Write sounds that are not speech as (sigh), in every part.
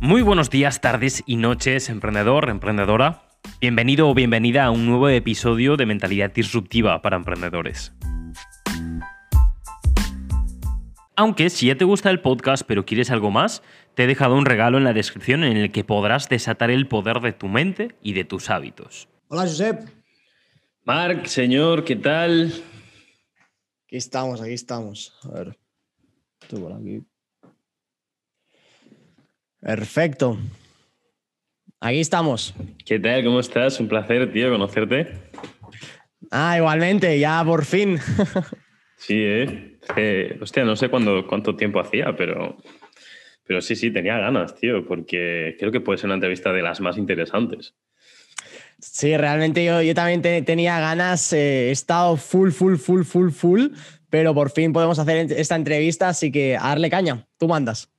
Muy buenos días, tardes y noches, emprendedor, emprendedora. Bienvenido o bienvenida a un nuevo episodio de Mentalidad Disruptiva para Emprendedores. Aunque si ya te gusta el podcast pero quieres algo más, te he dejado un regalo en la descripción en el que podrás desatar el poder de tu mente y de tus hábitos. Hola, Josep. Marc, señor, ¿qué tal? Aquí estamos, aquí estamos. A ver. Estoy por aquí. Perfecto. Aquí estamos. ¿Qué tal? ¿Cómo estás? Un placer, tío, conocerte. Ah, igualmente, ya por fin. (laughs) sí, ¿eh? hostia, no sé cuánto tiempo hacía, pero, pero sí, sí, tenía ganas, tío, porque creo que puede ser una entrevista de las más interesantes. Sí, realmente yo, yo también tenía ganas, eh, he estado full, full, full, full, full, pero por fin podemos hacer esta entrevista, así que a darle caña, tú mandas.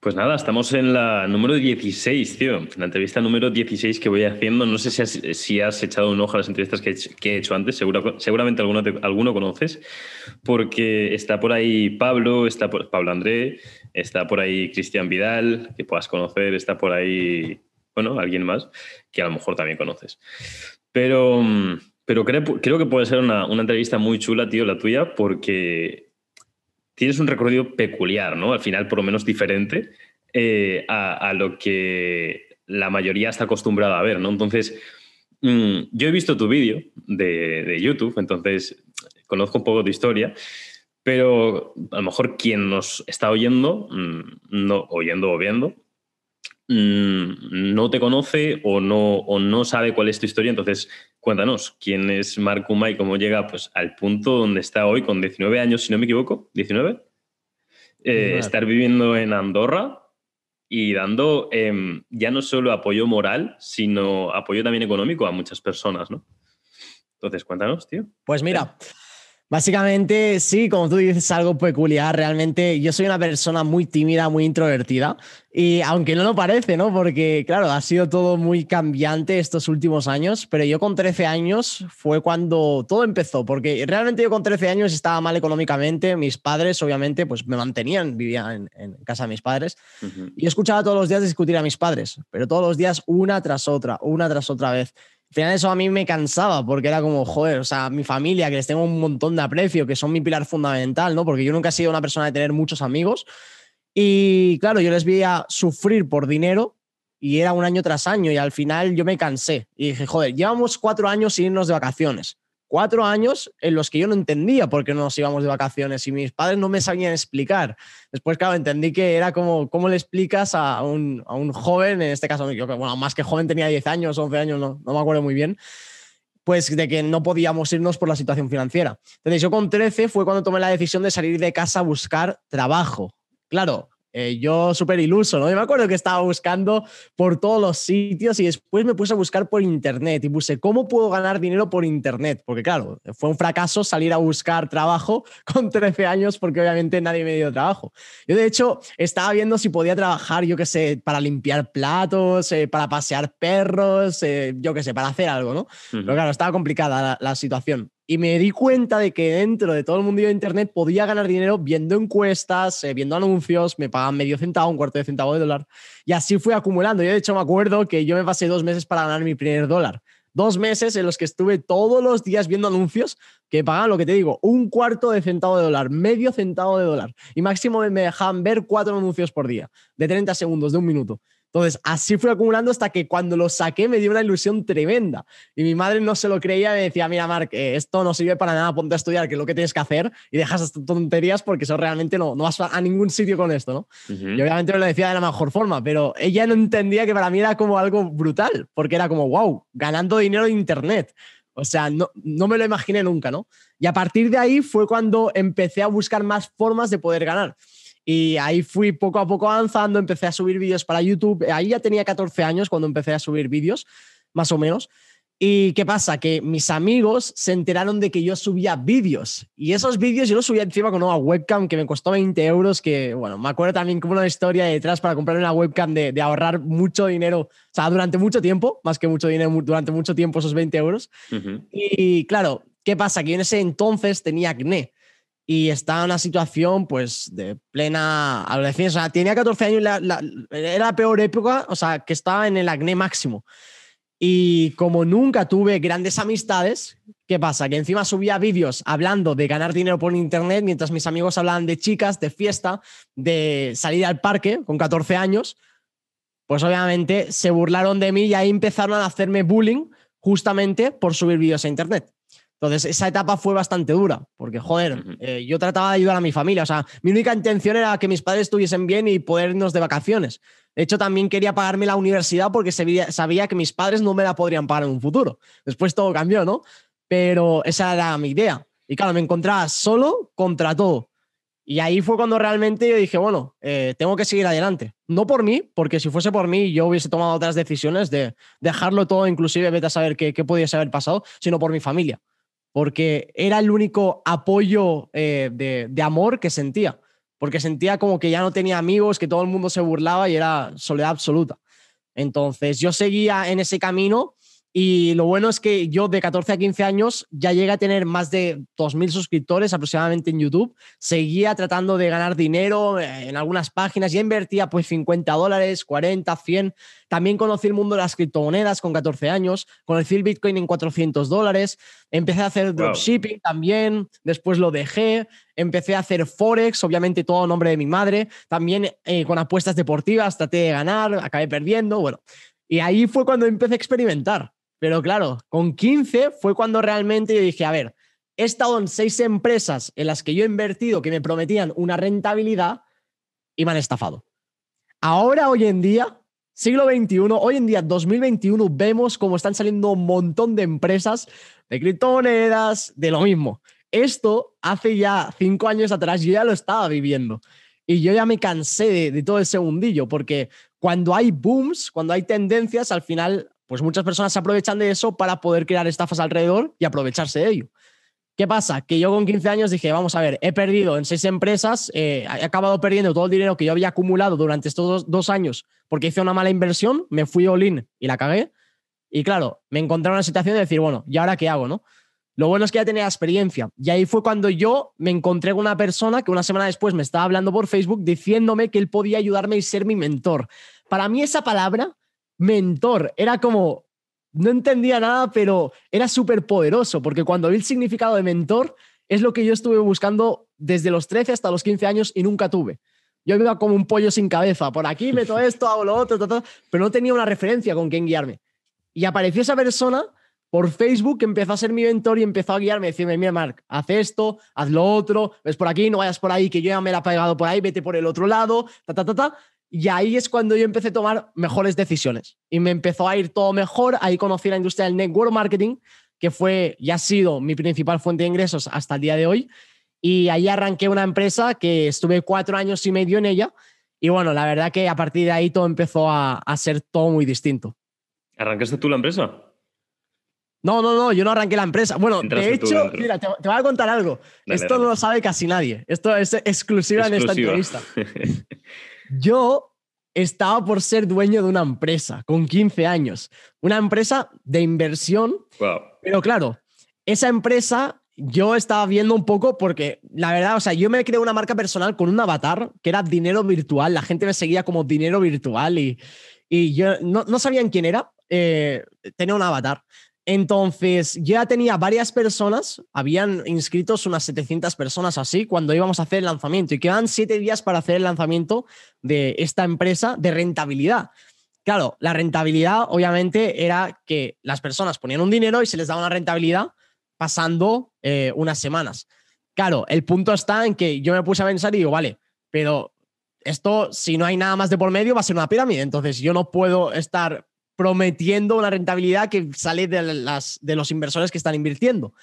Pues nada, estamos en la número 16, tío. La entrevista número 16 que voy haciendo. No sé si has, echado un ojo a las entrevistas que he hecho, antes. seguramente alguno, alguno conoces. Porque está por ahí Pablo, está por, Pablo André, está por ahí Cristian Vidal, que puedas conocer. Está por ahí, bueno, alguien más que a lo mejor también conoces. Pero, pero creo, creo que puede ser una, una entrevista muy chula, tío, la tuya, porque tienes un recorrido peculiar, ¿no? Al final, por lo menos diferente eh, a, lo que la mayoría está acostumbrada a ver, ¿no? Entonces, mm, yo he visto tu vídeo de, YouTube, entonces conozco un poco tu historia, pero a lo mejor quien nos está oyendo, mm, no, oyendo o viendo, mm, no te conoce o no, o no sabe cuál es tu historia, entonces Cuéntanos, ¿quién es Mark y cómo llega pues, al punto donde está hoy con 19 años, si no me equivoco? ¿19? Eh, estar viviendo en Andorra y dando em, ya no solo apoyo moral, sino apoyo también económico a muchas personas, ¿no? Entonces, cuéntanos, tío. Pues mira, Básicamente, sí, como tú dices, algo peculiar. Realmente yo soy una persona muy tímida, muy introvertida. Y aunque no lo parece, ¿no? Porque, claro, ha sido todo muy cambiante estos últimos años. Pero yo con 13 años fue cuando todo empezó. Porque realmente yo con 13 años estaba mal económicamente. Mis padres, obviamente, pues me mantenían, vivía en, casa de mis padres. Y escuchaba todos los días discutir a mis padres. Pero todos los días, una tras otra, una tras otra vez. Al final eso a mí me cansaba porque era como, joder, o sea, mi familia, que les tengo un montón de aprecio, que son mi pilar fundamental, ¿no? Porque yo nunca he sido una persona de tener muchos amigos. Y claro, yo les veía sufrir por dinero y era un año tras año y al final yo me cansé y dije, joder, llevamos cuatro años sin irnos de vacaciones cuatro años en los que yo no entendía por qué no nos íbamos de vacaciones y mis padres no me sabían explicar. Después, claro, entendí que era como, ¿cómo le explicas a un, a un joven, en este caso, yo, bueno, más que joven tenía 10 años, 11 años, no, no me acuerdo muy bien, pues de que no podíamos irnos por la situación financiera. Entonces yo con 13 fue cuando tomé la decisión de salir de casa a buscar trabajo. Claro, eh, yo súper iluso, ¿no? Yo me acuerdo que estaba buscando por todos los sitios y después me puse a buscar por internet y puse cómo puedo ganar dinero por internet, porque claro, fue un fracaso salir a buscar trabajo (laughs) con 13 años porque obviamente nadie me dio trabajo. Yo de hecho estaba viendo si podía trabajar, yo qué sé, para limpiar platos, eh, para pasear perros, eh, yo qué sé, para hacer algo, ¿no? Pero claro, estaba complicada la situación y me di cuenta de que dentro de todo el mundo de Internet podía ganar dinero viendo encuestas, eh, viendo anuncios, me pagaban medio centavo, un cuarto de centavo de dólar. Y así fui acumulando. Yo de hecho me acuerdo que yo me pasé dos meses para ganar mi primer dólar. Dos meses en los que estuve todos los días viendo anuncios que pagaban, lo que te digo, un cuarto de centavo de dólar, medio centavo de dólar. Y máximo me dejaban ver cuatro anuncios por día, de 30 segundos, de un minuto. Entonces, así fui acumulando hasta que cuando lo saqué me dio una ilusión tremenda. Y mi madre no se lo creía y me decía, mira, Mark, eh, esto no sirve para nada, ponte a estudiar, que es lo que tienes que hacer, y dejas estas tonterías porque eso realmente no, no vas a ningún sitio con esto, ¿no? Y obviamente me lo decía de la mejor forma, pero ella no entendía que para mí era como algo brutal, porque era como, wow, ganando dinero en Internet. O sea, no, no me lo imaginé nunca, ¿no? Y a partir de ahí fue cuando empecé a buscar más formas de poder ganar. Y ahí fui poco a poco avanzando, empecé a subir vídeos para YouTube. Ahí ya tenía 14 años cuando empecé a subir vídeos, más o menos. ¿Y qué pasa? Que mis amigos se enteraron de que yo subía vídeos. Y esos vídeos yo los subía encima con una webcam que me costó 20 euros, que, bueno, me acuerdo también como una historia detrás para comprar una webcam de, de, ahorrar mucho dinero, o sea, durante mucho tiempo, más que mucho dinero, durante mucho tiempo esos 20 euros. Y claro, ¿qué pasa? Que yo en ese entonces tenía acné. Y estaba en una situación pues de plena adolescencia. O tenía 14 años, era la peor época, o sea, que estaba en el acné máximo. Y como nunca tuve grandes amistades, ¿qué pasa? Que encima subía vídeos hablando de ganar dinero por internet mientras mis amigos hablaban de chicas, de fiesta, de salir al parque con 14 años. Pues obviamente se burlaron de mí y ahí empezaron a hacerme bullying justamente por subir vídeos a internet. Entonces, esa etapa fue bastante dura, porque, joder, eh, yo trataba de ayudar a mi familia. O sea, mi única intención era que mis padres estuviesen bien y poder irnos de vacaciones. De hecho, también quería pagarme la universidad porque sabía, que mis padres no me la podrían pagar en un futuro. Después todo cambió, ¿no? Pero esa era mi idea. Y claro, me encontraba solo contra todo. Y ahí fue cuando realmente yo dije, bueno, eh, tengo que seguir adelante. No por mí, porque si fuese por mí yo hubiese tomado otras decisiones de dejarlo todo, inclusive vete a saber qué, qué pudiese haber pasado, sino por mi familia porque era el único apoyo eh, de, amor que sentía, porque sentía como que ya no tenía amigos, que todo el mundo se burlaba y era soledad absoluta. Entonces yo seguía en ese camino y lo bueno es que yo de 14 a 15 años ya llegué a tener más de 2.000 suscriptores aproximadamente en YouTube. Seguía tratando de ganar dinero eh, en algunas páginas. Ya invertía pues 50 dólares, 40, 100. También conocí el mundo de las criptomonedas con 14 años. Conocí el Bitcoin en 400 dólares. Empecé a hacer dropshipping también. Después lo dejé. Empecé a hacer Forex, obviamente todo a nombre de mi madre. También eh, con apuestas deportivas traté de ganar, acabé perdiendo. Bueno, y ahí fue cuando empecé a experimentar pero claro, con 15 fue cuando realmente yo dije, a ver, he estado en seis empresas en las que yo he invertido que me prometían una rentabilidad y me han estafado. Ahora, hoy en día, siglo XXI, hoy en día, 2021, vemos cómo están saliendo un montón de empresas de criptomonedas, de lo mismo. Esto hace ya cinco años atrás yo ya lo estaba viviendo. Y yo ya me cansé de, de todo ese mundillo, porque cuando hay booms, cuando hay tendencias, al final pues muchas personas se aprovechan de eso para poder crear estafas alrededor y aprovecharse de ello. ¿Qué pasa? Que yo con 15 años dije, vamos a ver, he perdido en seis empresas, eh, he acabado perdiendo todo el dinero que yo había acumulado durante estos dos, años porque hice una mala inversión, me fui all-in y la cagué. Y claro, me encontré en una situación de decir, bueno, ¿y ahora qué hago? no? Lo bueno es que ya tenía experiencia. Y ahí fue cuando yo me encontré con una persona que una semana después me estaba hablando por Facebook diciéndome que él podía ayudarme y ser mi mentor. Para mí esa palabra mentor. Era como, no entendía nada, pero era súper poderoso, porque cuando vi el significado de mentor, es lo que yo estuve buscando desde los 13 hasta los 15 años y nunca tuve. Yo iba como un pollo sin cabeza, por aquí meto (laughs) esto, hago lo otro, pero no tenía una referencia con quién guiarme. Y apareció esa persona por Facebook que empezó a ser mi mentor y empezó a guiarme, decirme, mira, Mark, haz esto, haz lo otro, ves por aquí, no vayas por ahí, que yo ya me la he pegado por ahí, vete por el otro lado, ta, ta, ta, ta. Y ahí es cuando yo empecé a tomar mejores decisiones y me empezó a ir todo mejor. Ahí conocí la industria del network marketing, que fue y ha sido mi principal fuente de ingresos hasta el día de hoy. Y ahí arranqué una empresa que estuve cuatro años y medio en ella. Y bueno, la verdad que a partir de ahí todo empezó a, ser todo muy distinto. ¿Arrancaste tú la empresa? No, no, no, yo no arranqué la empresa. Bueno, de hecho, mira, te, voy a contar algo. Esto no lo sabe casi nadie. Esto es exclusiva en esta entrevista. (laughs) Yo estaba por ser dueño de una empresa con 15 años, una empresa de inversión. Pero claro, esa empresa yo estaba viendo un poco porque la verdad, o sea, yo me creé una marca personal con un avatar que era dinero virtual. La gente me seguía como dinero virtual y, y yo no, no sabían quién era. Eh, tenía un avatar. Entonces, ya tenía varias personas, habían inscritos unas 700 personas así cuando íbamos a hacer el lanzamiento y quedan siete días para hacer el lanzamiento de esta empresa de rentabilidad. Claro, la rentabilidad obviamente era que las personas ponían un dinero y se les daba una rentabilidad pasando eh, unas semanas. Claro, el punto está en que yo me puse a pensar y digo, vale, pero esto, si no hay nada más de por medio, va a ser una pirámide. Entonces, yo no puedo estar prometiendo una rentabilidad que sale de, las, de los inversores que están invirtiendo.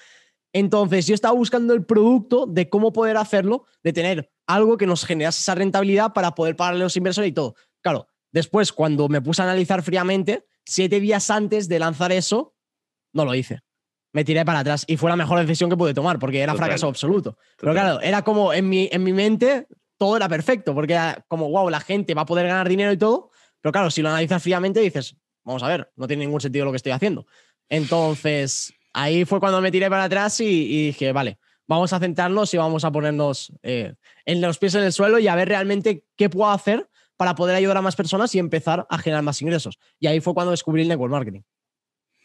Entonces, yo estaba buscando el producto de cómo poder hacerlo, de tener algo que nos generase esa rentabilidad para poder pagarle a los inversores y todo. Claro, después, cuando me puse a analizar fríamente, siete días antes de lanzar eso, no lo hice. Me tiré para atrás y fue la mejor decisión que pude tomar porque era fracaso absoluto. Pero claro, era como en mi, en mi mente todo era perfecto porque era como, wow, la gente va a poder ganar dinero y todo. Pero claro, si lo analizas fríamente dices, vamos a ver, no tiene ningún sentido lo que estoy haciendo. Entonces, ahí fue cuando me tiré para atrás y, dije, vale, vamos a centrarnos y vamos a ponernos eh, en los pies en el suelo y a ver realmente qué puedo hacer para poder ayudar a más personas y empezar a generar más ingresos. Y ahí fue cuando descubrí el network marketing.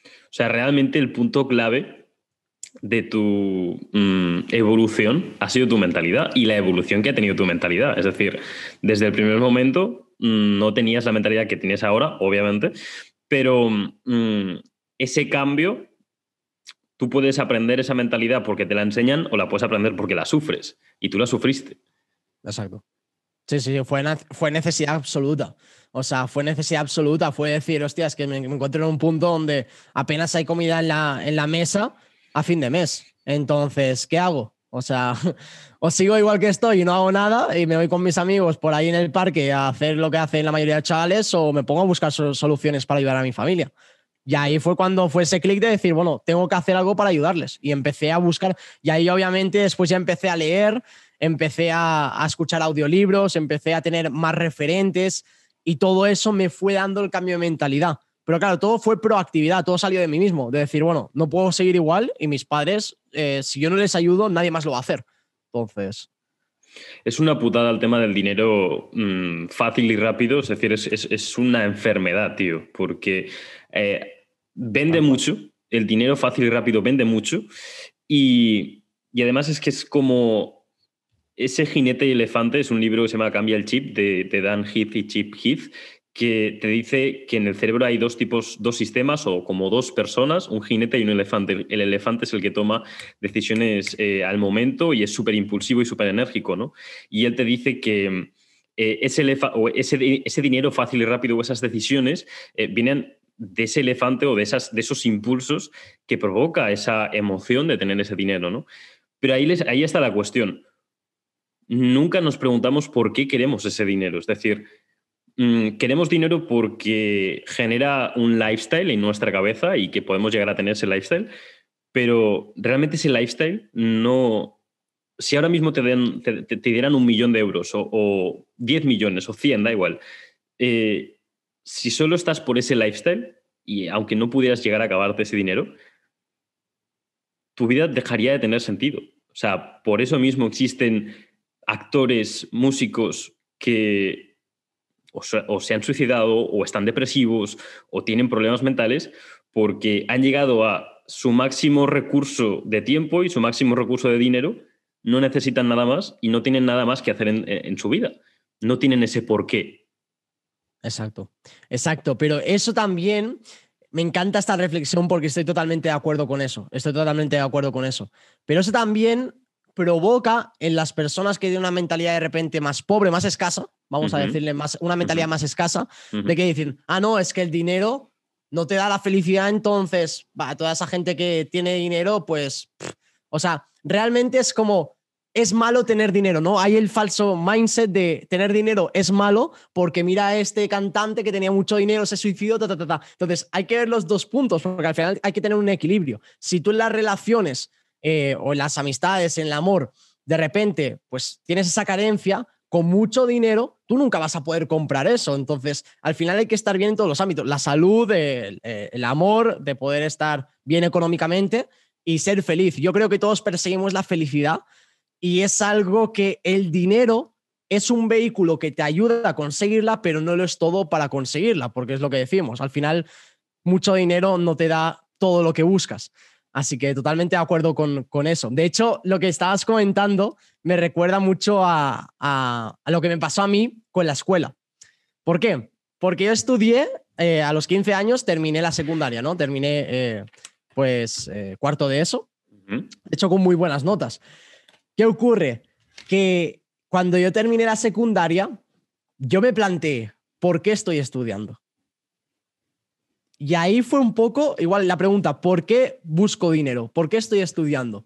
O sea, realmente el punto clave de tu mm, evolución ha sido tu mentalidad y la evolución que ha tenido tu mentalidad. Es decir, desde el primer momento mm, no tenías la mentalidad que tienes ahora, obviamente, pero mm, ese cambio, tú puedes aprender esa mentalidad porque te la enseñan o la puedes aprender porque la sufres y tú la sufriste. Exacto. Sí, sí, fue, fue necesidad absoluta. O sea, fue necesidad absoluta. Fue decir, hostia, es que me, encuentro en un punto donde apenas hay comida en la, en la mesa a fin de mes. Entonces, ¿qué hago? O sea, (laughs) o sigo igual que estoy y no hago nada y me voy con mis amigos por ahí en el parque a hacer lo que hacen la mayoría de chavales o me pongo a buscar soluciones para ayudar a mi familia. Y ahí fue cuando fue ese clic de decir, bueno, tengo que hacer algo para ayudarles. Y empecé a buscar, y ahí obviamente después ya empecé a leer, empecé a, a escuchar audiolibros, empecé a tener más referentes y todo eso me fue dando el cambio de mentalidad. Pero claro, todo fue proactividad, todo salió de mí mismo, de decir, bueno, no puedo seguir igual y mis padres, eh, si yo no les ayudo, nadie más lo va a hacer. Entonces... Es una putada el tema del dinero mm, fácil y rápido, es decir, es, una enfermedad, tío, porque eh, vende mucho, el dinero fácil y rápido vende mucho. Y, además es que es como ese jinete y elefante, es un libro que se llama Cambia el chip de, de Dan Heath y Chip Heath, que te dice que en el cerebro hay dos tipos, dos sistemas o como dos personas, un jinete y un elefante. El elefante es el que toma decisiones eh, al momento y es súper impulsivo y súper enérgico, ¿no? Y él te dice que eh, ese, ese, dinero fácil y rápido o esas decisiones eh, vienen de ese elefante o de, esas, de esos impulsos que provoca esa emoción de tener ese dinero, ¿no? Pero ahí, ahí está la cuestión. Nunca nos preguntamos por qué queremos ese dinero. Es decir, Mm, queremos dinero porque genera un lifestyle en nuestra cabeza y que podemos llegar a tener ese lifestyle, pero realmente ese lifestyle no... Si ahora mismo te, dieran un millón de euros o, 10 millones o 100, da igual, eh, si solo estás por ese lifestyle y aunque no pudieras llegar a acabarte ese dinero, tu vida dejaría de tener sentido. O sea, por eso mismo existen actores, músicos que o se, han suicidado o están depresivos o tienen problemas mentales porque han llegado a su máximo recurso de tiempo y su máximo recurso de dinero, no necesitan nada más y no tienen nada más que hacer en, su vida. No tienen ese por qué. Exacto, exacto. Pero eso también me encanta esta reflexión porque estoy totalmente de acuerdo con eso. Estoy totalmente de acuerdo con eso. Pero eso también provoca en las personas que tienen una mentalidad de repente más pobre, más escasa, vamos a decirle más, una mentalidad más escasa, de que dicen, ah, no, es que el dinero no te da la felicidad, entonces, va, toda esa gente que tiene dinero, pues, o sea, realmente es como, es malo tener dinero, ¿no? Hay el falso mindset de tener dinero es malo porque mira a este cantante que tenía mucho dinero, se suicidó, ta, ta, ta, ta. Entonces, hay que ver los dos puntos porque al final hay que tener un equilibrio. Si tú en las relaciones eh, o en las amistades, en el amor, de repente, pues tienes esa carencia, con mucho dinero, tú nunca vas a poder comprar eso. Entonces, al final hay que estar bien en todos los ámbitos. La salud, eh, el, amor, de poder estar bien económicamente y ser feliz. Yo creo que todos perseguimos la felicidad y es algo que el dinero es un vehículo que te ayuda a conseguirla, pero no lo es todo para conseguirla, porque es lo que decimos. Al final, mucho dinero no te da todo lo que buscas. Así que totalmente de acuerdo con, eso. De hecho, lo que estabas comentando me recuerda mucho a, lo que me pasó a mí con la escuela. ¿Por qué? Porque yo estudié eh, a los 15 años, terminé la secundaria, ¿no? Terminé, eh, pues, eh, cuarto de eso. De hecho, con muy buenas notas. ¿Qué ocurre? Que cuando yo terminé la secundaria, yo me planteé, ¿por qué estoy estudiando? Y ahí fue un poco, igual la pregunta, ¿por qué busco dinero? ¿Por qué estoy estudiando?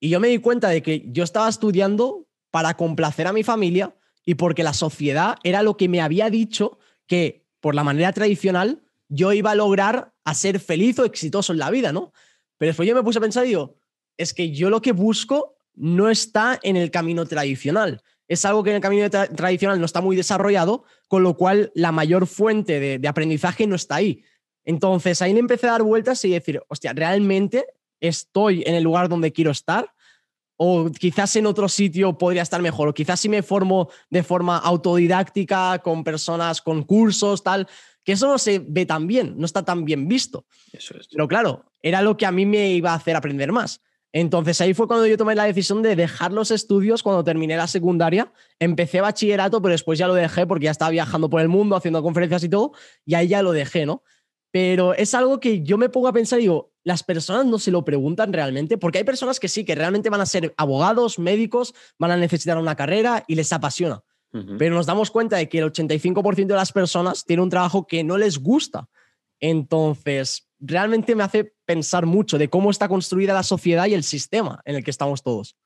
Y yo me di cuenta de que yo estaba estudiando para complacer a mi familia y porque la sociedad era lo que me había dicho que por la manera tradicional yo iba a lograr a ser feliz o exitoso en la vida, ¿no? Pero después yo me puse a pensar y digo, es que yo lo que busco no está en el camino tradicional. Es algo que en el camino tradicional no está muy desarrollado, con lo cual la mayor fuente de aprendizaje no está ahí. Entonces ahí le empecé a dar vueltas y decir, hostia, ¿realmente estoy en el lugar donde quiero estar? o quizás en otro sitio podría estar mejor, o quizás si me formo de forma autodidáctica con personas, con cursos, tal, que eso no se ve tan bien, no está tan bien visto. Eso es. Pero claro, era lo que a mí me iba a hacer aprender más. Entonces ahí fue cuando yo tomé la decisión de dejar los estudios cuando terminé la secundaria. Empecé bachillerato, pero después ya lo dejé porque ya estaba viajando por el mundo, haciendo conferencias y todo, y ahí ya lo dejé, ¿no? Pero es algo que yo me pongo a pensar y digo, las personas no se lo preguntan realmente, porque hay personas que sí, que realmente van a ser abogados, médicos, van a necesitar una carrera y les apasiona. Pero nos damos cuenta de que el 85% de las personas tiene un trabajo que no les gusta. Entonces, realmente me hace pensar mucho de cómo está construida la sociedad y el sistema en el que estamos todos.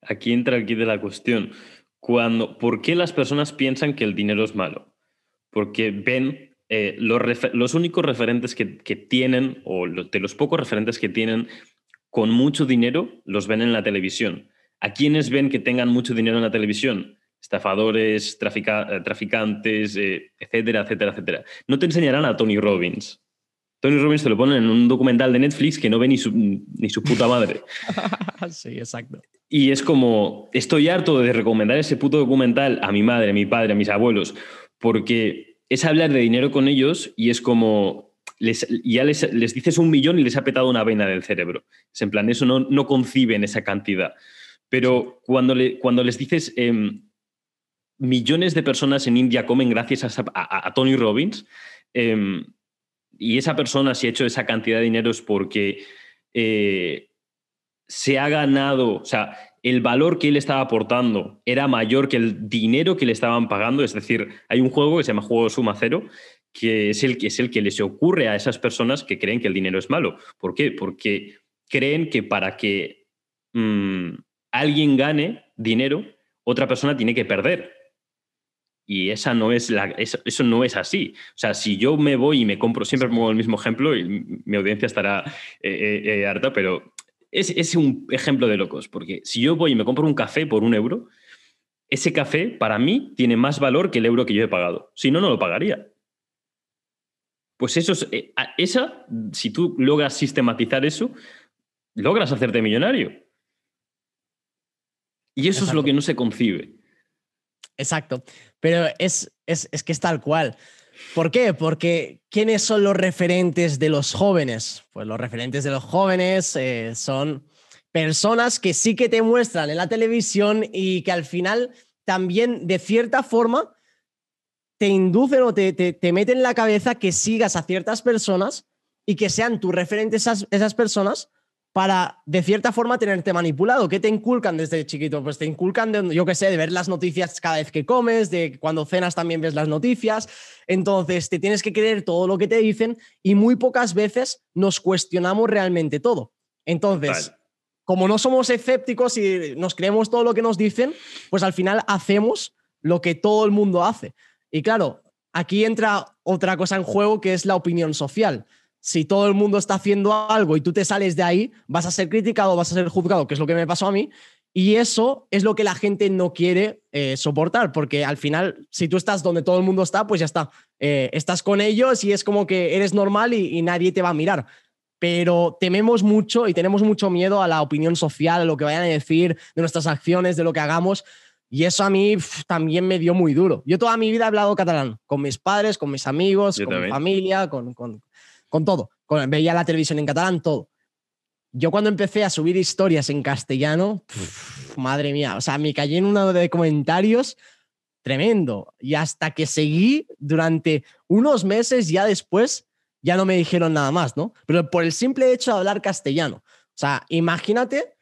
Aquí entra aquí de la cuestión. Cuando, ¿Por qué las personas piensan que el dinero es malo? Porque ven eh, los, únicos referentes que, tienen, o de los pocos referentes que tienen con mucho dinero, los ven en la televisión. ¿A quiénes ven que tengan mucho dinero en la televisión? Estafadores, eh, traficantes, eh, etcétera, etcétera, etcétera. No te enseñarán a Tony Robbins. Tony Robbins te lo ponen en un documental de Netflix que no ve ni su, ni su puta madre. (laughs) sí, exacto. Y es como, estoy harto de recomendar ese puto documental a mi madre, a mi padre, a mis abuelos, porque es hablar de dinero con ellos y es como, les, ya les, dices un millón y les ha petado una vena del cerebro. Es en plan, eso no, no conciben esa cantidad. Pero cuando, le, cuando les dices em, millones de personas en India comen gracias a, Tony Robbins, em, y esa persona si ha hecho esa cantidad de dinero es porque eh, se ha ganado, o sea, el valor que él estaba aportando era mayor que el dinero que le estaban pagando. Es decir, hay un juego que se llama Juego Suma Cero, que es el que, es el que les ocurre a esas personas que creen que el dinero es malo. ¿Por qué? Porque creen que para que mm, alguien gane dinero, otra persona tiene que perder. Y esa no es la, eso, no es así. O sea, si yo me voy y me compro, siempre pongo el mismo ejemplo y mi audiencia estará eh, eh, eh, harta, pero es, un ejemplo de locos, porque si yo voy y me compro un café por un euro, ese café para mí tiene más valor que el euro que yo he pagado. Si no, no lo pagaría. Pues eso es, eh, esa, si tú logras sistematizar eso, logras hacerte millonario. Y eso es lo que no se concibe. Exacto. Pero es, es, es que es tal cual. ¿Por qué? Porque ¿quiénes son los referentes de los jóvenes? Pues los referentes de los jóvenes eh, son personas que sí que te muestran en la televisión y que al final también de cierta forma te inducen o te, te, meten en la cabeza que sigas a ciertas personas y que sean tus referentes esas personas para, de cierta forma, tenerte manipulado. ¿Qué te inculcan desde chiquito? Pues te inculcan, de, yo qué sé, de ver las noticias cada vez que comes, de cuando cenas también ves las noticias. Entonces, te tienes que creer todo lo que te dicen y muy pocas veces nos cuestionamos realmente todo. Entonces, como no somos escépticos y nos creemos todo lo que nos dicen, pues al final hacemos lo que todo el mundo hace. Y claro, aquí entra otra cosa en juego que es la opinión social si todo el mundo está haciendo algo y tú te sales de ahí, vas a ser criticado, vas a ser juzgado, que es lo que me pasó a mí. Y eso es lo que la gente no quiere eh, soportar, porque al final, si tú estás donde todo el mundo está, pues ya está. Eh, estás con ellos y es como que eres normal y, nadie te va a mirar. Pero tememos mucho y tenemos mucho miedo a la opinión social, a lo que vayan a decir de nuestras acciones, de lo que hagamos. Y eso a mí también me dio muy duro. Yo toda mi vida he hablado catalán, con mis padres, con mis amigos, con mi familia, con, con todo. veía la televisión en catalán, todo. Yo cuando empecé a subir historias en castellano, madre mía, o sea, me caí en uno de comentarios tremendo. Y hasta que seguí durante unos meses, ya después, ya no me dijeron nada más, ¿no? Pero por el simple hecho de hablar castellano. O sea, imagínate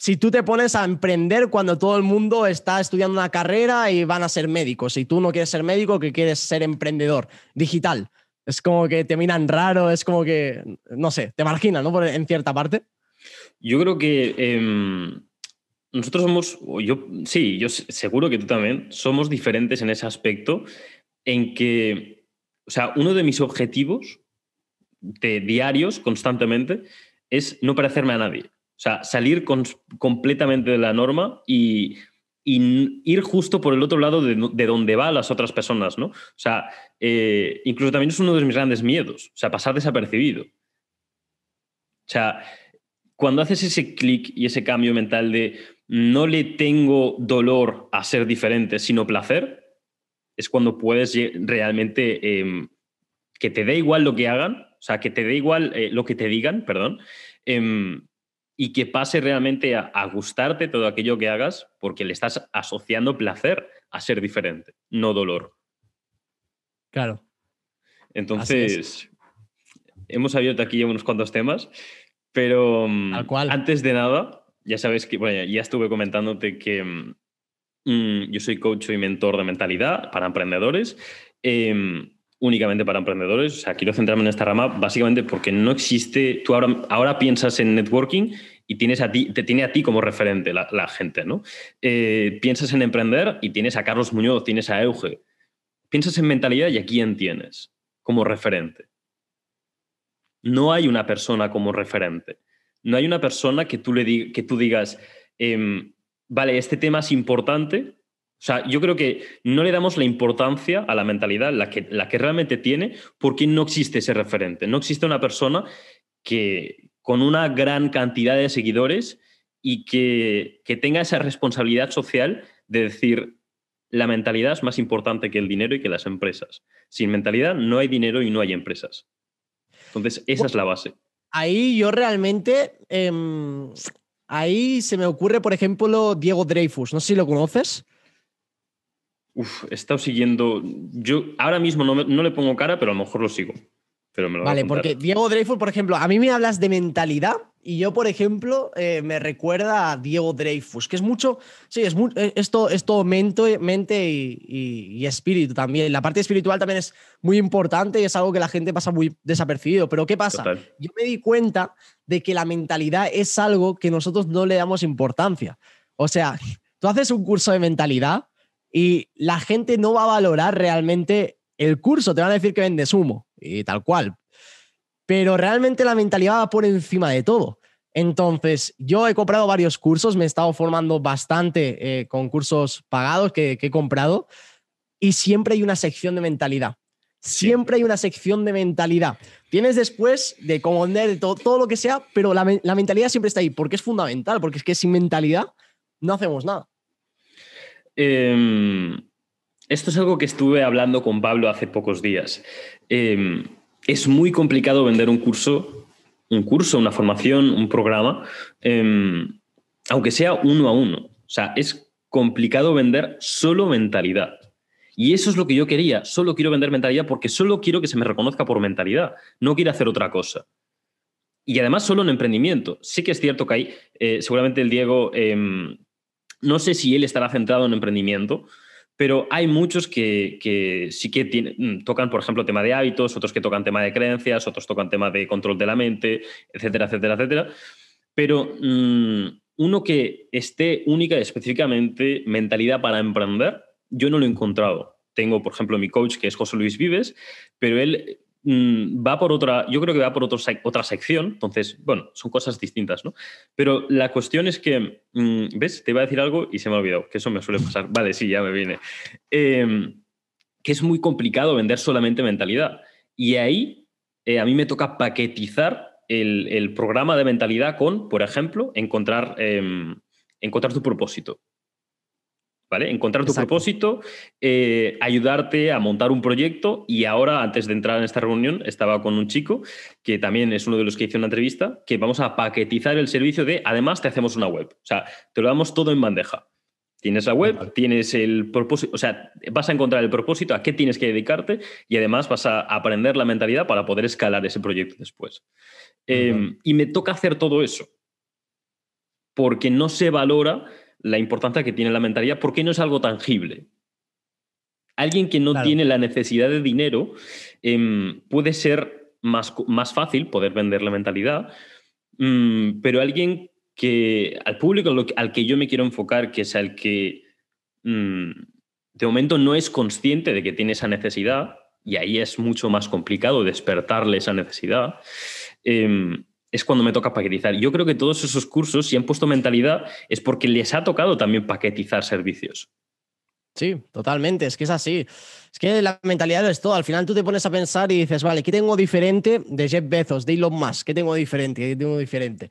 si tú te pones a emprender cuando todo el mundo está estudiando una carrera y van a ser médicos, si tú no quieres ser médico, que quieres ser emprendedor digital. Es como que te miran raro, es como que, no sé, te marginan, ¿no? en cierta parte. Yo creo que em, nosotros somos, yo sí, yo seguro que tú también, somos diferentes en ese aspecto, en que, o sea, uno de mis objetivos de diarios constantemente es no parecerme a nadie. O sea, salir completamente de la norma y y ir justo por el otro lado de, donde van las otras personas, ¿no? O sea, eh, incluso también es uno de mis grandes miedos, o sea, pasar desapercibido. O sea, cuando haces ese clic y ese cambio mental de no le tengo dolor a ser diferente, sino placer, es cuando puedes realmente em, que te dé igual lo que hagan, o sea, que te dé igual eh, lo que te digan, perdón, em, y que pase realmente a, gustarte todo aquello que hagas porque le estás asociando placer a ser diferente, no dolor. Claro. Entonces, hemos abierto aquí unos cuantos temas, pero mm, antes de nada, ya sabes que, bueno, ya estuve comentándote que mm, mm, yo soy coach y mentor de mentalidad para emprendedores, em, únicamente para emprendedores. O sea, quiero centrarme en esta rama básicamente porque no existe, tú ahora, ahora piensas en networking y tienes a ti, te tiene a ti como referente la, gente, ¿no? Eh, piensas en emprender y tienes a Carlos Muñoz, tienes a Euge. Piensas en mentalidad y a quién tienes como referente. No hay una persona como referente. No hay una persona que tú, le que tú digas, em, vale, este tema es importante. O sea, yo creo que no le damos la importancia a la mentalidad, la que, la que realmente tiene, porque no existe ese referente. No existe una persona que con una gran cantidad de seguidores y que, que tenga esa responsabilidad social de decir, la mentalidad es más importante que el dinero y que las empresas. Sin mentalidad no hay dinero y no hay empresas. Entonces, esa es la base. Ahí yo realmente, em, ahí se me ocurre, por ejemplo, Diego Dreyfus, no sé si lo conoces. Uf, he estado siguiendo, yo ahora mismo no, no le pongo cara, pero a lo mejor lo sigo vale, porque Diego Dreyfus, por ejemplo, a mí me hablas de mentalidad y yo, por ejemplo, eh, me recuerda a Diego Dreyfus, que es mucho, sí, es, eh, esto, esto mente, mente y, espíritu también. La parte espiritual también es muy importante y es algo que la gente pasa muy desapercibido. Pero ¿qué pasa? Yo me di cuenta de que la mentalidad es algo que nosotros no le damos importancia. O sea, (laughs) tú haces un curso de mentalidad y la gente no va a valorar realmente el curso, te van a decir que vendes humo y tal cual. Pero realmente la mentalidad va por encima de todo. Entonces, yo he comprado varios cursos, me he estado formando bastante eh, con cursos pagados que, he comprado y siempre hay una sección de mentalidad. Siempre hay una sección de mentalidad. Tienes después de cómo de todo, todo, lo que sea, pero la, la, mentalidad siempre está ahí porque es fundamental, porque es que sin mentalidad no hacemos nada. Eh, esto es algo que estuve hablando con Pablo hace pocos días. Em, es muy complicado vender un curso, un curso, una formación, un programa, em, aunque sea uno a uno. O sea, es complicado vender solo mentalidad. Y eso es lo que yo quería. Solo quiero vender mentalidad porque solo quiero que se me reconozca por mentalidad. No quiero hacer otra cosa. Y además solo en emprendimiento. Sí que es cierto que hay, eh, seguramente el Diego, em, no sé si él estará centrado en emprendimiento, pero hay muchos que, sí que mm, tocan, por ejemplo, tema de hábitos, otros que tocan tema de creencias, otros tocan tema de control de la mente, etcétera, etcétera, etcétera. Pero mm, uno que esté única y específicamente mentalidad para emprender, yo no lo he encontrado. Tengo, por ejemplo, mi coach, que es José Luis Vives, pero él Mm, va por otra, yo creo que va por otra sección, entonces, bueno, son cosas distintas, ¿no? Pero la cuestión es que, mm, ¿ves? Te iba a decir algo y se me ha olvidado, que eso me suele pasar. (laughs) Vale, sí, ya me viene. Em, que es muy complicado vender solamente mentalidad. Y ahí eh, a mí me toca paquetizar el, el, programa de mentalidad con, por ejemplo, encontrar, em, encontrar tu propósito. ¿Vale? Encontrar tu propósito, eh, ayudarte a montar un proyecto y ahora, antes de entrar en esta reunión, estaba con un chico que también es uno de los que hizo una entrevista, que vamos a paquetizar el servicio de, además, te hacemos una web. O sea, te lo damos todo en bandeja. Tienes la web, tienes el propósito, o sea, vas a encontrar el propósito, a qué tienes que dedicarte y además vas a aprender la mentalidad para poder escalar ese proyecto después. Em, y me toca hacer todo eso porque no se valora la importancia que tiene la mentalidad porque no es algo tangible. Alguien que no tiene la necesidad de dinero em, puede ser más, más, fácil poder vender la mentalidad, mm, pero alguien que al público al que yo me quiero enfocar, que es al que mm, de momento no es consciente de que tiene esa necesidad, y ahí es mucho más complicado despertarle esa necesidad, em, es cuando me toca paquetizar. Yo creo que todos esos cursos, si han puesto mentalidad, es porque les ha tocado también paquetizar servicios. Sí, totalmente, es que es así. Es que la mentalidad es todo. Al final tú te pones a pensar y dices, vale, ¿qué tengo diferente de Jeff Bezos, de Elon Musk? ¿Qué tengo diferente? ¿Qué tengo diferente?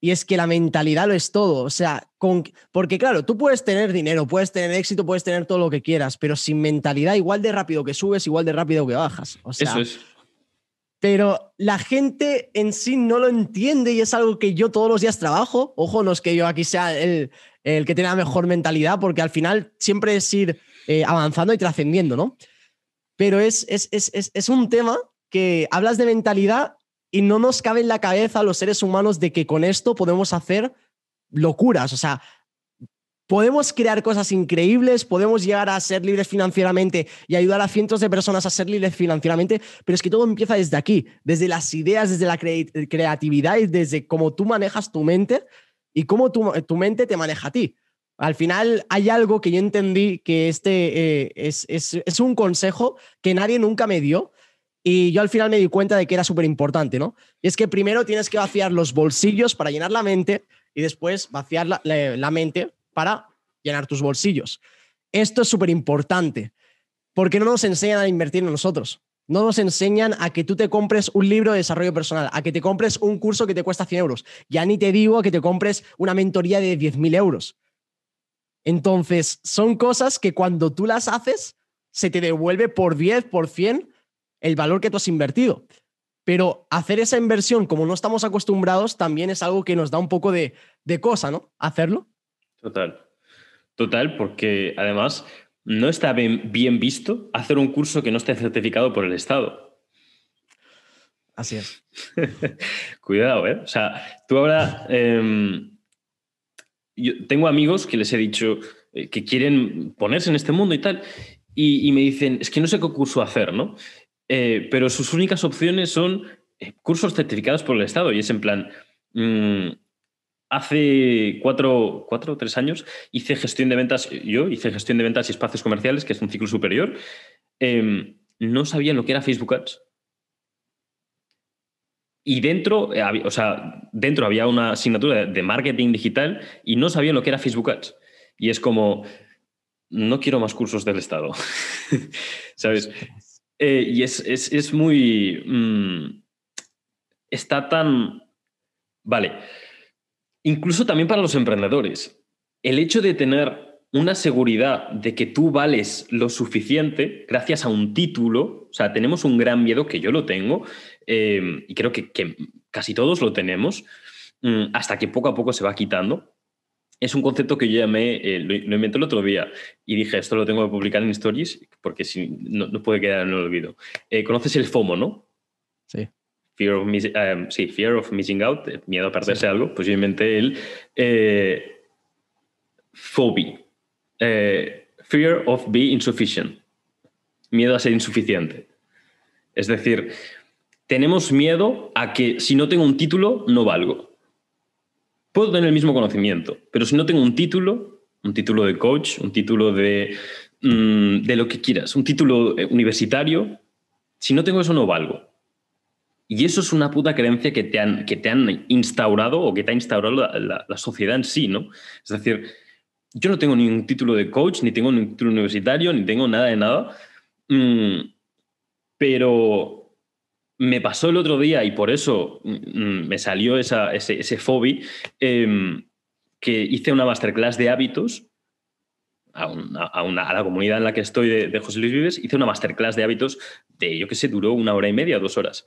y es que la mentalidad lo es todo. O sea, con, porque claro, tú puedes tener dinero, puedes tener éxito, puedes tener todo lo que quieras, pero sin mentalidad, igual de rápido que subes, igual de rápido que bajas. O sea, Eso es. Pero la gente en sí no lo entiende y es algo que yo todos los días trabajo. Ojo, no es que yo aquí sea el, el que tenga mejor mentalidad, porque al final siempre es ir eh, avanzando y trascendiendo, ¿no? Pero es, es, es, es un tema que hablas de mentalidad y no nos cabe en la cabeza a los seres humanos de que con esto podemos hacer locuras. O sea, podemos crear cosas increíbles, podemos llegar a ser libres financieramente y ayudar a cientos de personas a ser libres financieramente, pero es que todo empieza desde aquí, desde las ideas, desde la cre creatividad y desde cómo tú manejas tu mente y cómo tu, tu, mente te maneja a ti. Al final hay algo que yo entendí que este eh, es, es, es un consejo que nadie nunca me dio, y yo al final me di cuenta de que era súper importante, ¿no? Y es que primero tienes que vaciar los bolsillos para llenar la mente y después vaciar la, la, la mente para llenar tus bolsillos. Esto es súper importante porque no nos enseñan a invertir en nosotros. No nos enseñan a que tú te compres un libro de desarrollo personal, a que te compres un curso que te cuesta 100 euros. Ya ni te digo que te compres una mentoría de 10.000 euros. Entonces, son cosas que cuando tú las haces, se te devuelve por 10, por 100 el valor que tú has invertido. Pero hacer esa inversión, como no estamos acostumbrados, también es algo que nos da un poco de cosa, ¿no? Hacerlo. Total. Total, porque además no está bien, bien, visto hacer un curso que no esté certificado por el Estado. Así es. (laughs) Cuidado, ¿eh? O sea, tú ahora... Eh, yo tengo amigos que les he dicho eh, que quieren ponerse en este mundo y tal, y, y, me dicen, es que no sé qué curso hacer, ¿no? Eh, pero sus únicas opciones son eh, cursos certificados por el Estado, y es en plan... Mmm, hace cuatro, cuatro o tres años hice gestión de ventas, yo hice gestión de ventas y espacios comerciales, que es un ciclo superior. Eh, no sabían lo que era Facebook Ads. Y dentro, eh, o sea, dentro había una asignatura de marketing digital y no sabían lo que era Facebook Ads. Y es como, no quiero más cursos del Estado. (laughs) ¿Sabes? Eh, y es, es, es muy... Mmm, está tan... Vale incluso también para los emprendedores. El hecho de tener una seguridad de que tú vales lo suficiente gracias a un título, o sea, tenemos un gran miedo, que yo lo tengo, eh, y creo que, casi todos lo tenemos, mmm, hasta que poco a poco se va quitando. Es un concepto que yo llamé, eh, lo, lo, inventé el otro día y dije, esto lo tengo que publicar en Stories porque si, no, no puede quedar en el olvido. Eh, ¿Conoces el FOMO, no? Sí. Fear of, um, sí, fear of missing out, miedo a perderse sí. algo, pues yo inventé el eh, phobia, eh, fear of being insufficient, miedo a ser insuficiente. Es decir, tenemos miedo a que si no tengo un título, no valgo. Puedo tener el mismo conocimiento, pero si no tengo un título, un título de coach, un título de, mm, de lo que quieras, un título eh, universitario, si no tengo eso, no valgo. Y eso es una puta creencia que te han, que te han instaurado o que te ha instaurado la, la, la, sociedad en sí, ¿no? Es decir, yo no tengo ningún título de coach, ni tengo ningún título universitario, ni tengo nada de nada, mm, pero me pasó el otro día y por eso mm, me salió esa, ese, ese fobi, eh, que hice una masterclass de hábitos a, una, a, una, a, la comunidad en la que estoy de, de José Luis Vives, hice una masterclass de hábitos de, yo qué sé, duró una hora y media, dos horas.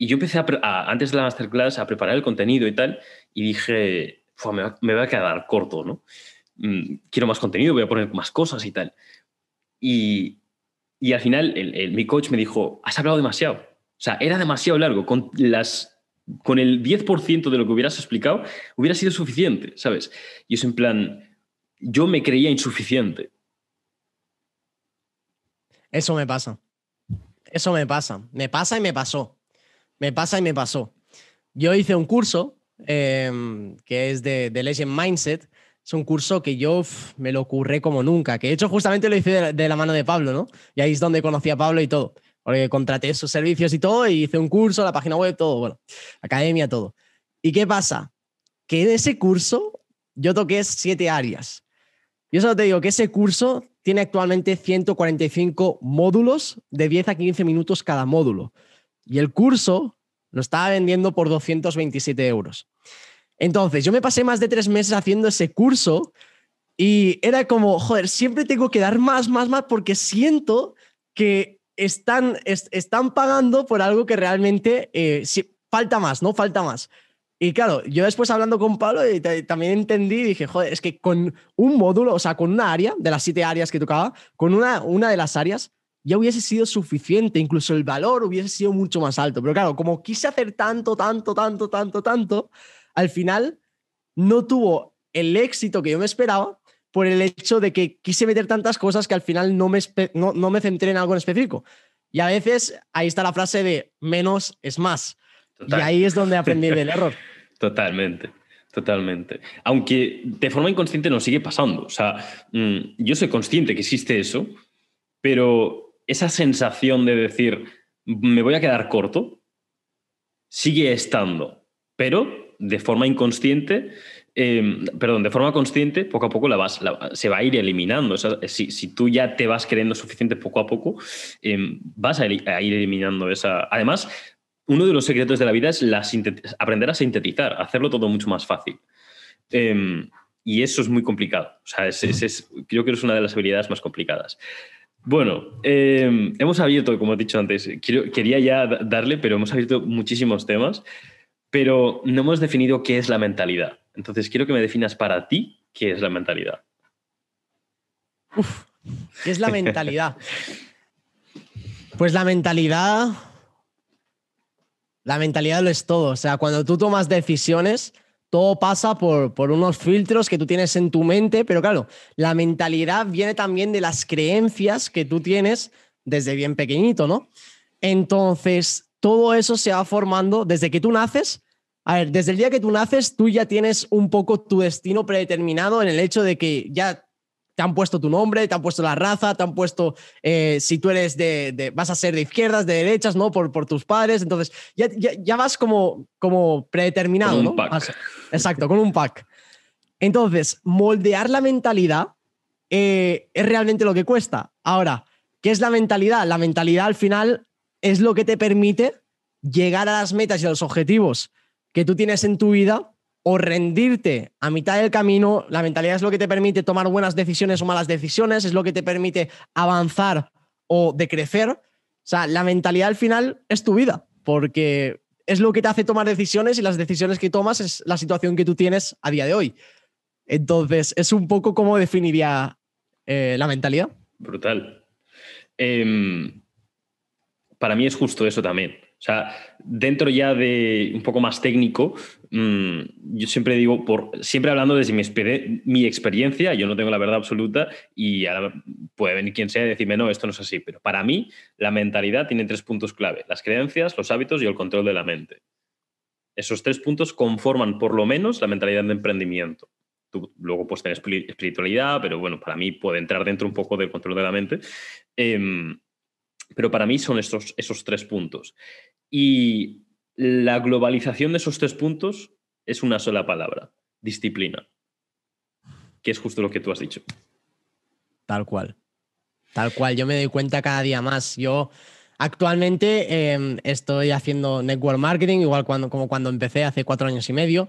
Y yo empecé antes de la masterclass a preparar el contenido y tal, y dije, me va, a quedar corto, ¿no? Mm, quiero más contenido, voy a poner más cosas y tal. Y, y al final mi coach me dijo, has hablado demasiado. O sea, era demasiado largo. Con, las, con el 10% de lo que hubieras explicado, hubiera sido suficiente, ¿sabes? Y es en plan, yo me creía insuficiente. Eso me pasa. Eso me pasa. Me pasa y me pasó. Me pasa y me pasó. Yo hice un curso eh, que es de, de, Legend Mindset. Es un curso que yo me lo curré como nunca. Que de hecho justamente lo hice de, de, la mano de Pablo, ¿no? Y ahí es donde conocí a Pablo y todo. Porque contraté sus servicios y todo y hice un curso, la página web, todo, bueno, academia, todo. ¿Y qué pasa? Que en ese curso yo toqué siete áreas. Yo solo te digo que ese curso tiene actualmente 145 módulos de 10 a 15 minutos cada módulo. Y el curso lo estaba vendiendo por 227 euros. Entonces, yo me pasé más de tres meses haciendo ese curso y era como, joder, siempre tengo que dar más, más, más porque siento que están, están pagando por algo que realmente eh, falta más, ¿no? Falta más. Y claro, yo después hablando con Pablo también entendí y dije, joder, es que con un módulo, o sea, con una área, de las siete áreas que tocaba, con una, una de las áreas, ya hubiese sido suficiente, incluso el valor hubiese sido mucho más alto. Pero claro, como quise hacer tanto, tanto, tanto, tanto, tanto, al final no tuvo el éxito que yo me esperaba por el hecho de que quise meter tantas cosas que al final no me, no, no me centré en algo en específico. Y a veces ahí está la frase de menos es más. Y ahí es donde aprendí del error. (laughs) Totalmente. Totalmente. Aunque de forma inconsciente nos sigue pasando. O sea, mm, yo soy consciente que existe eso, pero esa sensación de decir, me voy a quedar corto, sigue estando. Pero de forma inconsciente, em, perdón, de forma consciente, poco a poco la vas, se va a ir eliminando. si, si, tú ya te vas creyendo suficiente poco a poco, em, vas a, ir eliminando esa. Además, uno de los secretos de la vida es aprender a sintetizar, hacerlo todo mucho más fácil. Em, y eso es muy complicado. O es, creo que es una de las habilidades más complicadas. Bueno, em, hemos abierto, como he dicho antes, quería ya darle, pero hemos abierto muchísimos temas, pero no hemos definido qué es la mentalidad. Entonces, quiero que me definas para ti qué es la mentalidad. ¿Qué es la mentalidad? (laughs) pues la mentalidad la mentalidad lo es todo. O sea, cuando tú tomas decisiones, todo pasa por, por unos filtros que tú tienes en tu mente, pero claro, la mentalidad viene también de las creencias que tú tienes desde bien pequeñito, ¿no? Entonces, todo eso se va formando desde que tú naces. A ver, desde el día que tú naces, tú ya tienes un poco tu destino predeterminado en el hecho de que ya te han puesto tu nombre, te han puesto la raza, te han puesto eh, si tú eres de, vas a ser de izquierdas, de derechas, ¿no? Por, por tus padres. Entonces, ya, ya, vas como, como predeterminado, ¿no? exacto, con un pack. Entonces, moldear la mentalidad eh, es realmente lo que cuesta. Ahora, ¿qué es la mentalidad? La mentalidad al final es lo que te permite llegar a las metas y a los objetivos que tú tienes en tu vida o rendirte a mitad del camino. La mentalidad es lo que te permite tomar buenas decisiones o malas decisiones, es lo que te permite avanzar o decrecer. O sea, la mentalidad al final es tu vida, porque es lo que te hace tomar decisiones y las decisiones que tomas es la situación que tú tienes a día de hoy. Entonces, es un poco como definiría eh, la mentalidad. Brutal. Em, para mí es justo eso también. O sea, dentro ya de un poco más técnico, mm, yo siempre digo, por, siempre hablando desde mi, experiencia, yo no tengo la verdad absoluta y ahora puede venir quien sea y decirme, no, esto no es así, pero para mí la mentalidad tiene tres puntos clave, las creencias, los hábitos y el control de la mente. Esos tres puntos conforman por lo menos la mentalidad de emprendimiento. Tú luego puedes tener espiritualidad, pero bueno, para mí puede entrar dentro un poco del control de la mente. Em, pero para mí son estos, esos tres puntos. Y la globalización de esos tres puntos es una sola palabra, disciplina, que es justo lo que tú has dicho. Tal cual. Tal cual, yo me doy cuenta cada día más. Yo actualmente em, estoy haciendo network marketing, igual cuando, como cuando empecé hace cuatro años y medio.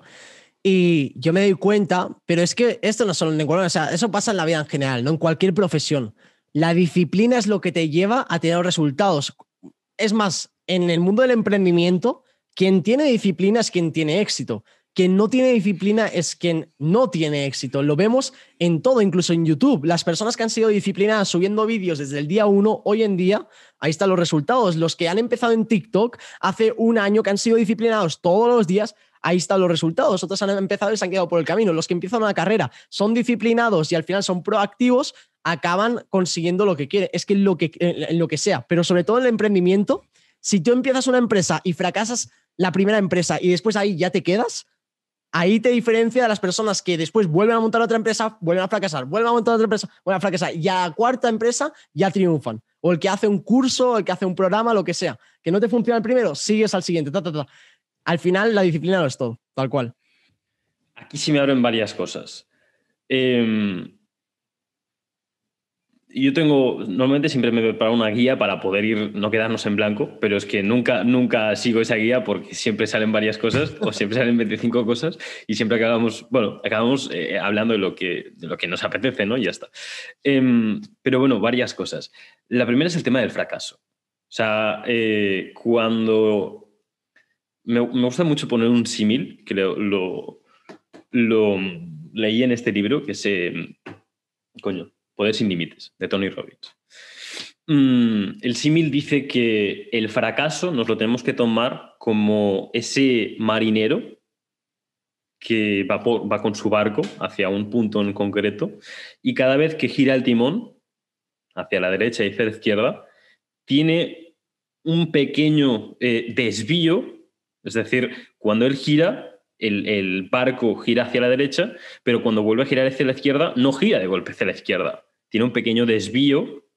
Y yo me doy cuenta, pero es que esto no es solo en network, o sea, eso pasa en la vida en general, ¿no? En cualquier profesión. La disciplina es lo que te lleva a tener resultados. Es más, en el mundo del emprendimiento, quien tiene disciplina es quien tiene éxito. Quien no tiene disciplina es quien no tiene éxito. Lo vemos en todo, incluso en YouTube. Las personas que han sido disciplinadas subiendo vídeos desde el día uno, hoy en día, ahí están los resultados. Los que han empezado en TikTok hace un año, que han sido disciplinados todos los días, ahí están los resultados. Otros han empezado y se han quedado por el camino. Los que empiezan una carrera son disciplinados y al final son proactivos, acaban consiguiendo lo que quieren. Es que lo que, en lo que sea, pero sobre todo en el emprendimiento, si tú empiezas una empresa y fracasas la primera empresa y después ahí ya te quedas, ahí te diferencia de las personas que después vuelven a montar otra empresa, vuelven a fracasar, vuelven a montar otra empresa, vuelven a fracasar y a la cuarta empresa ya triunfan. O el que hace un curso, el que hace un programa, lo que sea. Que no te funciona el primero, sigues al siguiente. Al final la disciplina lo es todo, tal cual. Aquí sí me abren varias cosas. Eh, yo tengo, normalmente siempre me preparo una guía para poder ir, no quedarnos en blanco, pero es que nunca, nunca sigo esa guía porque siempre salen varias cosas (laughs) o siempre salen 25 cosas y siempre acabamos, bueno, acabamos eh, hablando de lo, que, de lo que nos apetece, ¿no? Y ya está. Em, pero bueno, varias cosas. La primera es el tema del fracaso. O sea, eh, cuando... Me, gusta mucho poner un símil, que lo, lo, leí en este libro, que se... Coño, Poder sin Límites, de Tony Robbins. Mm, el símil dice que el fracaso nos lo tenemos que tomar como ese marinero que va, con su barco hacia un punto en concreto y cada vez que gira el timón hacia la derecha y hacia la izquierda, tiene un pequeño eh, desvío, es decir, cuando él gira, el, el, barco gira hacia la derecha, pero cuando vuelve a girar hacia la izquierda, no gira de golpe hacia la izquierda, tiene un pequeño desvío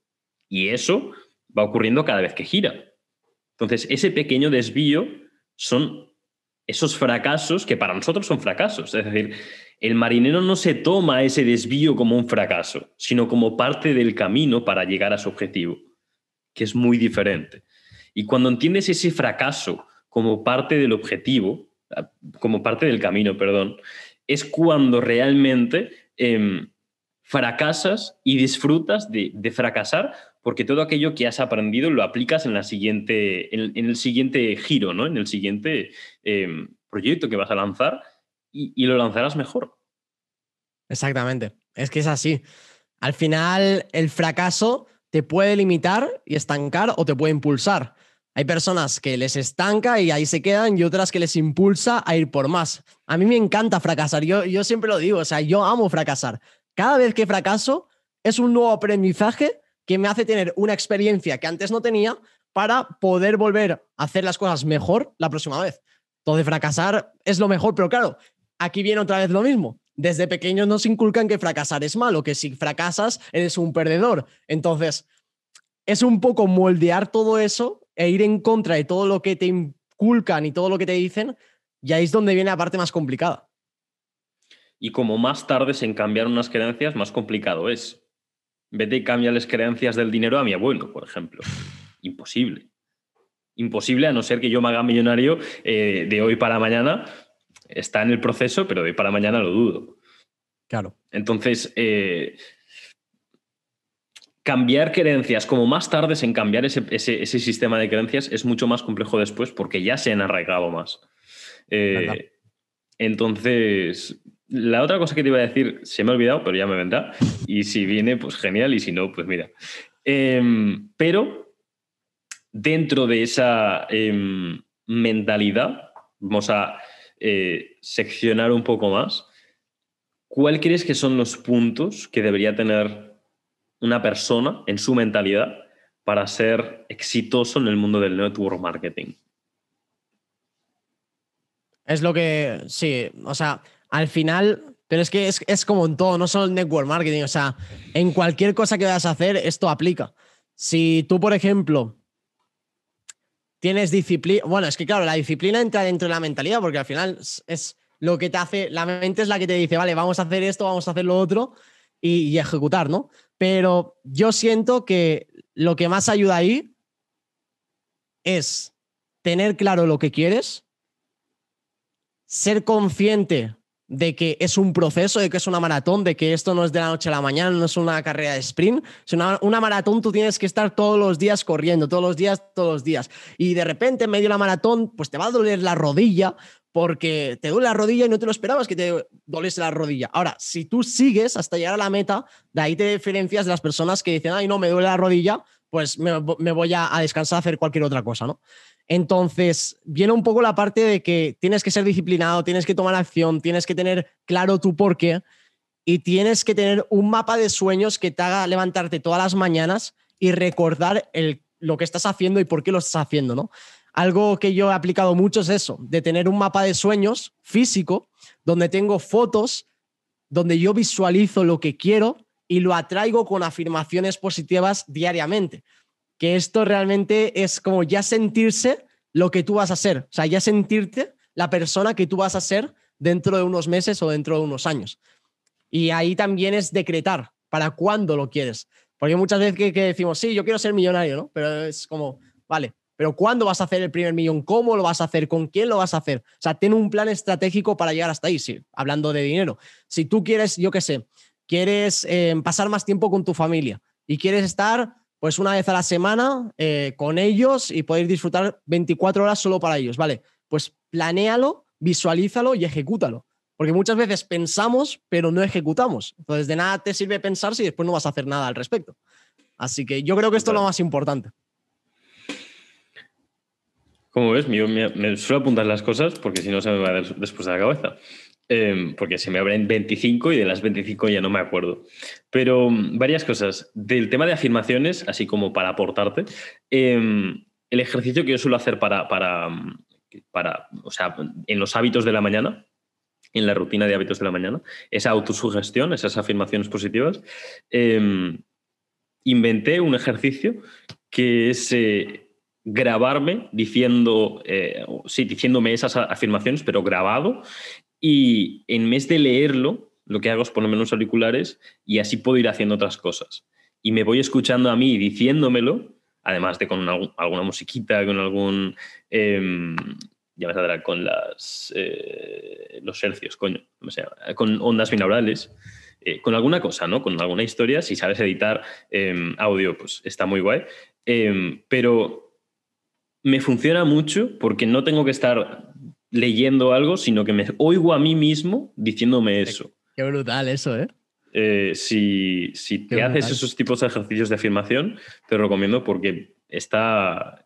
y eso va ocurriendo cada vez que gira. Entonces, ese pequeño desvío son esos fracasos que para nosotros son fracasos. Es decir, el marinero no se toma ese desvío como un fracaso, sino como parte del camino para llegar a su objetivo, que es muy diferente. Y cuando entiendes ese fracaso como parte del objetivo, como parte del camino, perdón, es cuando realmente em, fracasas y disfrutas de, fracasar porque todo aquello que has aprendido lo aplicas en, la siguiente, en, el siguiente giro, ¿no? en el siguiente em, proyecto que vas a lanzar y, lo lanzarás mejor. Exactamente, es que es así. Al final, el fracaso te puede limitar y estancar o te puede impulsar. Hay personas que les estanca y ahí se quedan y otras que les impulsa a ir por más. A mí me encanta fracasar, yo, yo siempre lo digo, o sea, yo amo fracasar. Cada vez que fracaso es un nuevo aprendizaje que me hace tener una experiencia que antes no tenía para poder volver a hacer las cosas mejor la próxima vez. Entonces, fracasar es lo mejor, pero claro, aquí viene otra vez lo mismo. Desde pequeños nos inculcan que fracasar es malo, que si fracasas eres un perdedor. Entonces, es un poco moldear todo eso e ir en contra de todo lo que te inculcan y todo lo que te dicen, y ahí es donde viene la parte más complicada. Y como más tardes en cambiar unas creencias, más complicado es. Vete y cambia las creencias del dinero a mi abuelo, por ejemplo. Imposible. Imposible, a no ser que yo me haga millonario eh, de hoy para mañana. Está en el proceso, pero de hoy para mañana lo dudo. Claro. Entonces, eh, cambiar creencias, como más tardes en cambiar ese, sistema de creencias, es mucho más complejo después porque ya se han arraigado más. Eh, entonces, la otra cosa que te iba a decir se me ha olvidado, pero ya me vendrá. Y si viene, pues genial. Y si no, pues mira. Em, pero dentro de esa em, mentalidad, vamos a eh, seccionar un poco más. ¿Cuál crees que son los puntos que debería tener una persona en su mentalidad para ser exitoso en el mundo del network marketing? Es lo que, sí, o sea, al final, pero es que es, como en todo, no solo el network marketing, o sea, en cualquier cosa que vayas a hacer, esto aplica. Si tú, por ejemplo, tienes disciplina, bueno, es que claro, la disciplina entra dentro de la mentalidad porque al final es, lo que te hace, la mente es la que te dice, vale, vamos a hacer esto, vamos a hacer lo otro y, y ejecutar, ¿no? Pero yo siento que lo que más ayuda ahí es tener claro lo que quieres, ser consciente de que es un proceso, de que es una maratón, de que esto no es de la noche a la mañana, no es una carrera de sprint. Es una, una, maratón, tú tienes que estar todos los días corriendo, todos los días, todos los días. Y de repente, en medio de la maratón, pues te va a doler la rodilla porque te duele la rodilla y no te lo esperabas que te doliese la rodilla. Ahora, si tú sigues hasta llegar a la meta, de ahí te diferencias de las personas que dicen, ay, no, me duele la rodilla, pues me, voy a, a descansar a hacer cualquier otra cosa, ¿no? Entonces, viene un poco la parte de que tienes que ser disciplinado, tienes que tomar acción, tienes que tener claro tu por qué y tienes que tener un mapa de sueños que te haga levantarte todas las mañanas y recordar lo que estás haciendo y por qué lo estás haciendo, ¿no? Algo que yo he aplicado mucho es eso, de tener un mapa de sueños físico donde tengo fotos, donde yo visualizo lo que quiero y lo atraigo con afirmaciones positivas diariamente que esto realmente es como ya sentirse lo que tú vas a ser, o sea, ya sentirte la persona que tú vas a ser dentro de unos meses o dentro de unos años. Y ahí también es decretar para cuándo lo quieres. Porque muchas veces que, decimos, sí, yo quiero ser millonario, ¿no? Pero es como, vale, pero ¿cuándo vas a hacer el primer millón? ¿Cómo lo vas a hacer? ¿Con quién lo vas a hacer? O sea, ten un plan estratégico para llegar hasta ahí, sí, hablando de dinero. Si tú quieres, yo qué sé, quieres eh, pasar más tiempo con tu familia y quieres estar pues una vez a la semana eh, con ellos y poder disfrutar 24 horas solo para ellos, ¿vale? Pues planéalo, visualízalo y ejecútalo. Porque muchas veces pensamos, pero no ejecutamos. Entonces, de nada te sirve pensar si después no vas a hacer nada al respecto. Así que yo creo que esto es lo más importante. Como ves, me, me, suelo apuntar las cosas porque si no se me va a después de la cabeza. Em, porque se me abren 25 y de las 25 ya no me acuerdo. Pero mm, varias cosas. Del tema de afirmaciones, así como para aportarte, em, el ejercicio que yo suelo hacer para, para, mm, para, o sea, en los hábitos de la mañana, en la rutina de hábitos de la mañana, esa autosugestión, esas afirmaciones positivas, em, inventé un ejercicio que es eh, grabarme diciendo, eh, sí, diciéndome esas afirmaciones, pero grabado y en vez de leerlo, lo que hago es ponerme unos auriculares y así puedo ir haciendo otras cosas. Y me voy escuchando a mí diciéndomelo, además de con alguna musiquita, con algún... Em, ya me saldrá con las, eh, los hercios, coño, con ondas binaurales, eh, con alguna cosa, ¿no? Con alguna historia, si sabes editar em, audio, pues está muy guay. Em, pero me funciona mucho porque no tengo que estar leyendo algo, sino que me oigo a mí mismo diciéndome eso. Qué brutal eso, ¿eh? eh si, si te haces esos tipos de ejercicios de afirmación, te lo recomiendo porque está,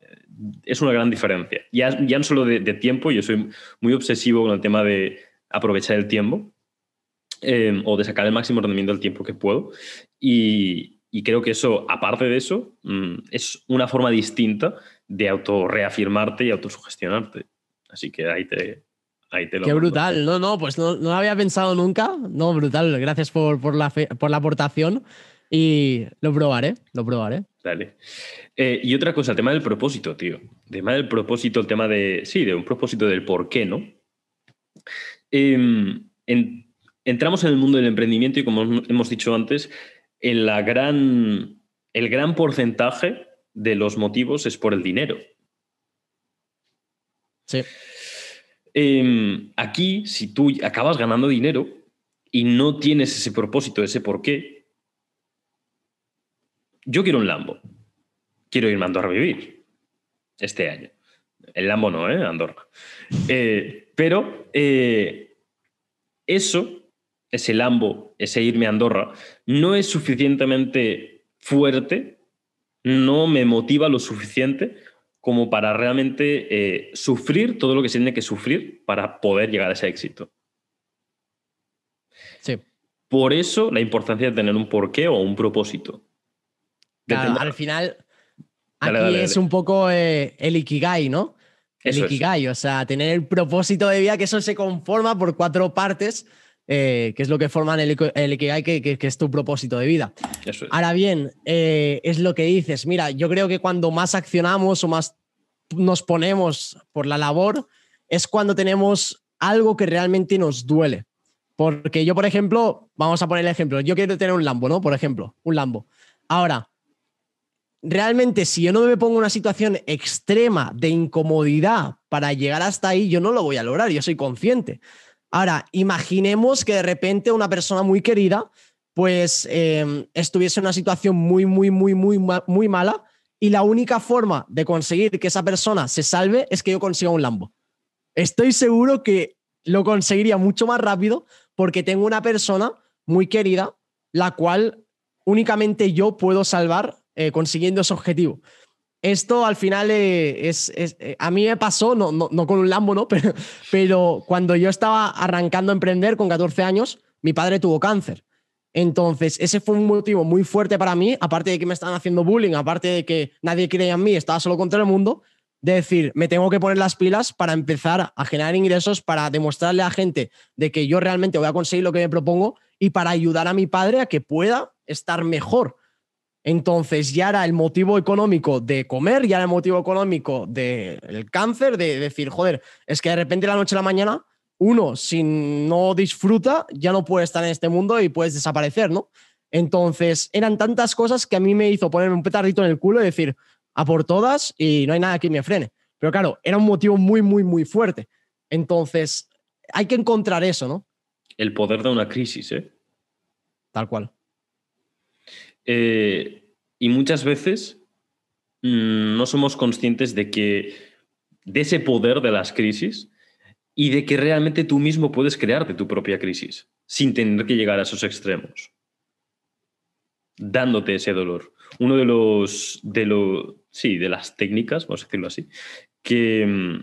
es una gran diferencia. Ya, ya no solo de, tiempo, yo soy muy obsesivo con el tema de aprovechar el tiempo em, o de sacar el máximo rendimiento del tiempo que puedo. Y, y creo que eso, aparte de eso, mm, es una forma distinta de autorreafirmarte y autosugestionarte. Así que ahí te, ahí te lo Qué brutal. No, no, pues no, no, lo había pensado nunca. No, brutal. Gracias por, por, la, por la aportación. Y lo probaré, lo probaré. Dale. Eh, y otra cosa, el tema del propósito, tío. El tema del propósito, el tema de. Sí, de un propósito del por qué, ¿no? Em, entramos en el mundo del emprendimiento y, como hemos dicho antes, en la gran, el gran porcentaje de los motivos es por el dinero. Sí. Em, aquí, si tú acabas ganando dinero y no tienes ese propósito, ese por qué, yo quiero un Lambo. Quiero irme a Andorra a vivir este año. El Lambo no, ¿eh? Andorra. Eh, pero eh, eso, ese Lambo, ese irme a Andorra, no es suficientemente fuerte, no me motiva lo suficiente como para realmente eh, sufrir todo lo que se tiene que sufrir para poder llegar a ese éxito. Sí. Por eso la importancia de tener un porqué o un propósito. al final, aquí es un poco eh, el Ikigai, ¿no? El Ikigai, o sea, tener el propósito de vida, que eso se conforma por cuatro partes, eh, que es lo que forman el, el Ikigai, que, es tu propósito de vida. Ahora bien, eh, es lo que dices. Mira, yo creo que cuando más accionamos o más nos ponemos por la labor, es cuando tenemos algo que realmente nos duele. Porque yo, por ejemplo, vamos a poner el ejemplo, yo quiero tener un Lambo, ¿no? Por ejemplo, un Lambo. Ahora, realmente si yo no me pongo en una situación extrema de incomodidad para llegar hasta ahí, yo no lo voy a lograr, yo soy consciente. Ahora, imaginemos que de repente una persona muy querida, pues em, estuviese en una situación muy, muy, muy, muy, muy mala y la única forma de conseguir que esa persona se salve es que yo consiga un Lambo. Estoy seguro que lo conseguiría mucho más rápido porque tengo una persona muy querida, la cual únicamente yo puedo salvar eh, consiguiendo ese objetivo. Esto al final eh, es, eh, a mí me pasó, no, no, con un Lambo, ¿no? (laughs) Pero, pero cuando yo estaba arrancando a emprender con 14 años, mi padre tuvo cáncer. Entonces, ese fue un motivo muy fuerte para mí, aparte de que me estaban haciendo bullying, aparte de que nadie creía en mí, estaba solo contra el mundo, de decir, me tengo que poner las pilas para empezar a generar ingresos, para demostrarle a la gente de que yo realmente voy a conseguir lo que me propongo y para ayudar a mi padre a que pueda estar mejor. Entonces ya era el motivo económico de comer, ya era el motivo económico del cáncer, de decir, joder, es que de repente la noche a la mañana, uno, si no disfruta, ya no puede estar en este mundo y puedes desaparecer, ¿no? Entonces, eran tantas cosas que a mí me hizo ponerme un petardito en el culo y decir, a por todas y no hay nada que me frene. Pero claro, era un motivo muy, muy, muy fuerte. Entonces, hay que encontrar eso, ¿no? El poder de una crisis, ¿eh? Tal cual. Eh, y muchas veces mm, no somos conscientes de que de ese poder de las crisis y de que realmente tú mismo puedes crearte tu propia crisis sin tener que llegar a esos extremos, dándote ese dolor. Uno de los, de los, sí, de las técnicas, vamos a decirlo así, que mm,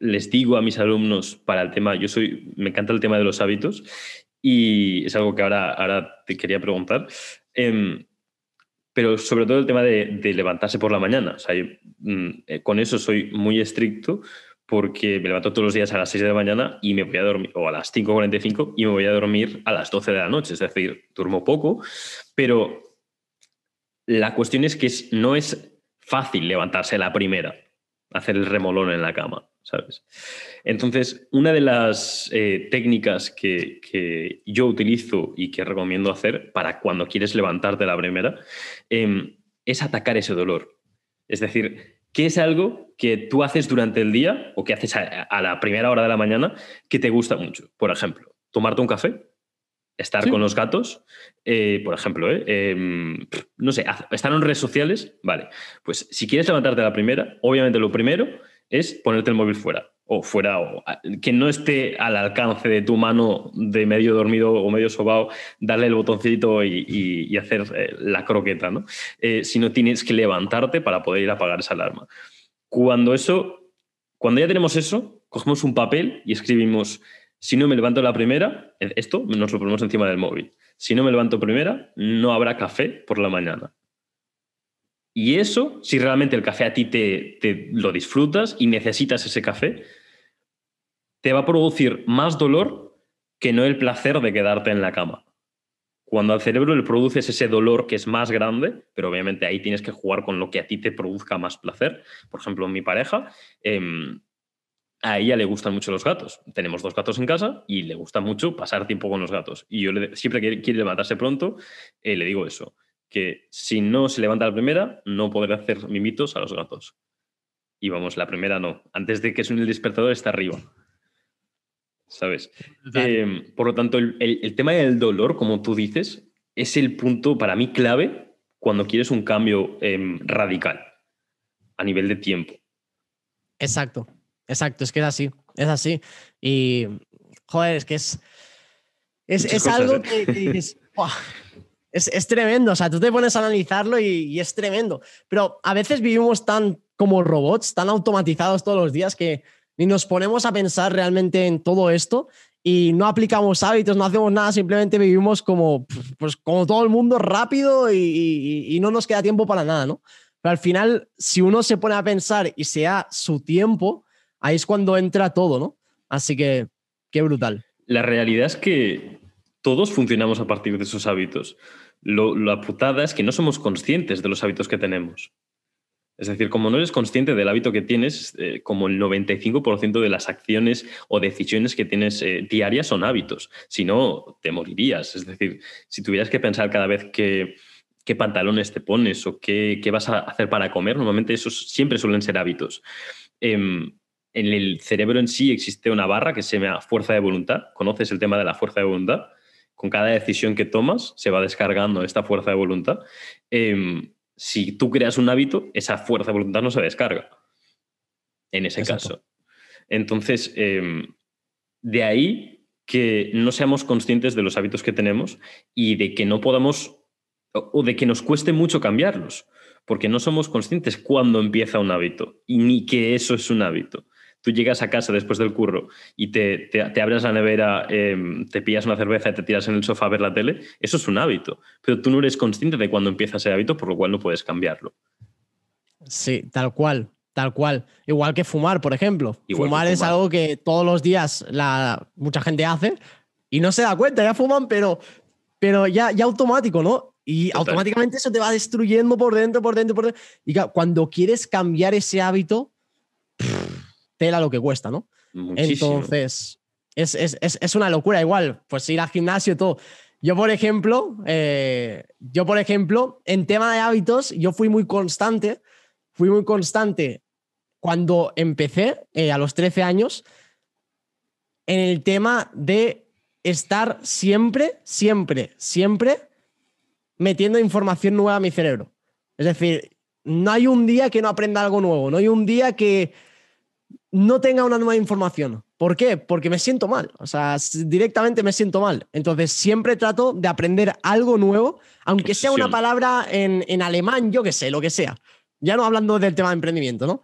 les digo a mis alumnos para el tema, yo soy, me encanta el tema de los hábitos y es algo que ahora, ahora te quería preguntar. Em, pero sobre todo el tema de, levantarse por la mañana. O sea, mm, eh, con eso soy muy estricto porque me levanto todos los días a las 6 de la mañana y me voy a dormir, o a las 5.45 y me voy a dormir a las 12 de la noche. Es decir, duermo poco, pero la cuestión es que no es fácil levantarse la primera, hacer el remolón en la cama. ¿Sabes? Entonces, una de las eh, técnicas que, yo utilizo y que recomiendo hacer para cuando quieres levantarte la primera em, es atacar ese dolor. Es decir, ¿qué es algo que tú haces durante el día o que haces a, la primera hora de la mañana que te gusta mucho? Por ejemplo, tomarte un café, estar con los gatos, eh, por ejemplo, ¿eh? em, no sé, estar en redes sociales, vale. Pues si quieres levantarte a la primera, obviamente lo primero es ponerte el móvil fuera o fuera, o que no esté al alcance de tu mano de medio dormido o medio sobao, darle el botoncito y, hacer eh, la croqueta, ¿no? Eh, sino tienes que levantarte para poder ir a apagar esa alarma. Cuando eso, cuando ya tenemos eso, cogemos un papel y escribimos, si no me levanto la primera, esto nos lo ponemos encima del móvil. Si no me levanto primera, no habrá café por la mañana. Y eso, si realmente el café a ti te, lo disfrutas y necesitas ese café, te va a producir más dolor que no el placer de quedarte en la cama. Cuando al cerebro le produces ese dolor que es más grande, pero obviamente ahí tienes que jugar con lo que a ti te produzca más placer. Por ejemplo, mi pareja, em, a ella le gustan mucho los gatos. Tenemos dos gatos en casa y le gusta mucho pasar tiempo con los gatos. Y yo siempre que quiere levantarse pronto, eh, le digo eso que si no se levanta la primera, no podrá hacer mimitos a los gatos. Y vamos, la primera no. Antes de que suene el despertador está arriba. ¿Sabes? Eh, por lo tanto, el, tema del dolor, como tú dices, es el punto para mí clave cuando quieres un cambio em, radical a nivel de tiempo. Exacto, exacto, es que es así, es así. Y, joder, es que es, es, algo ¿eh? que, dices, (laughs) es, tremendo, o sea, tú te pones a analizarlo y, es tremendo. Pero a veces vivimos tan como robots, tan automatizados todos los días que ni nos ponemos a pensar realmente en todo esto y no aplicamos hábitos, no hacemos nada, simplemente vivimos como, pues, como todo el mundo rápido y, no nos queda tiempo para nada, ¿no? Pero al final, si uno se pone a pensar y se da su tiempo, ahí es cuando entra todo, ¿no? Así que, qué brutal. La realidad es que todos funcionamos a partir de esos hábitos. Lo, la putada es que no somos conscientes de los hábitos que tenemos. Es decir, como no eres consciente del hábito que tienes, eh, como el 95% de las acciones o decisiones que tienes eh, diarias son hábitos. Si no, te morirías. Es decir, si tuvieras que pensar cada vez qué pantalones te pones o qué, qué, vas a hacer para comer, normalmente esos siempre suelen ser hábitos. Em, en el cerebro en sí existe una barra que se llama fuerza de voluntad. ¿Conoces el tema de la fuerza de voluntad? Con cada decisión que tomas se va descargando esta fuerza de voluntad. Em, si tú creas un hábito, esa fuerza de voluntad no se descarga. En ese caso. Entonces, em, de ahí que no seamos conscientes de los hábitos que tenemos y de que no podamos o de que nos cueste mucho cambiarlos, porque no somos conscientes cuándo empieza un hábito y ni que eso es un hábito tú llegas a casa después del curro y te, te, abres la nevera, em, te pillas una cerveza y te tiras en el sofá a ver la tele, eso es un hábito. Pero tú no eres consciente de cuándo empieza ese hábito, por lo cual no puedes cambiarlo. Sí, tal cual, tal cual. Igual que fumar, por ejemplo. fumar, es algo que todos los días la, mucha gente hace y no se da cuenta, ya fuman, pero, pero ya, ya automático, ¿no? Y automáticamente eso te va destruyendo por dentro, por dentro, por dentro. Y cuando quieres cambiar ese hábito, tela lo que cuesta, ¿no? Entonces, es, una locura igual, pues ir al gimnasio todo. Yo, por ejemplo, eh, yo, por ejemplo, en tema de hábitos, yo fui muy constante, fui muy constante cuando empecé eh, a los 13 años en el tema de estar siempre, siempre, siempre metiendo información nueva a mi cerebro. Es decir, no hay un día que no aprenda algo nuevo, no hay un día que no tenga una nueva información. ¿Por qué? Porque me siento mal, o sea, directamente me siento mal. Entonces siempre trato de aprender algo nuevo, aunque sea una palabra en, en alemán, yo qué sé, lo que sea. Ya no hablando del tema de emprendimiento, ¿no?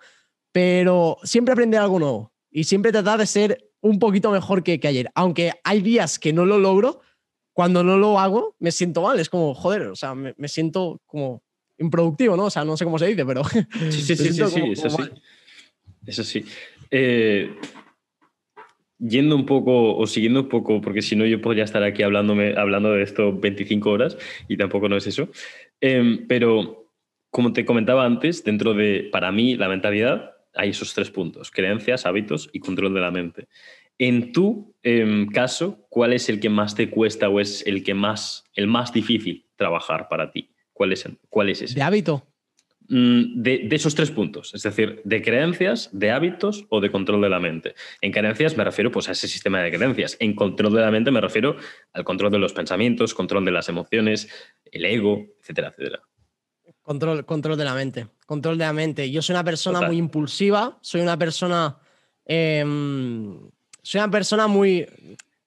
Pero siempre aprender algo nuevo y siempre tratar de ser un poquito mejor que, que ayer. Aunque hay días que no lo logro, cuando no lo hago me siento mal. Es como, joder, o sea, me, me siento como improductivo, ¿no? O sea, no sé cómo se dice, pero... Sí, sí, (laughs) sí, sí, sí, eso sí. Eso sí. Eh, yendo un poco o siguiendo un poco, porque si no yo podría estar aquí hablándome, hablando de esto 25 horas y tampoco no es eso. Eh, pero como te comentaba antes, dentro de, para mí, la mentalidad, hay esos tres puntos, creencias, hábitos y control de la mente. En tu eh, caso, ¿cuál es el que más te cuesta o es el que más, el más difícil trabajar para ti? ¿Cuál es, cuál es ese? De hábito. Mm, de, de, esos tres puntos, es decir, de creencias, de hábitos o de control de la mente. En creencias me refiero pues, a ese sistema de creencias. En control de la mente me refiero al control de los pensamientos, control de las emociones, el ego, etcétera, etcétera. Control, control de la mente. Control de la mente. Yo soy una persona Total. muy impulsiva, soy una persona. Eh, soy una persona muy.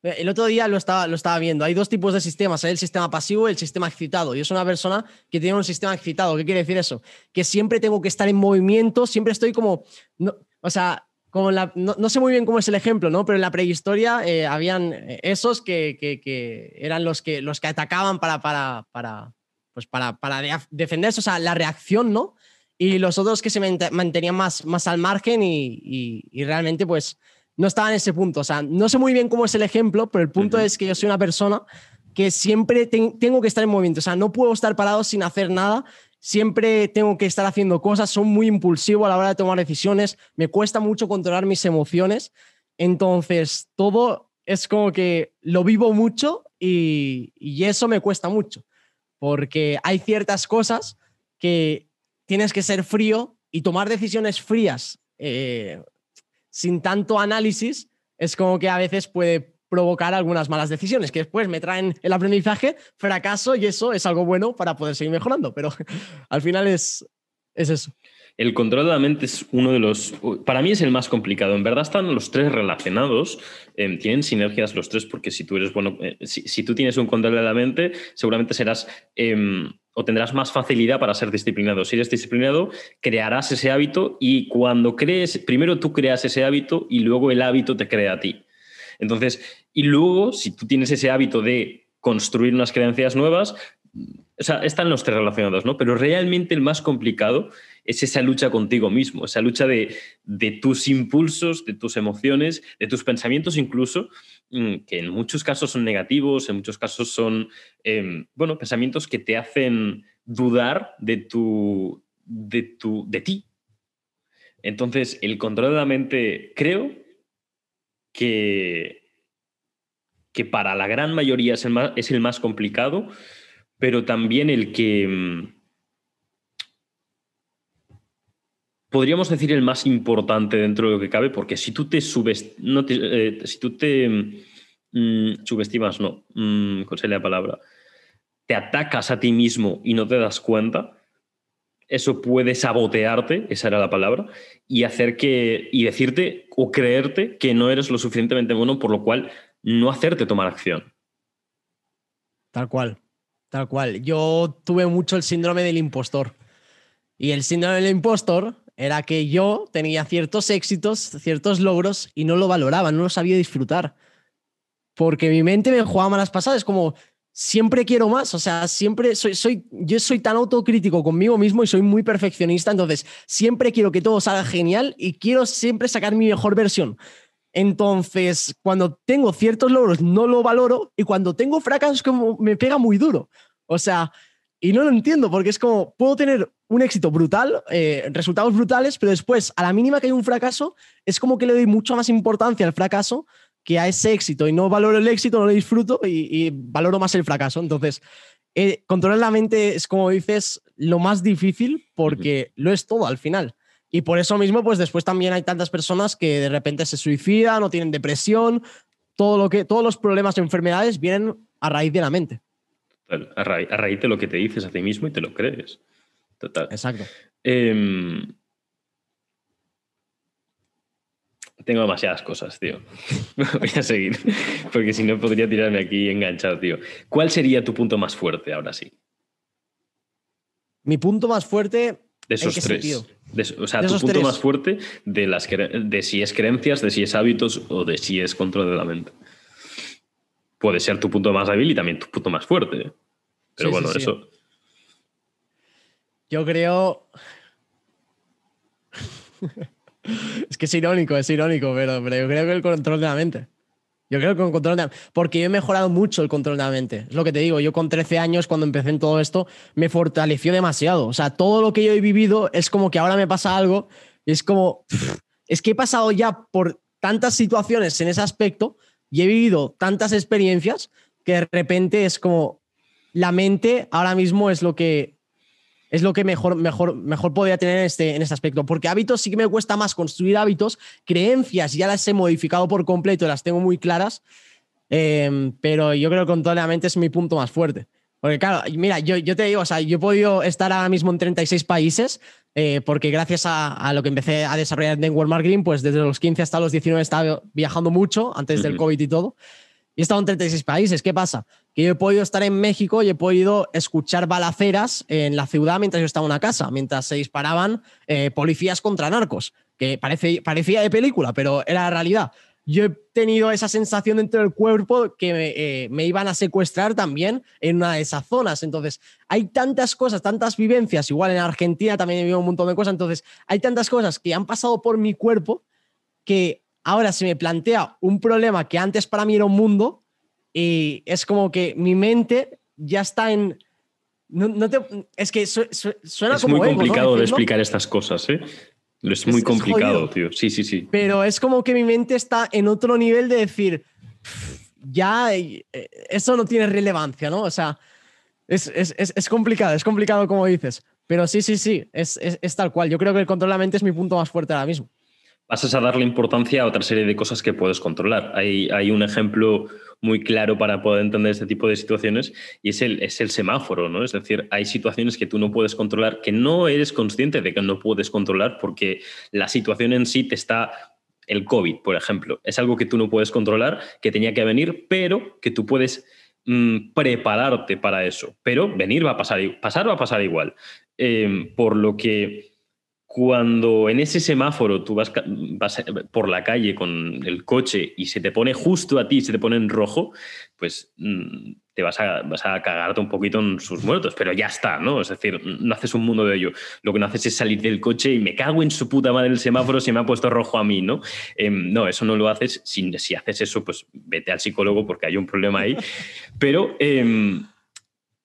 El otro día lo estaba, lo estaba viendo. Hay dos tipos de sistemas: hay el sistema pasivo y el sistema excitado. Yo soy una persona que tiene un sistema excitado. ¿Qué quiere decir eso? Que siempre tengo que estar en movimiento, siempre estoy como. No, o sea, como no, no, sé muy bien cómo es el ejemplo, ¿no? Pero en la prehistoria eh, habían esos que, que, eran los que, los que atacaban para, para, para, pues para, para de defenderse, o sea, la reacción, ¿no? Y los otros que se mantenían más, más al margen y, y, realmente pues no estaban en ese punto. O sea, no sé muy bien cómo es el ejemplo, pero el punto uh -huh. es que yo soy una persona que siempre te tengo que estar en movimiento. O sea, no puedo estar parado sin hacer nada. Siempre tengo que estar haciendo cosas. Soy muy impulsivo a la hora de tomar decisiones. Me cuesta mucho controlar mis emociones. Entonces, todo es como que lo vivo mucho y, y eso me cuesta mucho porque hay ciertas cosas que tienes que ser frío y tomar decisiones frías eh, sin tanto análisis es como que a veces puede provocar algunas malas decisiones que después me traen el aprendizaje, fracaso y eso es algo bueno para poder seguir mejorando, pero (laughs) al final es, es eso. El control de la mente es uno de los, para mí es el más complicado. En verdad están los tres relacionados, eh, tienen sinergias los tres, porque si tú eres bueno, eh, si, tú tienes un control de la mente, seguramente serás eh, o tendrás más facilidad para ser disciplinado. Si eres disciplinado, crearás ese hábito y cuando crees, primero tú creas ese hábito y luego el hábito te crea a ti. Entonces, y luego, si tú tienes ese hábito de construir unas creencias nuevas, o sea, están los tres relacionados, ¿no? Pero realmente el más complicado es esa lucha contigo mismo, esa lucha de, de, tus impulsos, de tus emociones, de tus pensamientos incluso, mm, que en muchos casos son negativos, en muchos casos son, eh, bueno, pensamientos que te hacen dudar de, tu, de, tu, de ti. Entonces, el control de la mente, creo que, que para la gran mayoría es el más, es el más complicado, pero también el que mm, podríamos decir el más importante dentro de lo que cabe, porque si tú te subes, no te, eh, mm, subestimas, no, mm, ¿cuál sería la palabra? Te atacas a ti mismo y no te das cuenta, eso puede sabotearte, esa era la palabra, y hacer que, y decirte o creerte que no eres lo suficientemente bueno, por lo cual no hacerte tomar acción. Tal cual, tal cual. Yo tuve mucho el síndrome del impostor. Y el síndrome del impostor era que yo tenía ciertos éxitos, ciertos logros y no lo valoraba, no lo sabía disfrutar. Porque mi mente me jugaba malas pasadas, como siempre quiero más, o sea, siempre soy, soy, yo soy tan autocrítico conmigo mismo y soy muy perfeccionista, entonces siempre quiero que todo salga genial y quiero siempre sacar mi mejor versión. Entonces, cuando tengo ciertos logros, no lo valoro y cuando tengo fracasos, como me pega muy duro. O sea, y no lo entiendo porque es como, puedo tener un éxito brutal, eh, resultados brutales, pero después, a la mínima que hay un fracaso, es como que le doy mucha más importancia al fracaso que a ese éxito y no valoro el éxito, no lo disfruto y, valoro más el fracaso. Entonces, eh, controlar la mente es, como dices, lo más difícil porque lo es todo al final. Y por eso mismo, pues después también hay tantas personas que de repente se suicidan o tienen depresión, todo lo que, todos los problemas o enfermedades vienen a raíz de la mente. A, raíz, de lo que te dices a ti mismo y te lo crees. Total. Exacto. Em, tengo demasiadas cosas, tío. (laughs) Voy a seguir, porque si no podría tirarme aquí enganchado, tío. ¿Cuál sería tu punto más fuerte ahora sí? Mi punto más fuerte. De esos tres. o sea, tu punto más fuerte de, las, de si es creencias, de si es hábitos o de si es control de la mente. Puede ser tu punto más débil y también tu punto más fuerte. Pero bueno, eso. Yo creo. (laughs) es que es irónico, es irónico, pero, pero yo creo que el control de la mente. Yo creo que con control de la Porque yo he mejorado mucho el control de la mente. Es lo que te digo. Yo con 13 años, cuando empecé en todo esto, me fortaleció demasiado. O sea, todo lo que yo he vivido es como que ahora me pasa algo y es como. Es que he pasado ya por tantas situaciones en ese aspecto y he vivido tantas experiencias que de repente es como. La mente ahora mismo es lo que es lo que mejor, mejor, mejor podría tener en este, en este aspecto. Porque hábitos sí que me cuesta más construir hábitos. Creencias ya las he modificado por completo, las tengo muy claras. Em, pero yo creo que con es mi punto más fuerte. Porque claro, mira, yo, yo te digo, o sea, yo he podido estar ahora mismo en 36 países eh, porque gracias a, lo que empecé a desarrollar en World Marketing, pues desde los 15 hasta los 19 he estado viajando mucho antes del COVID y todo. Y he estado en 36 países. ¿Qué pasa? Que yo he podido estar en México y he podido escuchar balaceras en la ciudad mientras yo estaba en una casa, mientras se disparaban eh, policías contra narcos, que parece, parecía de película, pero era la realidad. Yo he tenido esa sensación dentro del cuerpo que me, eh, me, iban a secuestrar también en una de esas zonas. Entonces, hay tantas cosas, tantas vivencias. Igual en Argentina también he vivido un montón de cosas. Entonces, hay tantas cosas que han pasado por mi cuerpo que ahora se me plantea un problema que antes para mí era un mundo y es como que mi mente ya está en... No, te, es que suena es como... muy complicado de explicar estas cosas, ¿eh? Es muy complicado, tío. Sí, sí, sí. Pero es como que mi mente está en otro nivel de decir, ya, eh, eso no tiene relevancia, ¿no? O sea, es, es, es, complicado, es complicado como dices. Pero sí, sí, sí, es, tal cual. Yo creo que el control de la mente es mi punto más fuerte ahora mismo pasas a darle importancia a otra serie de cosas que puedes controlar. Hay, hay un ejemplo muy claro para poder entender este tipo de situaciones y es el, es el semáforo, ¿no? Es decir, hay situaciones que tú no puedes controlar, que no eres consciente de que no puedes controlar porque la situación en sí te está el COVID, por ejemplo, es algo que tú no puedes controlar, que tenía que venir, pero que tú puedes mm, prepararte para eso. Pero venir va a pasar, pasar va a pasar igual. Em, por lo que cuando en ese semáforo tú vas, por la calle con el coche y se te pone justo a ti, se te pone en rojo, pues mm, te vas a, cagarte un poquito en sus muertos, pero ya está, ¿no? Es decir, no haces un mundo de ello. Lo que no haces es salir del coche y me cago en su puta madre el semáforo si me ha puesto rojo a mí, ¿no? Em, no, eso no lo haces. Si, si haces eso, pues vete al psicólogo porque hay un problema ahí. Pero... Em,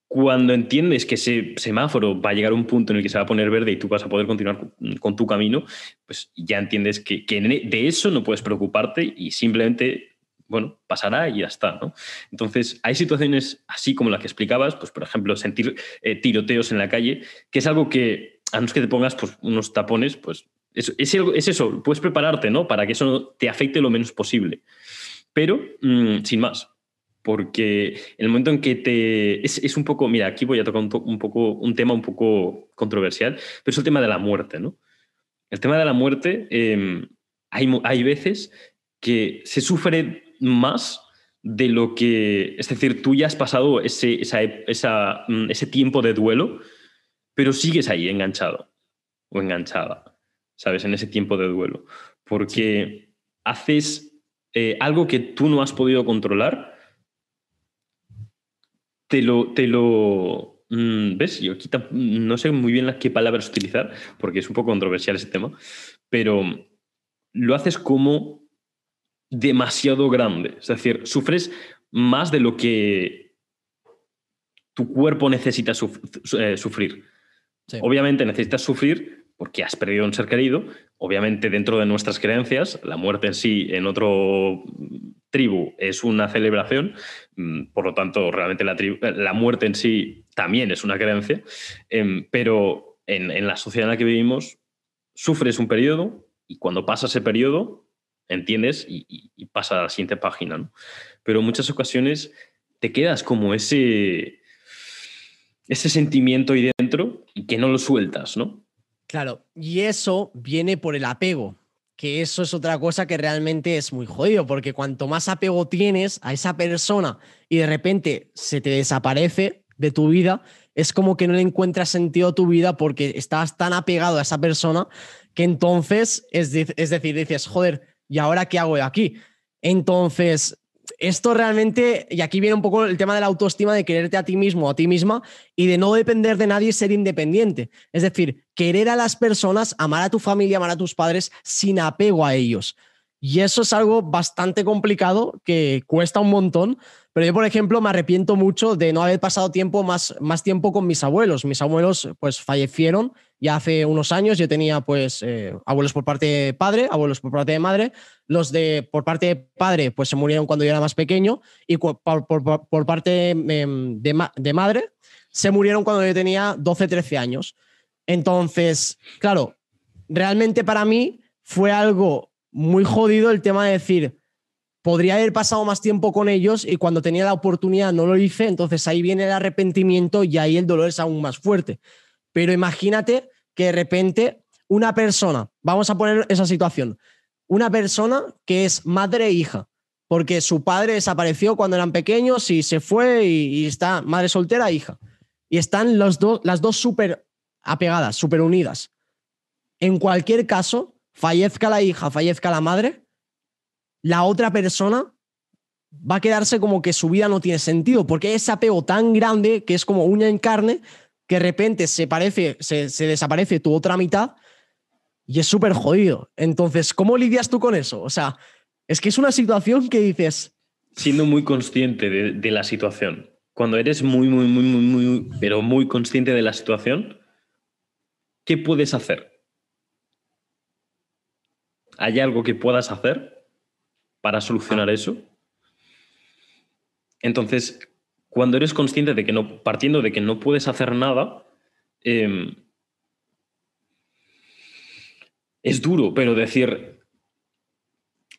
cuando entiendes que ese semáforo va a llegar a un punto en el que se va a poner verde y tú vas a poder continuar con tu camino, pues ya entiendes que, de eso no puedes preocuparte y simplemente, bueno, pasará y ya está, ¿no? Entonces, hay situaciones así como las que explicabas, pues por ejemplo, sentir eh, tiroteos en la calle, que es algo que, a no que te pongas pues, unos tapones, pues es, es, eso, puedes prepararte, ¿no? Para que eso te afecte lo menos posible. Pero, mm, sin más, porque el momento en que te... Es, un poco, mira, aquí voy a tocar un, poco, un tema un poco controversial, pero es el tema de la muerte, ¿no? El tema de la muerte, em, hay, hay veces que se sufre más de lo que, es decir, tú ya has pasado ese, esa, mm, ese tiempo de duelo, pero sigues ahí enganchado o enganchada, ¿sabes? En ese tiempo de duelo, porque haces eh, algo que tú no has podido controlar te lo, te lo mm, ¿ves? Yo aquí no sé muy bien qué palabras utilizar, porque es un poco controversial ese tema, pero lo haces como demasiado grande. Es decir, sufres más de lo que tu cuerpo necesita eh, sufrir. Obviamente necesitas sufrir, porque has perdido un ser querido. Obviamente, dentro de nuestras creencias, la muerte en sí, en otro tribu, es una celebración. Mm, por lo tanto, realmente la, la muerte en sí también es una creencia. Em, pero en, la sociedad en la que vivimos, sufres un periodo y cuando pasa ese periodo, entiendes y, pasa a la siguiente página. Pero en muchas ocasiones te quedas como ese, ese sentimiento ahí dentro y que no lo sueltas, ¿no? Claro, y eso viene por el apego, que eso es otra cosa que realmente es muy jodido, porque cuanto más apego tienes a esa persona y de repente se te desaparece de tu vida, es como que no le encuentras sentido a tu vida porque estás tan apegado a esa persona que entonces, es, es decir, dices, joder, ¿y ahora qué hago de aquí? Entonces, esto realmente, y aquí viene un poco el tema de la autoestima, de quererte a ti mismo a ti misma y de no depender de nadie ser independiente. Es decir, querer a las personas, amar a tu familia, amar a tus padres sin apego a ellos. Y eso es algo bastante complicado que cuesta un montón. Pero yo, por ejemplo, me arrepiento mucho de no haber pasado tiempo más, más tiempo con mis abuelos. Mis abuelos pues fallecieron ya hace unos años. Yo tenía pues eh, abuelos por parte de padre, abuelos por parte de madre. Los de por parte de padre pues se murieron cuando yo era más pequeño y por, parte em, de, de, madre se murieron cuando yo tenía 12, 13 años. Entonces, claro, realmente para mí fue algo muy jodido el tema de decir, podría haber pasado más tiempo con ellos y cuando tenía la oportunidad no lo hice, entonces ahí viene el arrepentimiento y ahí el dolor es aún más fuerte. Pero imagínate que de repente una persona, vamos a poner esa situación, una persona que es madre e hija, porque su padre desapareció cuando eran pequeños y se fue y, está madre soltera e hija. Y están los las dos súper apegadas, súper unidas. En cualquier caso, fallezca la hija, fallezca la madre, la otra persona va a quedarse como que su vida no tiene sentido, porque ese apego tan grande que es como uña en carne, que de repente se, parece, se, desaparece tu otra mitad y es súper jodido. Entonces, ¿cómo lidias tú con eso? O sea, es que es una situación que dices... Siendo muy consciente de, de la situación, cuando eres muy, muy, muy, muy, muy, pero muy consciente de la situación, ¿qué puedes hacer? ¿Hay algo que puedas hacer para solucionar eso? Entonces, cuando eres consciente de que no, partiendo de que no puedes hacer nada, em, es duro, pero decir,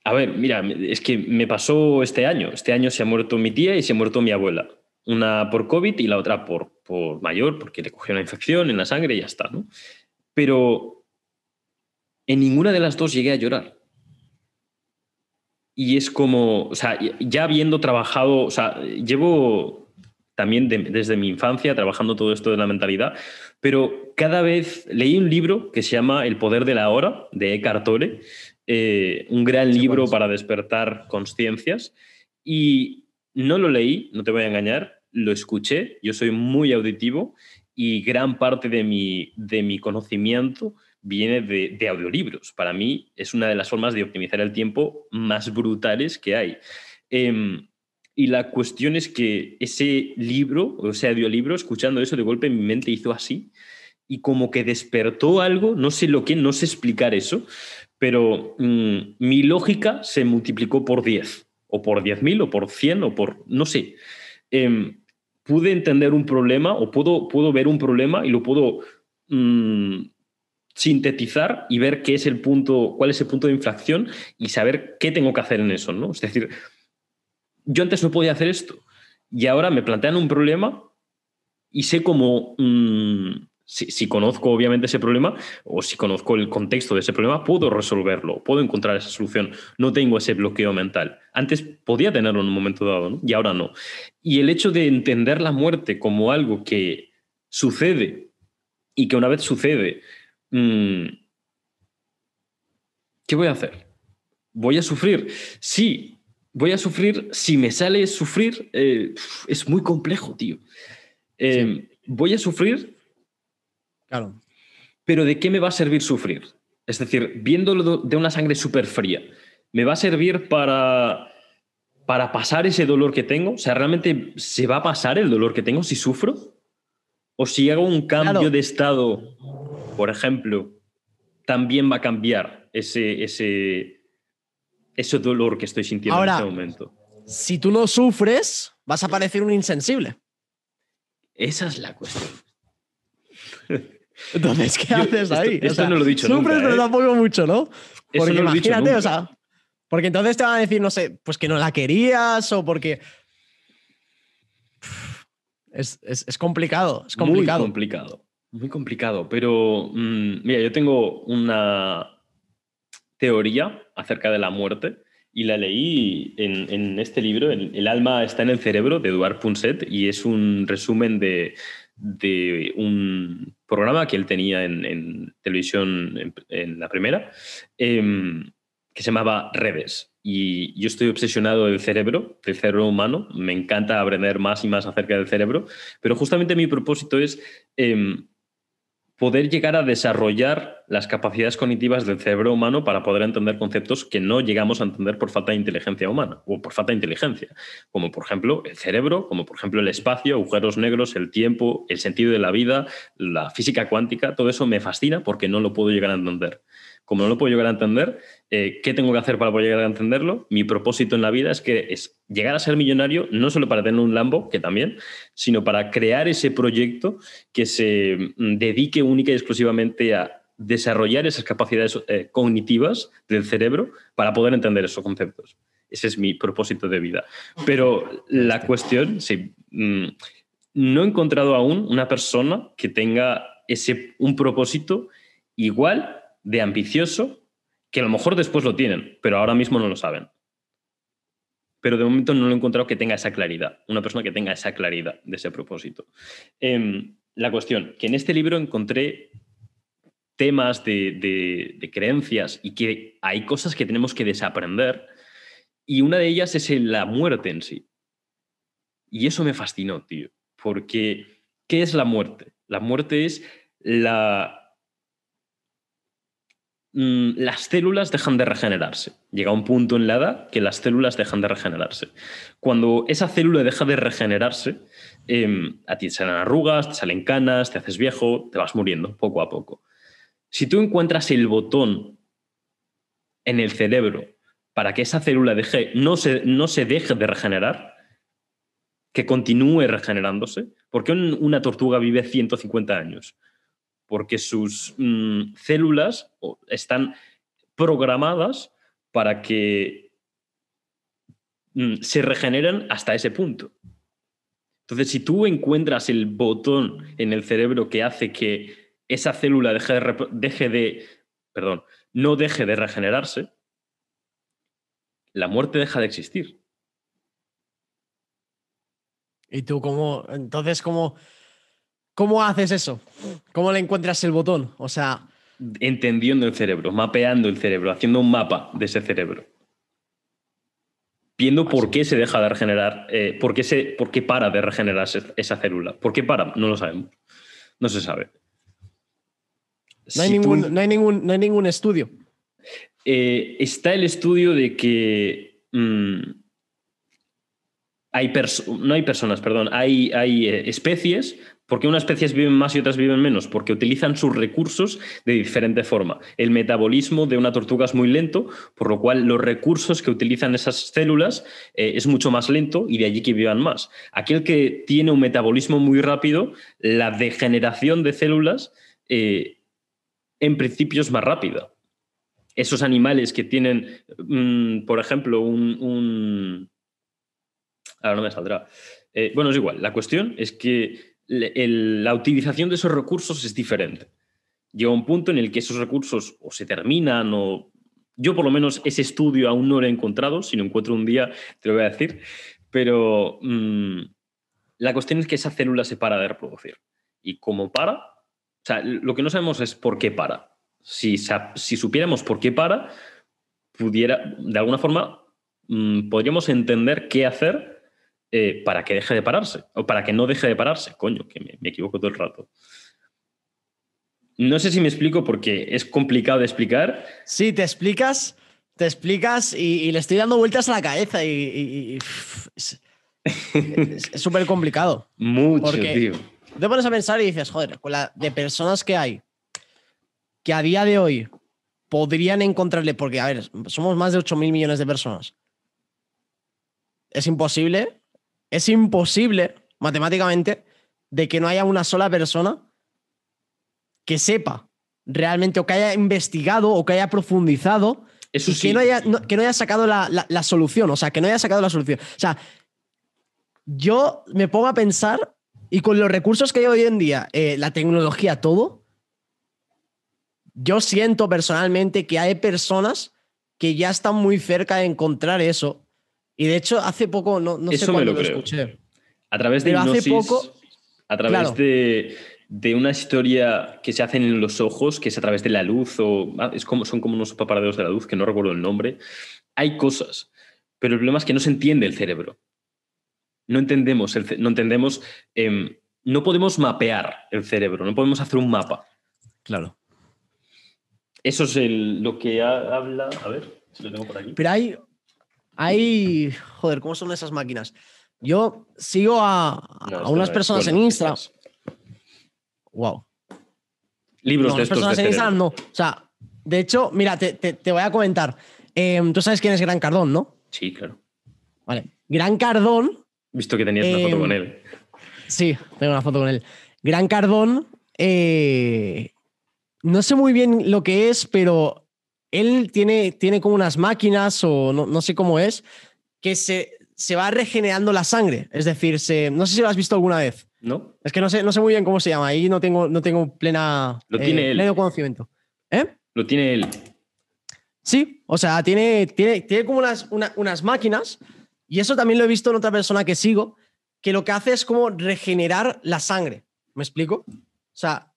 a ver, mira, es que me pasó este año. Este año se ha muerto mi tía y se ha muerto mi abuela. Una por COVID y la otra por, por mayor, porque le cogió una infección en la sangre y ya está, ¿no? Pero en ninguna de las dos llegué a llorar. Y es como, o sea, ya habiendo trabajado, o sea, llevo también desde mi infancia trabajando todo esto de la mentalidad, pero cada vez leí un libro que se llama El poder de la hora, de Eckhart Tolle, eh, un gran libro para despertar conciencias, y no lo leí, no te voy a engañar, lo escuché, yo soy muy auditivo y gran parte de mi, de mi conocimiento viene de, audiolibros. Para mí es una de las formas de optimizar el tiempo más brutales que hay. Em, y la cuestión es que ese libro, o ese audiolibro, escuchando eso de golpe mi mente hizo así y como que despertó algo, no sé lo que, no sé explicar eso, pero mm, mi lógica se multiplicó por 10, o por 10.000, o por 100, o por, no sé. Em, pude entender un problema, o puedo, puedo ver un problema y lo puedo mm, sintetizar y ver qué es el punto, cuál es el punto de infracción y saber qué tengo que hacer en eso, ¿no? Es decir, yo antes no podía hacer esto y ahora me plantean un problema y sé cómo, mm, si, conozco obviamente ese problema o si conozco el contexto de ese problema, puedo resolverlo, puedo encontrar esa solución, no tengo ese bloqueo mental. Antes podía tenerlo en un momento dado y ahora no. Y el hecho de entender la muerte como algo que sucede y que una vez sucede, Mm, ¿qué voy a hacer? ¿Voy a sufrir? Sí, voy a sufrir. Si me sale sufrir, eh, es muy complejo, tío. Em, voy a sufrir. Claro. Pero ¿de qué me va a servir sufrir? Es decir, viéndolo de una sangre súper fría, ¿me va a servir para, para pasar ese dolor que tengo? O sea, ¿realmente se va a pasar el dolor que tengo si sufro? ¿O si hago un cambio de estado por ejemplo, también va a cambiar ese, ese, ese dolor que estoy sintiendo Ahora, en este momento. Si tú no sufres, vas a parecer un insensible. Esa es la cuestión. (laughs) Entonces, ¿qué Yo- haces esto- ahí? esto no lo he dicho Sufres, nunca, pero ¿eh? tampoco mucho, ¿no? Eso Porque no lo he dicho imagínate, o sea, porque entonces te van a decir, no sé, pues que no la querías o porque. Es, es- es complicado, es complicado. Muy complicado. Muy complicado. Pero, mm, mira, yo tengo una teoría acerca de la muerte y la leí en, este libro, El, alma está en el cerebro, de Eduard Punset, y es un resumen de, un programa que él tenía en, televisión en, la primera, em, que se llamaba Redes. Y yo estoy obsesionado del cerebro, del cerebro humano. Me encanta aprender más y más acerca del cerebro. Pero justamente mi propósito es em, poder llegar a desarrollar las capacidades cognitivas del cerebro humano para poder entender conceptos que no llegamos a entender por falta de inteligencia humana o por falta de inteligencia, como por ejemplo el cerebro, como por ejemplo el espacio, agujeros negros, el tiempo, el sentido de la vida, la física cuántica, todo eso me fascina porque no lo puedo llegar a entender. Como no lo puedo llegar a entender, eh, ¿qué tengo que hacer para poder llegar a entenderlo? Mi propósito en la vida es que es llegar a ser millonario no solo para tener un Lambo, que también, sino para crear ese proyecto que se mm, dedique única y exclusivamente a desarrollar esas capacidades eh, cognitivas del cerebro para poder entender esos conceptos. Ese es mi propósito de vida. Pero la cuestión, sí, mm, no he encontrado aún una persona que tenga ese, un propósito igual de ambicioso, que a lo mejor después lo tienen, pero ahora mismo no lo saben. Pero de momento no lo he encontrado que tenga esa claridad, una persona que tenga esa claridad de ese propósito. Em, la cuestión, que en este libro encontré temas de, de- de creencias y que hay cosas que tenemos que desaprender y una de ellas es la muerte en sí. Y eso me fascinó, tío, porque ¿qué es la muerte? La muerte es la... mm, Las células dejan de regenerarse. Llega un punto en la edad que las células dejan de regenerarse. Cuando esa célula deja de regenerarse, em, a ti salen arrugas, te salen canas, te haces viejo, te vas muriendo poco a poco. Si tú encuentras el botón en el cerebro para que esa célula deje, no, se, no se deje de regenerar, que continúe regenerándose, ¿por qué un- una tortuga vive 150 años? Porque sus mm, células están programadas para que mm, se regeneren hasta ese punto. Entonces, si tú encuentras el botón en el cerebro que hace que esa célula deje de, deje de perdón, no deje de regenerarse, la muerte deja de existir. ¿Y tú cómo? Entonces, ¿cómo, ¿cómo haces eso? ¿Cómo le encuentras el botón? O sea, Entendiendo el cerebro, mapeando el cerebro, haciendo un mapa de ese cerebro. Viendo por qué se deja de regenerar, eh, por, qué se, por qué para de regenerarse esa célula. ¿Por qué para? No lo sabemos. No se sabe. no hay, Si tú- ningún, no hay, ningún, no hay ningún estudio. Eh, está el estudio de que mm, hay no hay personas, perdón, hay, hay eh, especies. ¿Por qué unas especies viven más y otras viven menos? Porque utilizan sus recursos de diferente forma. El metabolismo de una tortuga es muy lento, por lo cual los recursos que utilizan esas células eh, es mucho más lento y de allí que vivan más. Aquel que tiene un metabolismo muy rápido, la degeneración de células eh, en principio es más rápida esos animales que tienen, mm, por ejemplo, un, Ahora no me saldrá. Eh, bueno, es igual. La cuestión es que la utilización de esos recursos es diferente. Llega un punto en el que esos recursos o se terminan o... Yo por lo menos ese estudio aún no lo he encontrado. Si lo encuentro un día te lo voy a decir. Pero mm, la cuestión es que esa célula se para de reproducir. Y como para, o sea, lo que no sabemos es por qué para. Si, si supiéramos por qué para, pudiera, de alguna forma, mm, podríamos entender qué hacer eh, para que deje de pararse, o para que no deje de pararse. Coño, que me, me equivoco todo el rato. No sé si me explico porque es complicado de explicar. Sí, te explicas, te explicas y, y le estoy dando vueltas a la cabeza y, y- y- pff, es súper complicado. Mucho, Porque- tío. Te pones a pensar y dices, joder, con la de personas que hay que a día de hoy podrían encontrarle, porque, a ver, somos más de 8 mil millones de personas. Es imposible, es imposible matemáticamente de que no haya una sola persona que sepa realmente o que haya investigado o que haya profundizado Eso y sí. que, no haya, no- que no haya sacado la, la- la solución, o sea, que no haya sacado la solución. O sea, yo me pongo a pensar y con los recursos que hay hoy en día, eh, la tecnología, todo, yo siento personalmente que hay personas que ya están muy cerca de encontrar eso. Y de hecho, hace poco, no, no sé Eso me cuándo lo lo, escuché. A través de Pero hace hipnosis, poco- a través Claro. de, de una historia que se hacen en los ojos, que es a través de la luz, o ah, es como, son como unos paparadeos de la luz, que no recuerdo el nombre. Hay cosas, pero el problema es que no se entiende el cerebro. No entendemos, el no entendemos, em, no podemos mapear el cerebro, no podemos hacer un mapa. Claro. Eso es el- lo que ha- habla. A ver, si lo tengo por aquí. Pero hay, hay, joder, ¿cómo son esas máquinas? Yo sigo a, No, a unas personas en Insta. estas- Wow. Libros No, de estos personas de en. Instagram no. O sea, de hecho, mira, te, te- te voy a comentar. Em, Tú sabes quién es Gran Cardón, ¿no? Sí, claro. Vale. Gran Cardón, Visto que tenías una foto Em, con él. sí, tengo una foto con él. Gran Cardón, eh, no sé muy bien lo que es, pero él tiene, tiene como unas máquinas o no, no sé cómo es, que se, se va regenerando la sangre. Es decir, se, no sé si lo has visto alguna vez. ¿No? Es que no sé, no sé muy bien cómo se llama. Ahí no tengo, no tengo plena, Lo tiene él. pleno conocimiento. ¿Eh? Lo tiene él. Sí, o sea, tiene, tiene, tiene como unas, una- unas máquinas, y eso también lo he visto en otra persona que sigo, que lo que hace es como regenerar la sangre. ¿Me explico? O sea,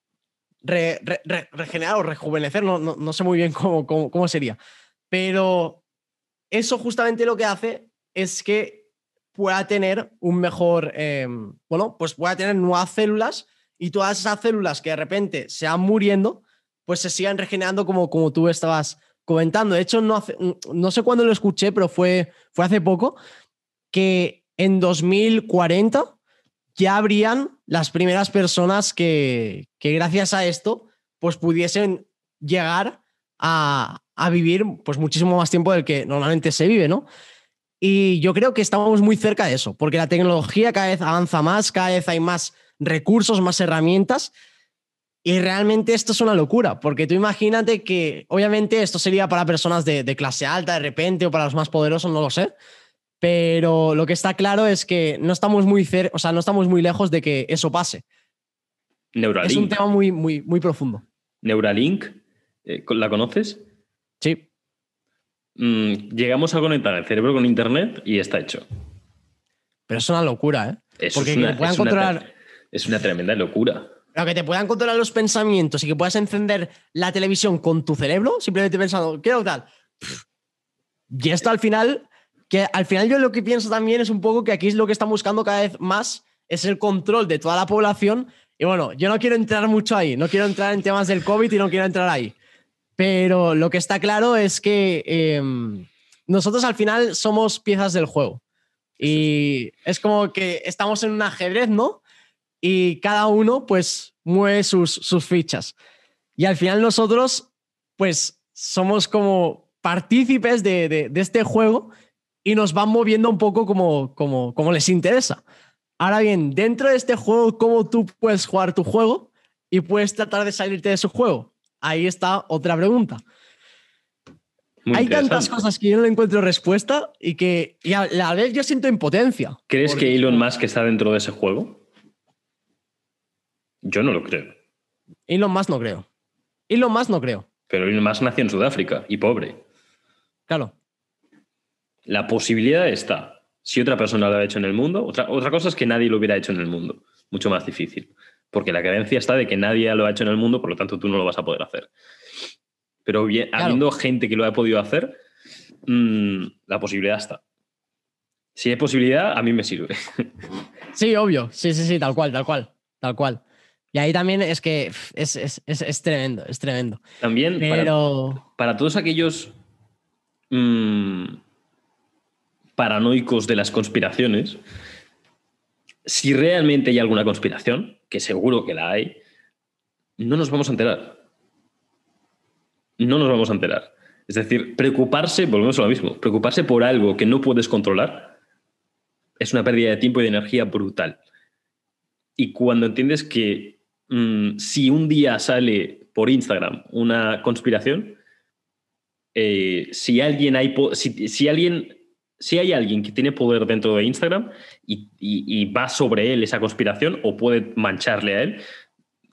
re- re- re- regenerar o rejuvenecer, no, no, no sé muy bien cómo, cómo, cómo sería. Pero eso justamente lo que hace es que pueda tener un mejor, eh, bueno, pues pueda tener nuevas células y todas esas células que de repente se van muriendo, pues se sigan regenerando como, como tú estabas comentando. De hecho, no, no sé cuándo lo escuché, pero fue, fue hace poco, que en 2040 ya habrían las primeras personas que, que gracias a esto pues pudiesen llegar a, a vivir pues muchísimo más tiempo del que normalmente se vive, ¿no? Y yo creo que estamos muy cerca de eso, porque la tecnología cada vez avanza más, cada vez hay más recursos, más herramientas, y realmente esto es una locura, porque tú imagínate que, obviamente, esto sería para personas de, de clase alta de repente o para los más poderosos, no lo sé, pero lo que está claro es que no estamos muy cer- o sea, no estamos muy lejos de que eso pase. Neuralink. Es un tema muy, muy, muy profundo. Neuralink, eh, ¿la conoces? Sí. Mm, llegamos a conectar el cerebro con Internet y está hecho. Pero es una locura, ¿eh? Eso Porque es una, puedan es controlar- es una tremenda locura. Pero que te puedan controlar los pensamientos y que puedas encender la televisión con tu cerebro, simplemente pensando, quiero tal. Y esto al final, que al final yo lo que pienso también es un poco que aquí es lo que están buscando cada vez más, es el control de toda la población. Y bueno, yo no quiero entrar mucho ahí, no quiero entrar en temas del COVID y no quiero entrar ahí. Pero lo que está claro es que eh, nosotros al final somos piezas del juego. Y es como que estamos en un ajedrez, ¿no? y cada uno pues mueve sus, sus fichas. Y al final nosotros pues somos como partícipes de- de este juego y nos van moviendo un poco como, como, como les interesa. Ahora bien, dentro de este juego, ¿cómo tú puedes jugar tu juego y puedes tratar de salirte de su juego? Ahí está otra pregunta. Muy Hay tantas cosas que yo no encuentro respuesta y que y a la vez yo siento impotencia. ¿Crees Porque- que Elon Musk está dentro de ese juego? Yo no lo creo. Elon Musk no creo. Elon Musk no creo. Pero Elon Musk nació en Sudáfrica y pobre. Claro. La posibilidad está. Si otra persona lo ha hecho en el mundo, otra, otra cosa es que nadie lo hubiera hecho en el mundo. Mucho más difícil. Porque la creencia está de que nadie lo ha hecho en el mundo, por lo tanto tú no lo vas a poder hacer. Pero bien, Claro. habiendo gente que lo ha podido hacer, mm, la posibilidad está. Si hay posibilidad, a mí me sirve. (laughs) Sí, obvio. Sí, sí, sí, tal cual, tal cual. Tal cual. Y ahí también es que es, es- es- es tremendo, es tremendo. También para- Pero. para todos aquellos mm, paranoicos de las conspiraciones, si realmente hay alguna conspiración, que seguro que la hay, no nos vamos a enterar. no nos vamos a enterar. Es decir, preocuparse, volvemos a lo mismo, preocuparse por algo que no puedes controlar es una pérdida de tiempo y de energía brutal. Y cuando entiendes que mm, si un día sale por Instagram una conspiración, eh, si alguien hay si, alguien si hay alguien que tiene poder dentro de Instagram y, va sobre él esa conspiración o puede mancharle a él,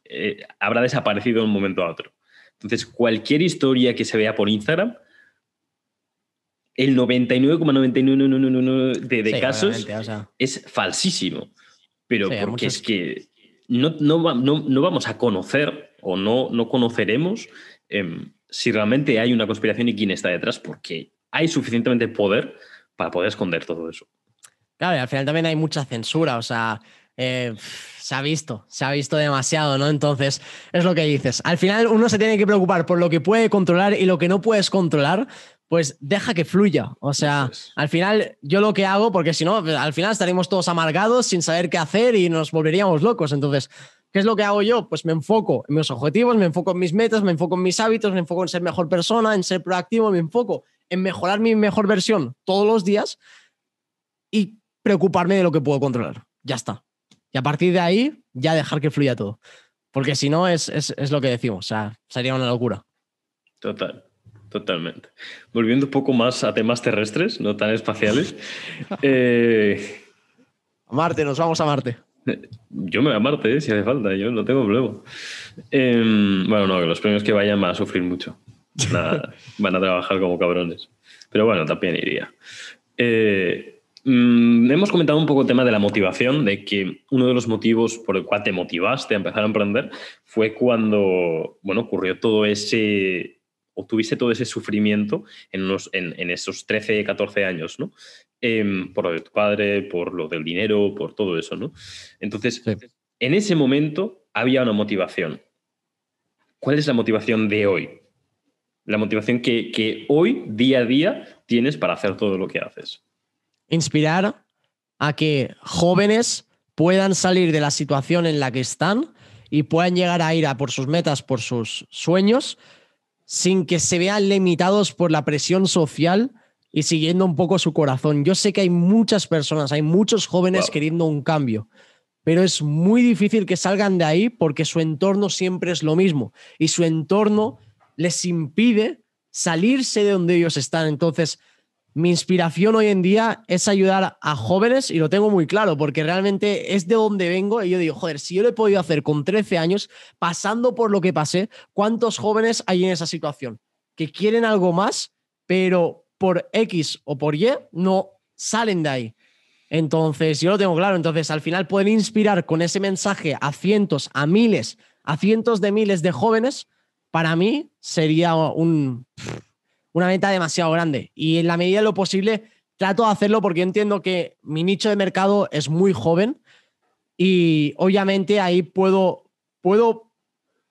eh, habrá desaparecido de un momento a otro. Entonces, cualquier historia que se vea por Instagram, el 99,99 de, casos es falsísimo. Pero porque es que no, no, vamos a conocer o no, no conoceremos em, si realmente hay una conspiración y quién está detrás, porque hay suficientemente poder para poder esconder todo eso. Claro, y al final también hay mucha censura, o sea, eh, se ha visto, se ha visto demasiado, ¿no? Entonces, es lo que dices. Al final uno se tiene que preocupar por lo que puede controlar y lo que no puedes controlar, pues deja que fluya. O sea, al final yo lo que hago, porque si no, al final estaríamos todos amargados sin saber qué hacer y nos volveríamos locos. Entonces, ¿qué es lo que hago yo? Pues me enfoco en mis objetivos, me enfoco en mis metas, me enfoco en mis hábitos, me enfoco en ser mejor persona, en ser proactivo, me enfoco en mejorar mi mejor versión todos los días y preocuparme de lo que puedo controlar. Ya está. Y a partir de ahí, ya dejar que fluya todo. Porque si no, es, es, lo que decimos. O sea, sería una locura. Total, totalmente. Volviendo un poco más a temas terrestres, no tan espaciales. (laughs) Eh, a Marte, nos vamos a Marte. Yo me voy a Marte, eh, si hace falta, yo no tengo problema. Em, bueno, no, que los premios que vayan van a sufrir mucho. Van a trabajar como cabrones. Pero bueno, también iría. Eh, Mm, hemos comentado un poco el tema de la motivación, de que uno de los motivos por el cual te motivaste a empezar a emprender fue cuando, bueno, ocurrió todo ese, o tuviste todo ese sufrimiento en, en, esos 13, 14 años, ¿no? Em, por lo de tu padre, por lo del dinero, por todo eso, ¿no? Entonces, en ese momento había una motivación. ¿Cuál es la motivación de hoy? La motivación que, que hoy, día a día, tienes para hacer todo lo que haces inspirar a que jóvenes puedan salir de la situación en la que están y puedan llegar a ir a por sus metas, por sus sueños, sin que se vean limitados por la presión social y siguiendo un poco su corazón. Yo sé que hay muchas personas, hay muchos jóvenes queriendo un cambio, pero es muy difícil que salgan de ahí porque su entorno siempre es lo mismo y su entorno les impide salirse de donde ellos están. Entonces, mi inspiración hoy en día es ayudar a jóvenes y lo tengo muy claro porque realmente es de donde vengo y yo digo, joder, si yo lo he podido hacer con 13 años, pasando por lo que pasé, ¿cuántos jóvenes hay en esa situación? Que quieren algo más, pero por X o por Y no salen de ahí. Entonces, yo lo tengo claro, entonces al final pueden inspirar con ese mensaje a cientos, a miles, a cientos de miles de jóvenes, para mí sería un una venta demasiado grande. Y en la medida de lo posible, trato de hacerlo porque entiendo que mi nicho de mercado es muy joven y obviamente ahí puedo, puedo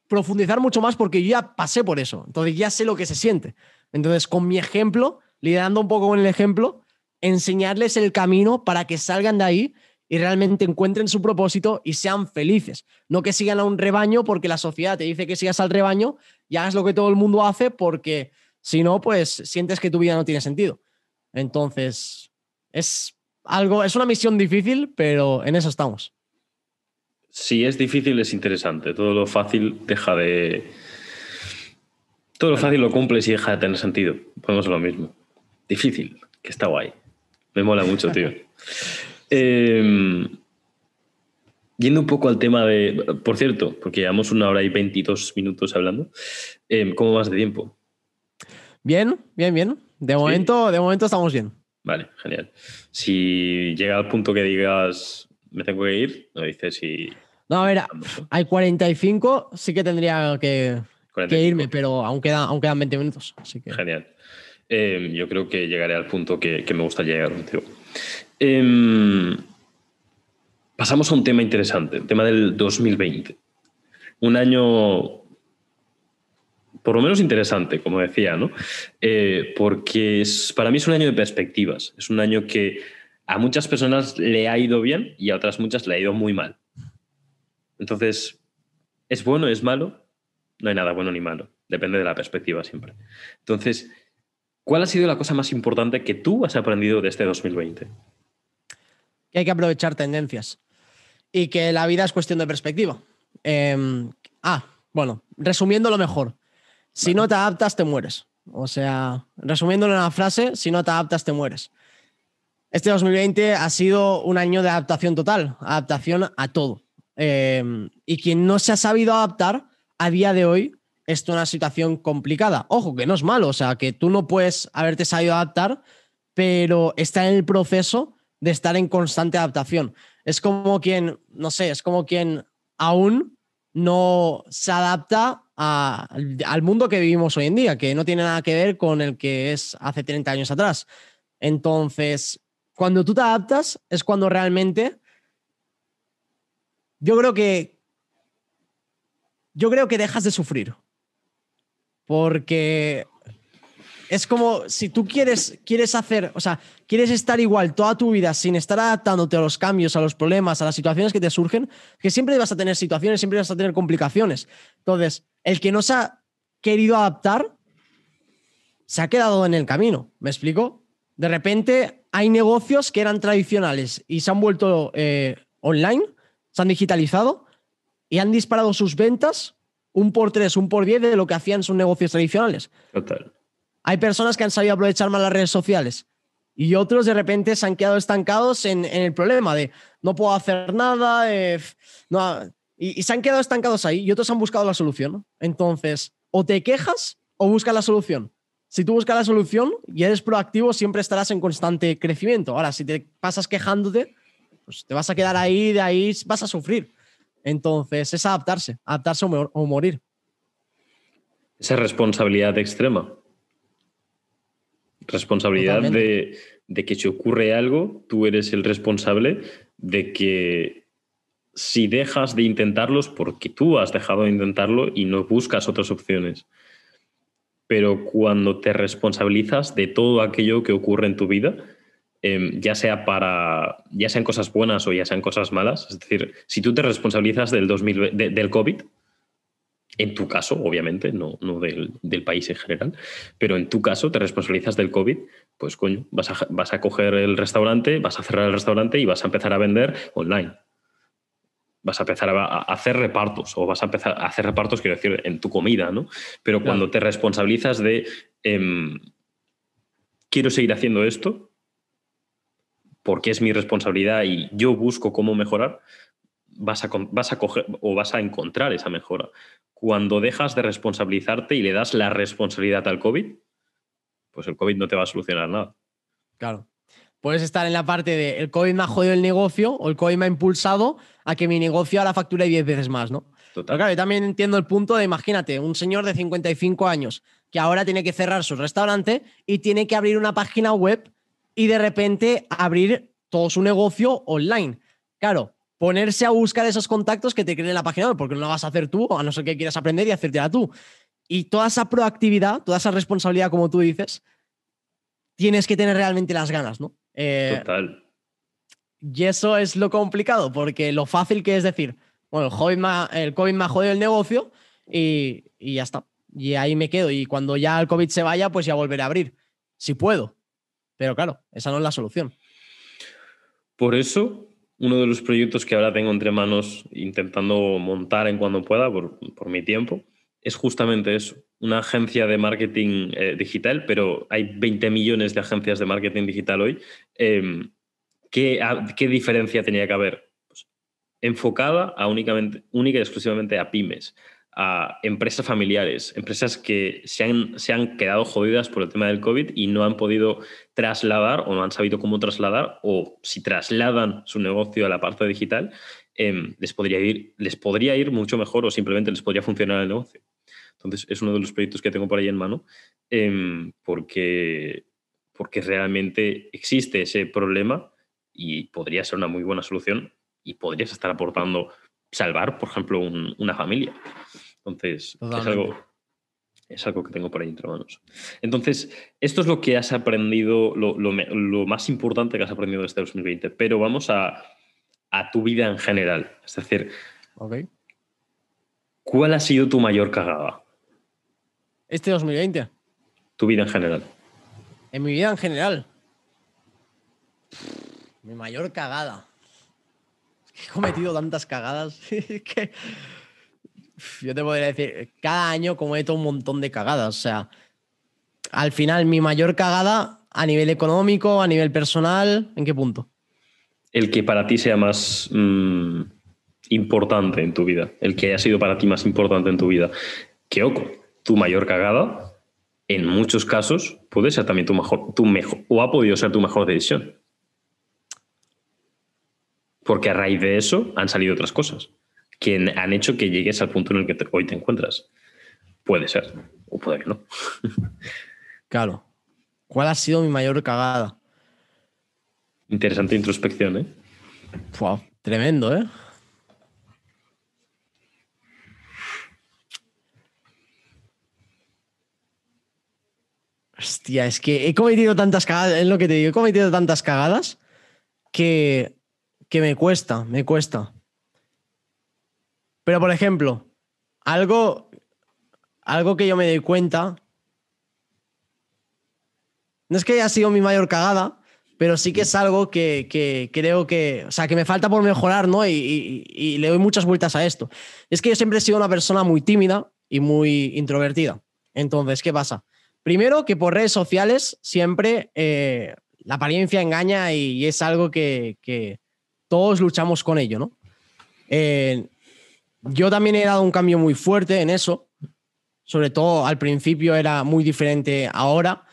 profundizar mucho más porque yo ya pasé por eso. Entonces ya sé lo que se siente. Entonces, con mi ejemplo, liderando un poco con el ejemplo, enseñarles el camino para que salgan de ahí y realmente encuentren su propósito y sean felices. No que sigan a un rebaño porque la sociedad te dice que sigas al rebaño y hagas lo que todo el mundo hace porque si no, pues sientes que tu vida no tiene sentido. Entonces, es algo, es una misión difícil, pero en eso estamos. Si es difícil, es interesante. Todo lo fácil deja de. Todo lo fácil lo cumples y deja de tener sentido. Podemos lo mismo. Difícil, que está guay. Me mola mucho, tío. (laughs) Em, yendo un poco al tema de. Por cierto, porque llevamos una hora y 22 minutos hablando. Em, ¿Cómo vas de tiempo? Bien, bien, bien. De momento, de momento estamos bien. Vale, genial. Si llega al punto que digas me tengo que ir, no dices si. No, a ver, hay 45, sí que tendría que, irme, pero aún, queda, aún quedan 20 minutos. Así que... Genial. Em, yo creo que llegaré al punto que, me gusta llegar eh, pasamos a un tema interesante, el tema del 2020. Un año por lo menos interesante, como decía, ¿no? Eh, porque para mí es un año de perspectivas. Es un año que a muchas personas le ha ido bien y a otras muchas le ha ido muy mal. Entonces, ¿es bueno, es malo? No hay nada bueno ni malo. Depende de la perspectiva siempre. Entonces, ¿cuál ha sido la cosa más importante que tú has aprendido de este 2020? Que hay que aprovechar tendencias y que la vida es cuestión de perspectiva. Em, ah, bueno, resumiendo lo mejor. Si no te adaptas, te mueres. O sea, resumiéndolo en una frase, si no te adaptas, te mueres. Este 2020 ha sido un año de adaptación total, adaptación a todo. Em, y quien no se ha sabido adaptar a día de hoy en una situación complicada. Ojo, que no es malo, o sea, que tú no puedes haberte sabido adaptar, pero está en el proceso de estar en constante adaptación. Es como quien, no sé, es como quien aún no se adapta al mundo que vivimos hoy en día, que no tiene nada que ver con el que es hace 30 años atrás. Entonces, cuando tú te adaptas es cuando realmente yo creo que yo creo que dejas de sufrir. Porque es como si tú quieres, quieres hacer, o sea, quieres estar igual toda tu vida sin estar adaptándote a los cambios, a los problemas, a las situaciones que te surgen, que siempre vas a tener situaciones, siempre vas a tener complicaciones. Entonces, el que no se ha querido adaptar se ha quedado en el camino. ¿Me explico? De repente hay negocios que eran tradicionales y se han vuelto eh, online, se han digitalizado y han disparado sus ventas un por tres, un por diez de lo que hacían sus negocios tradicionales. Total. Hay personas que han sabido aprovechar más las redes sociales y otros de repente se han quedado estancados en, el problema de no puedo hacer nada, eh, y, se han quedado estancados ahí y otros han buscado la solución. Entonces, o te quejas o buscas la solución. Si tú buscas la solución y eres proactivo, siempre estarás en constante crecimiento. Ahora, si te pasas quejándote, pues te vas a quedar ahí, de ahí vas a sufrir. Entonces, es adaptarse, adaptarse o morir. Esa responsabilidad extrema responsabilidad de, que si ocurre algo, tú eres el responsable de que si dejas de intentarlos, porque tú has dejado de intentarlo y no buscas otras opciones. Pero cuando te responsabilizas de todo aquello que ocurre en tu vida, em, ya sea para ya sean cosas buenas o ya sean cosas malas, es decir, si tú te responsabilizas del, 2000, del COVID, en tu caso, obviamente, no, no del, país en general, pero en tu caso te responsabilizas del COVID, pues coño, vas a, vas a coger el restaurante, vas a cerrar el restaurante y vas a empezar a vender online. Vas a empezar a, hacer repartos o vas a empezar a hacer repartos, quiero decir, en tu comida, ¿no? Pero cuando te responsabilizas de em, quiero seguir haciendo esto porque es mi responsabilidad y yo busco cómo mejorar, vas a, vas a coger o vas a encontrar esa mejora cuando dejas de responsabilizarte y le das la responsabilidad al COVID, pues el COVID no te va a solucionar nada. Claro. Puedes estar en la parte de el COVID me ha jodido el negocio o el COVID me ha impulsado a que mi negocio ahora facture 10 veces más, ¿no? Total. claro, yo también entiendo el punto de, imagínate, un señor de 55 años que ahora tiene que cerrar su restaurante y tiene que abrir una página web y de repente abrir todo su negocio online. Claro, ponerse a buscar esos contactos que te creen en la página web, porque no lo vas a hacer tú, a no ser que quieras aprender y hacértela tú. Y toda esa proactividad, toda esa responsabilidad, como tú dices, tienes que tener realmente las ganas, ¿no? Eh, Total. Y eso es lo complicado, porque lo fácil que es decir, bueno, el COVID me ha, el COVID me ha jodido el negocio y, y ya está. Y ahí me quedo. Y cuando ya el COVID se vaya, pues ya volveré a abrir. Si puedo. Pero claro, esa no es la solución. Por eso uno de los proyectos que ahora tengo entre manos intentando montar en cuando pueda por, mi tiempo es justamente eso, una agencia de marketing eh, digital, pero hay 20 millones de agencias de marketing digital hoy. Em, ¿qué, ¿qué, diferencia tenía que haber? Pues, enfocada a únicamente, única y exclusivamente a pymes, a empresas familiares, empresas que se han, se han quedado jodidas por el tema del COVID y no han podido trasladar o no han sabido cómo trasladar o si trasladan su negocio a la parte digital, em, les, podría ir, les podría ir mucho mejor o simplemente les podría funcionar el negocio. Entonces es uno de los proyectos que tengo por ahí en mano em, porque, porque realmente existe ese problema y podría ser una muy buena solución y podrías estar aportando salvar, por ejemplo, una familia. Entonces, es algo, es algo que tengo por ahí entre manos. Entonces, esto es lo que has aprendido, lo, más importante que has aprendido de este 2020. Pero vamos a, tu vida en general. Es decir, ¿cuál ha sido tu mayor cagada? Este 2020. Tu vida en general. En mi vida en general. Mi mayor cagada. he cometido tantas cagadas (laughs) que yo te podría decir, cada año cometo un montón de cagadas. O sea, al final, mi mayor cagada a nivel económico, a nivel personal, ¿en qué punto? El que para ti sea más mm, importante en tu vida, el que haya sido para ti más importante en tu vida. Que, ojo, tu mayor cagada, en muchos casos, puede ser también tu mejor, tu mejor, o ha podido ser tu mejor decisión. Porque a raíz de eso han salido otras cosas que han hecho que llegues al punto en el que hoy te encuentras. Puede ser, o puede que no. (laughs) Claro. ¿Cuál ha sido mi mayor cagada? Interesante introspección, ¿eh? Wow, tremendo, ¿eh? Hostia, es que he cometido tantas cagadas, es lo que te digo, he cometido tantas cagadas que, que me cuesta, me cuesta. Pero, por ejemplo, algo, algo que yo me doy cuenta, no es que haya sido mi mayor cagada, pero sí que es algo que, creo que, o sea, que me falta por mejorar, ¿no? Y, le doy muchas vueltas a esto. Es que yo siempre he sido una persona muy tímida y muy introvertida. Entonces, ¿qué pasa? Primero, que por redes sociales siempre eh, la apariencia engaña y, es algo que, todos luchamos con ello, ¿no? Eh, yo también he dado un cambio muy fuerte en eso. Sobre todo al principio era muy diferente ahora.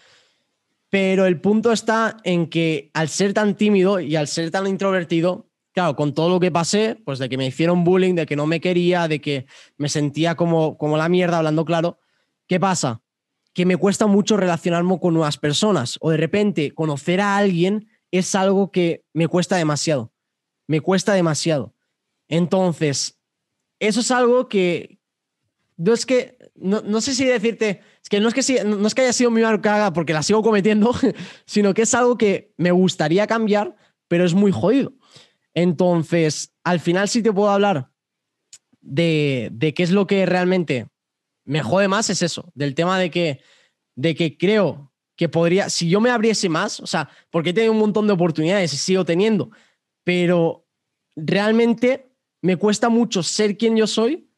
Pero el punto está en que al ser tan tímido y al ser tan introvertido, claro, con todo lo que pasé, pues de que me hicieron bullying, de que no me quería, de que me sentía como, como la mierda, hablando claro, ¿qué pasa? Que me cuesta mucho relacionarme con nuevas personas o de repente conocer a alguien es algo que me cuesta demasiado. Me cuesta demasiado. Entonces, eso es algo que no es que, no, sé si decirte, es que no es que, no es que haya sido mi caga porque la sigo cometiendo, (laughs) sino que es algo que me gustaría cambiar, pero es muy jodido. Entonces, al final sí te puedo hablar de, de qué es lo que realmente me jode más, es eso, del tema de que, de que creo que podría, si yo me abriese más, o sea, porque he tenido un montón de oportunidades y sigo teniendo, pero realmente me cuesta mucho ser quien yo soy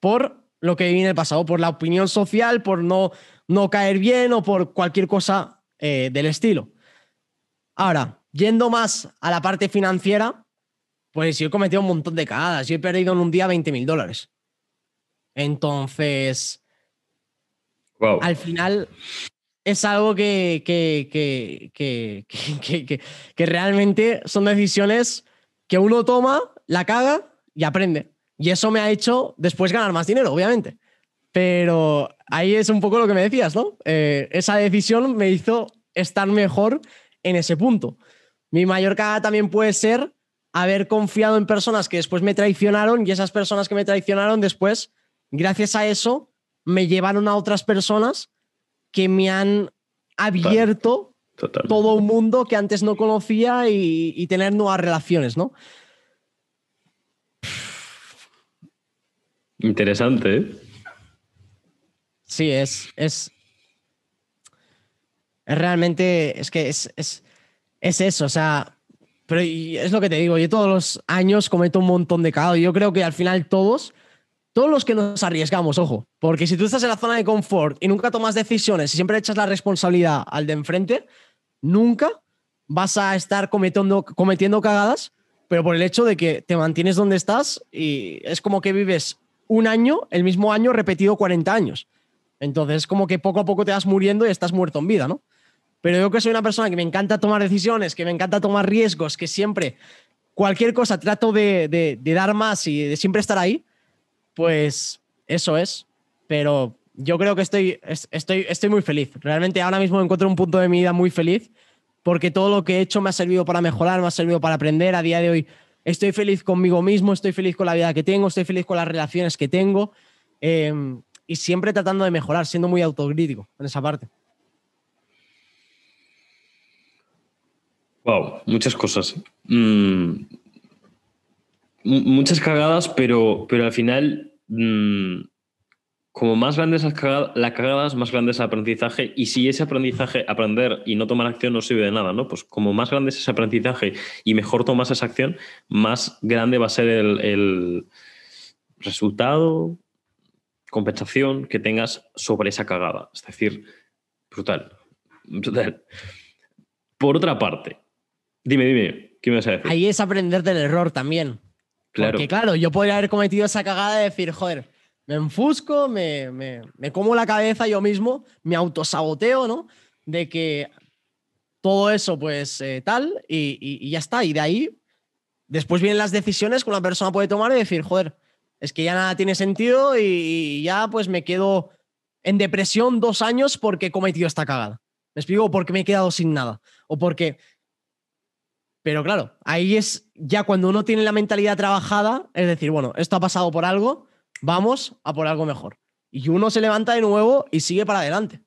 por lo que viví en el pasado, por la opinión social, por no, no caer bien o por cualquier cosa eh, del estilo. Ahora, yendo más a la parte financiera, pues yo he cometido un montón de cagadas. Yo he perdido en un día 20 mil dólares. Entonces, al final es algo que, que, que, que, realmente son decisiones que uno toma, la caga y aprende. Y eso me ha hecho después ganar más dinero, obviamente. Pero ahí es un poco lo que me decías, ¿no? Eh, esa decisión me hizo estar mejor en ese punto. Mi mayor caga también puede ser haber confiado en personas que después me traicionaron y esas personas que me traicionaron después, gracias a eso, me llevaron a otras personas que me han abierto todo un mundo que antes no conocía y, y tener nuevas relaciones, ¿no? Interesante, ¿eh? Sí, es, es, es realmente, es que es, es, es eso, o sea, pero es lo que te digo, yo todos los años cometo un montón de cagado. Yo creo que al final todos, todos los que nos arriesgamos, ojo, porque si tú estás en la zona de confort y nunca tomas decisiones y siempre echas la responsabilidad al de enfrente, nunca vas a estar cometiendo, cometiendo cagadas, pero por el hecho de que te mantienes donde estás y es como que vives un año, el mismo año repetido 40 años. Entonces, como que poco a poco te vas muriendo y estás muerto en vida, ¿no? Pero yo que soy una persona que me encanta tomar decisiones, que me encanta tomar riesgos, que siempre, cualquier cosa trato de, dar más y de siempre estar ahí, pues eso es. Pero yo creo que estoy, estoy, estoy muy feliz. Realmente ahora mismo encuentro un punto de mi vida muy feliz porque todo lo que he hecho me ha servido para mejorar, me ha servido para aprender. A día de hoy estoy feliz conmigo mismo, estoy feliz con la vida que tengo, estoy feliz con las relaciones que tengo em, y siempre tratando de mejorar, siendo muy autocrítico en esa parte. Wow, muchas cosas. Mm, muchas cagadas, pero, pero al final mm, como más grande es la cagada, más grande es el aprendizaje. Y si ese aprendizaje, aprender y no tomar acción no sirve de nada, ¿no? Pues como más grande es ese aprendizaje y mejor tomas esa acción, más grande va a ser el, resultado, compensación que tengas sobre esa cagada. Es decir, brutal. Brutal. Por otra parte, dime, dime, ¿qué me vas a decir? Ahí es aprender del error también. Claro. Porque claro, yo podría haber cometido esa cagada de decir, joder, me enfusco, me, me, como la cabeza yo mismo, me autosaboteo, ¿no? De que todo eso, pues eh, tal, y, ya está. Y de ahí, después vienen las decisiones que una persona puede tomar y decir, joder, es que ya nada tiene sentido y, ya pues me quedo en depresión dos años porque he cometido esta cagada. ¿Me explico? Porque me he quedado sin nada. O porque... Pero claro, ahí es ya cuando uno tiene la mentalidad trabajada, es decir, bueno, esto ha pasado por algo, vamos a por algo mejor. Y uno se levanta de nuevo y sigue para adelante.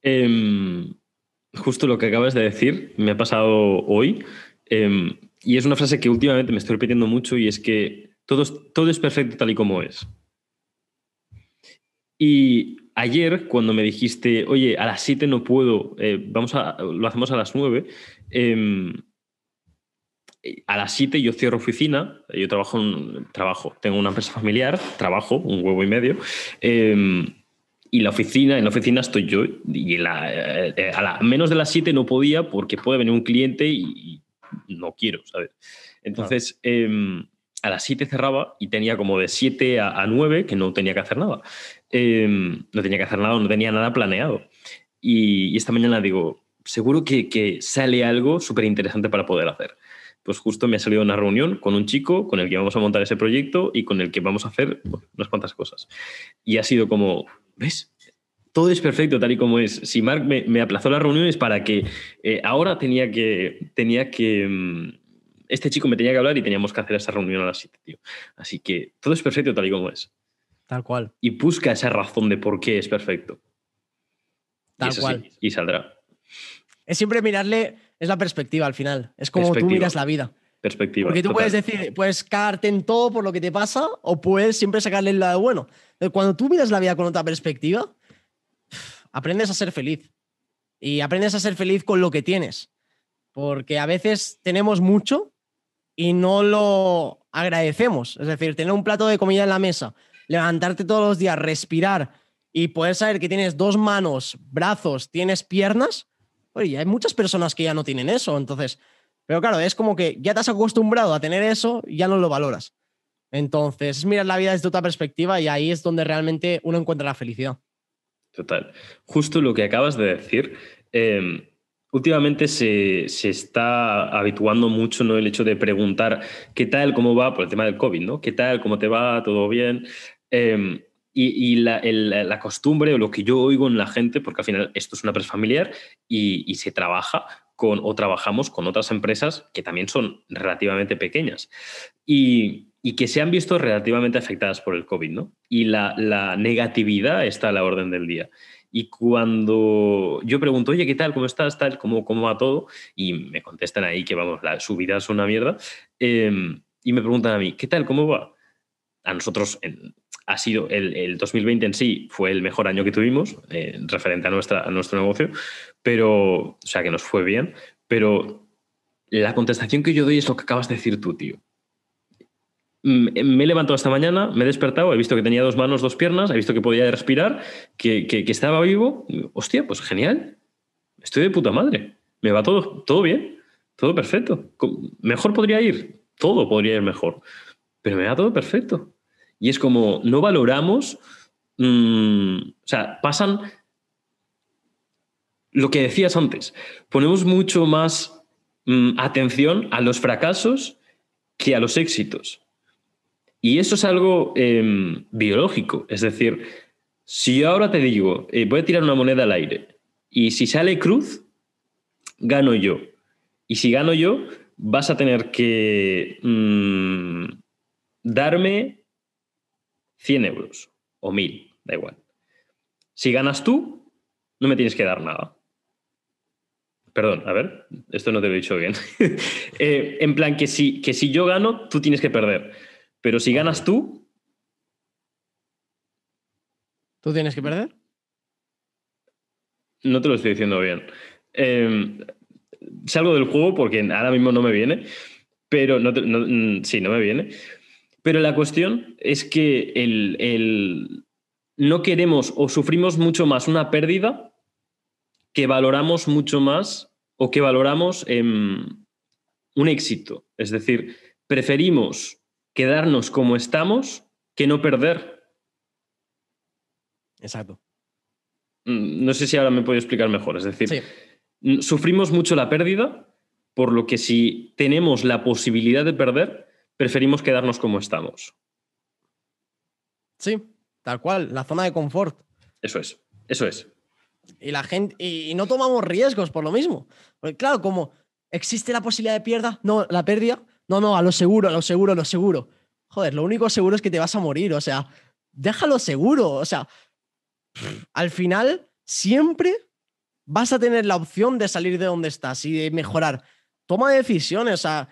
Em, justo lo que acabas de decir me ha pasado hoy. Em, y es una frase que últimamente me estoy repitiendo mucho y es que todo todo es perfecto tal y como es. Y ayer, cuando me dijiste, oye, a las 7 no puedo, eh, vamos a, lo hacemos a las 9, a las 7 yo cierro oficina, yo trabajo, trabajo, tengo una empresa familiar, trabajo un huevo y medio, em, y la oficina, en la oficina estoy yo, y la, eh, a la, menos de las 7 no podía porque puede venir un cliente y, no quiero, ¿sabes? Entonces, em, a las 7 cerraba y tenía como de 7 a, 9 que no tenía que hacer nada. Em, no tenía que hacer nada, no tenía nada planeado. Y, esta mañana digo, seguro que, que sale algo súper interesante para poder hacer pues justo me ha salido una reunión con un chico con el que vamos a montar ese proyecto y con el que vamos a hacer unas cuantas cosas. Y ha sido como, ¿ves? Todo es perfecto tal y como es. Si Mark me, aplazó las reuniones para que eh, ahora tenía que, tenía que, mm, este chico me tenía que hablar y teníamos que hacer esa reunión a las 7, tío. Así que todo es perfecto tal y como es. Tal cual. Y busca esa razón de por qué es perfecto. Tal cual. y saldrá. Es siempre mirarle es la perspectiva al final. Es como tú miras la vida. Perspectiva. Porque tú puedes decir, puedes cagarte en todo por lo que te pasa o puedes siempre sacarle el lado bueno. Cuando tú miras la vida con otra perspectiva, aprendes a ser feliz. Y aprendes a ser feliz con lo que tienes. Porque a veces tenemos mucho y no lo agradecemos. Es decir, tener un plato de comida en la mesa, levantarte todos los días, respirar y poder saber que tienes dos manos, brazos, tienes piernas, Oye, hay muchas personas que ya no tienen eso, entonces. Pero claro, es como que ya te has acostumbrado a tener eso y ya no lo valoras. Entonces, mirar la vida desde otra perspectiva y ahí es donde realmente uno encuentra la felicidad. Total. Justo lo que acabas de decir. Em, últimamente se, está habituando mucho ¿no? el hecho de preguntar qué tal, cómo va, por el tema del COVID, ¿no? ¿Qué tal, cómo te va, todo bien? Em, y, la, costumbre o lo que yo oigo en la gente, porque al final esto es una empresa familiar y, se trabaja con o trabajamos con otras empresas que también son relativamente pequeñas y, que se han visto relativamente afectadas por el COVID, ¿no? Y la, negatividad está a la orden del día. Y cuando yo pregunto, oye, ¿qué tal? ¿Cómo estás? Tal, ¿Cómo, cómo va todo? Y me contestan ahí que, vamos, la, su vida es una mierda. Em, y me preguntan a mí, ¿qué tal? ¿Cómo va? A nosotros, ha sido el, 2020 en sí fue el mejor año que tuvimos eh, referente a, nuestra, a nuestro negocio, pero, o sea, que nos fue bien, pero la contestación que yo doy es lo que acabas de decir tú, tío. Me he levantado esta mañana, me he despertado, he visto que tenía dos manos, dos piernas, he visto que podía respirar, que, que, estaba vivo. Hostia, pues genial. Estoy de puta madre. Me va todo, todo bien, todo perfecto. Mejor podría ir, todo podría ir mejor, pero me va todo perfecto. Y es como, no valoramos, mm, o sea, pasan lo que decías antes, ponemos mucho más mm, atención a los fracasos que a los éxitos. Y eso es algo em, biológico, es decir, si yo ahora te digo, eh, voy a tirar una moneda al aire y si sale cruz, gano yo. Y si gano yo, vas a tener que mm, darme 100 euros o 1000, da igual. Si ganas tú, no me tienes que dar nada. Perdón, a ver, esto no te lo he dicho bien. (laughs) Eh, en plan, que si, que si yo gano, tú tienes que perder. Pero si ganas tú, ¿Tú tienes que perder? No te lo estoy diciendo bien. Em, salgo del juego porque ahora mismo no me viene, pero no, mm, sí, no me viene. Pero la cuestión es que el, no queremos o sufrimos mucho más una pérdida que valoramos mucho más o que valoramos em, un éxito. Es decir, preferimos quedarnos como estamos que no perder. Exacto. Mm, no sé si ahora me puedo explicar mejor. Es decir, sufrimos mucho la pérdida, por lo que si tenemos la posibilidad de perder, preferimos quedarnos como estamos. Sí, tal cual, la zona de confort. Eso es, eso es. Y la gente, y, no tomamos riesgos por lo mismo. Porque claro, como existe la posibilidad de pierda, no, la pérdida, no, no, a lo seguro, a lo seguro, a lo seguro. Joder, lo único seguro es que te vas a morir, o sea, déjalo seguro, o sea, al final siempre vas a tener la opción de salir de donde estás y de mejorar. Toma decisiones, o sea,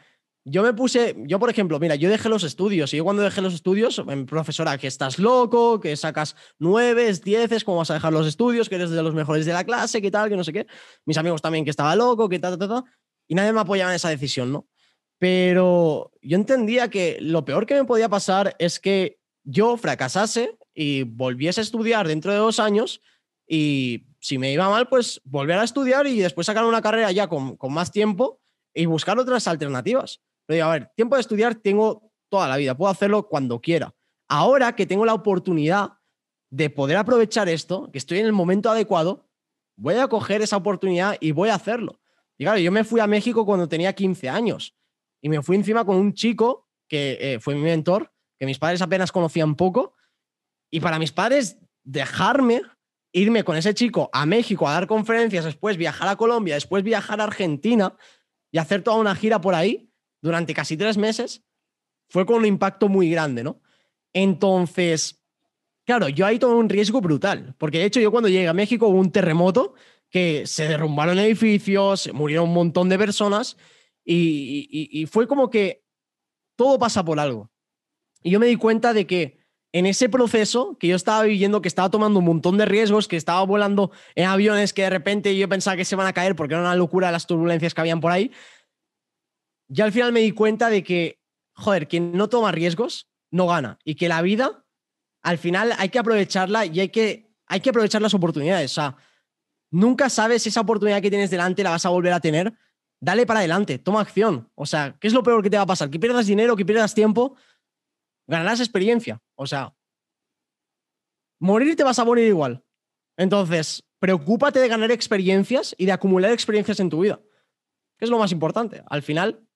yo me puse, yo por ejemplo, mira, yo dejé los estudios y yo cuando dejé los estudios, profesora, que estás loco, que sacas nueves, dieces, ¿cómo vas a dejar los estudios? Que eres de los mejores de la clase, que tal, que no sé qué. Mis amigos también que estaba loco, que tal, tal, tal. Y nadie me apoyaba en esa decisión, ¿no? Pero yo entendía que lo peor que me podía pasar es que yo fracasase y volviese a estudiar dentro de dos años y si me iba mal, pues volver a estudiar y después sacar una carrera ya con, con más tiempo y buscar otras alternativas. Pero digo, a ver, tiempo de estudiar tengo toda la vida, puedo hacerlo cuando quiera. Ahora que tengo la oportunidad de poder aprovechar esto, que estoy en el momento adecuado, voy a coger esa oportunidad y voy a hacerlo. Y claro, yo me fui a México cuando tenía 15 años y me fui encima con un chico que eh, fue mi mentor, que mis padres apenas conocían poco. Y para mis padres, dejarme irme con ese chico a México a dar conferencias, después viajar a Colombia, después viajar a Argentina y hacer toda una gira por ahí durante casi tres meses, fue con un impacto muy grande, ¿no? Entonces, claro, yo ahí tomé un riesgo brutal, porque de hecho yo cuando llegué a México hubo un terremoto que se derrumbaron edificios, murieron un montón de personas y, fue como que todo pasa por algo. Y yo me di cuenta de que en ese proceso que yo estaba viviendo, que estaba tomando un montón de riesgos, que estaba volando en aviones que de repente yo pensaba que se van a caer porque era una locura las turbulencias que habían por ahí, ya al final me di cuenta de que, joder, quien no toma riesgos no gana y que la vida al final hay que aprovecharla y hay que, hay que aprovechar las oportunidades. O sea, nunca sabes si esa oportunidad que tienes delante la vas a volver a tener dale para adelante, toma acción. O sea, ¿qué es lo peor que te va a pasar? Que pierdas dinero, que pierdas tiempo, ganarás experiencia. O sea, morir te vas a morir igual. Entonces, preocúpate de ganar experiencias y de acumular experiencias en tu vida. ¿Qué es lo más importante? Al final,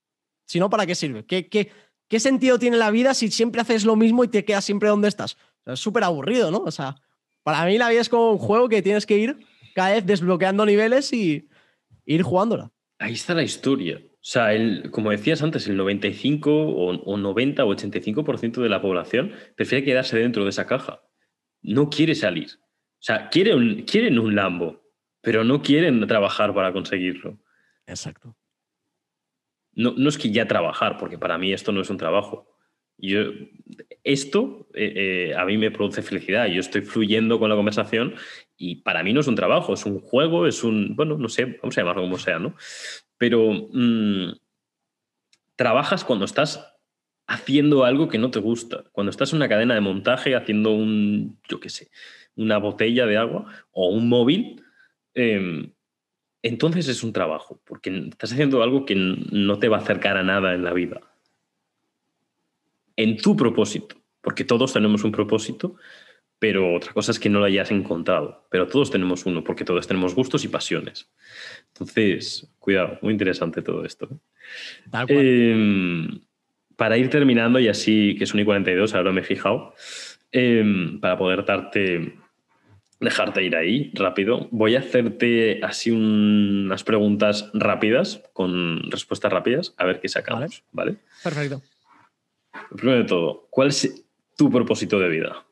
si no, ¿para qué sirve? ¿Qué, qué, qué sentido tiene la vida si siempre haces lo mismo y te quedas siempre donde estás? es súper aburrido, ¿no? O sea, para mí la vida es como un juego que tienes que ir cada vez desbloqueando niveles y ir jugándola. Ahí está la historia. O sea, el, como decías antes, el 95 o, 90 o 85% de la población prefiere quedarse dentro de esa caja. No quiere salir. O sea, quieren, quieren un Lambo, pero no quieren trabajar para conseguirlo. Exacto. No, no es que ya trabajar, porque para mí esto no es un trabajo. Yo, esto eh, eh, a mí me produce felicidad. Yo estoy fluyendo con la conversación y para mí no es un trabajo, es un juego, es un, bueno, no sé, vamos a llamarlo como sea, ¿no? Pero mm, trabajas cuando estás haciendo algo que no te gusta, cuando estás en una cadena de montaje haciendo un, yo qué sé, una botella de agua o un móvil, em, entonces es un trabajo, porque estás haciendo algo que no te va a acercar a nada en la vida. En tu propósito, porque todos tenemos un propósito, pero otra cosa es que no lo hayas encontrado. Pero todos tenemos uno, porque todos tenemos gustos y pasiones. Entonces, cuidado, muy interesante todo esto. ¿eh? Em, para ir terminando, y así que son y 42, ahora me he fijado, em, para poder darte, dejarte ir ahí rápido, voy a hacerte así unas preguntas rápidas, con respuestas rápidas, a ver qué sacamos. ¿vale? Perfecto. Primero de todo, ¿cuál es tu propósito de vida?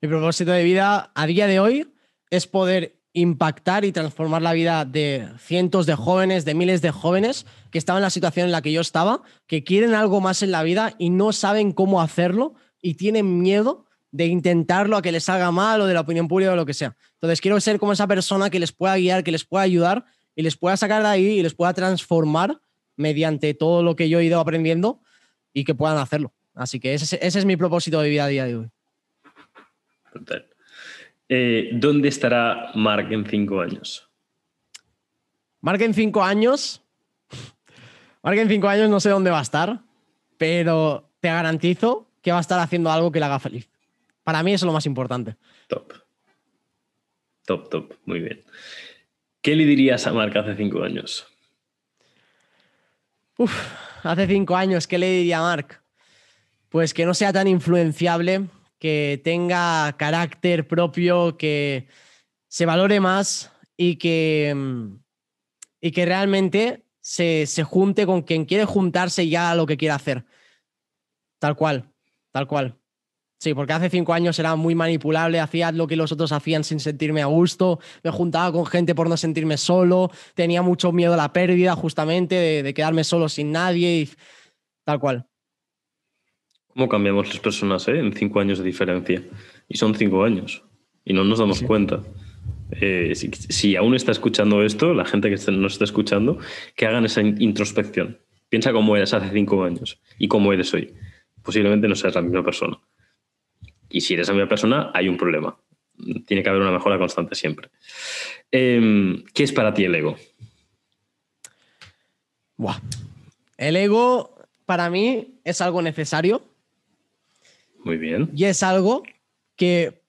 Mi propósito de vida a día de hoy es poder impactar y transformar la vida de cientos de jóvenes, de miles de jóvenes que estaban en la situación en la que yo estaba, que quieren algo más en la vida y no saben cómo hacerlo y tienen miedo de intentarlo a que les salga mal o de la opinión pública o lo que sea. Entonces quiero ser como esa persona que les pueda guiar, que les pueda ayudar y les pueda sacar de ahí y les pueda transformar mediante todo lo que yo he ido aprendiendo y que puedan hacerlo. Así que ese, es mi propósito de vida a día de hoy. Eh, ¿Dónde estará Mark en cinco años? Mark en cinco años. Mark en cinco años no sé dónde va a estar, pero te garantizo que va a estar haciendo algo que le haga feliz. Para mí eso es lo más importante. Top. Top, top. Muy bien. ¿Qué le dirías a Mark hace cinco años? Uf, hace cinco años, ¿qué le diría a Mark? Pues que no sea tan influenciable, que tenga carácter propio, que se valore más y que, y que realmente se, se junte con quien quiere juntarse y haga lo que quiere hacer. Tal cual, tal cual. Sí, porque hace cinco años era muy manipulable, hacía lo que los otros hacían sin sentirme a gusto, me juntaba con gente por no sentirme solo, tenía mucho miedo a la pérdida justamente, de, quedarme solo sin nadie y tal cual. ¿Cómo cambiamos las personas eh? en cinco años de diferencia? Y son cinco años y no nos damos cuenta. Eh, si, aún está escuchando esto, la gente que nos está escuchando, que hagan esa introspección. Piensa cómo eras hace cinco años y cómo eres hoy. Posiblemente no seas la misma persona. Y si eres la misma persona, hay un problema. Tiene que haber una mejora constante siempre. Em, ¿Qué es para ti el ego? El ego, para mí, es algo necesario. Muy bien. Y es algo que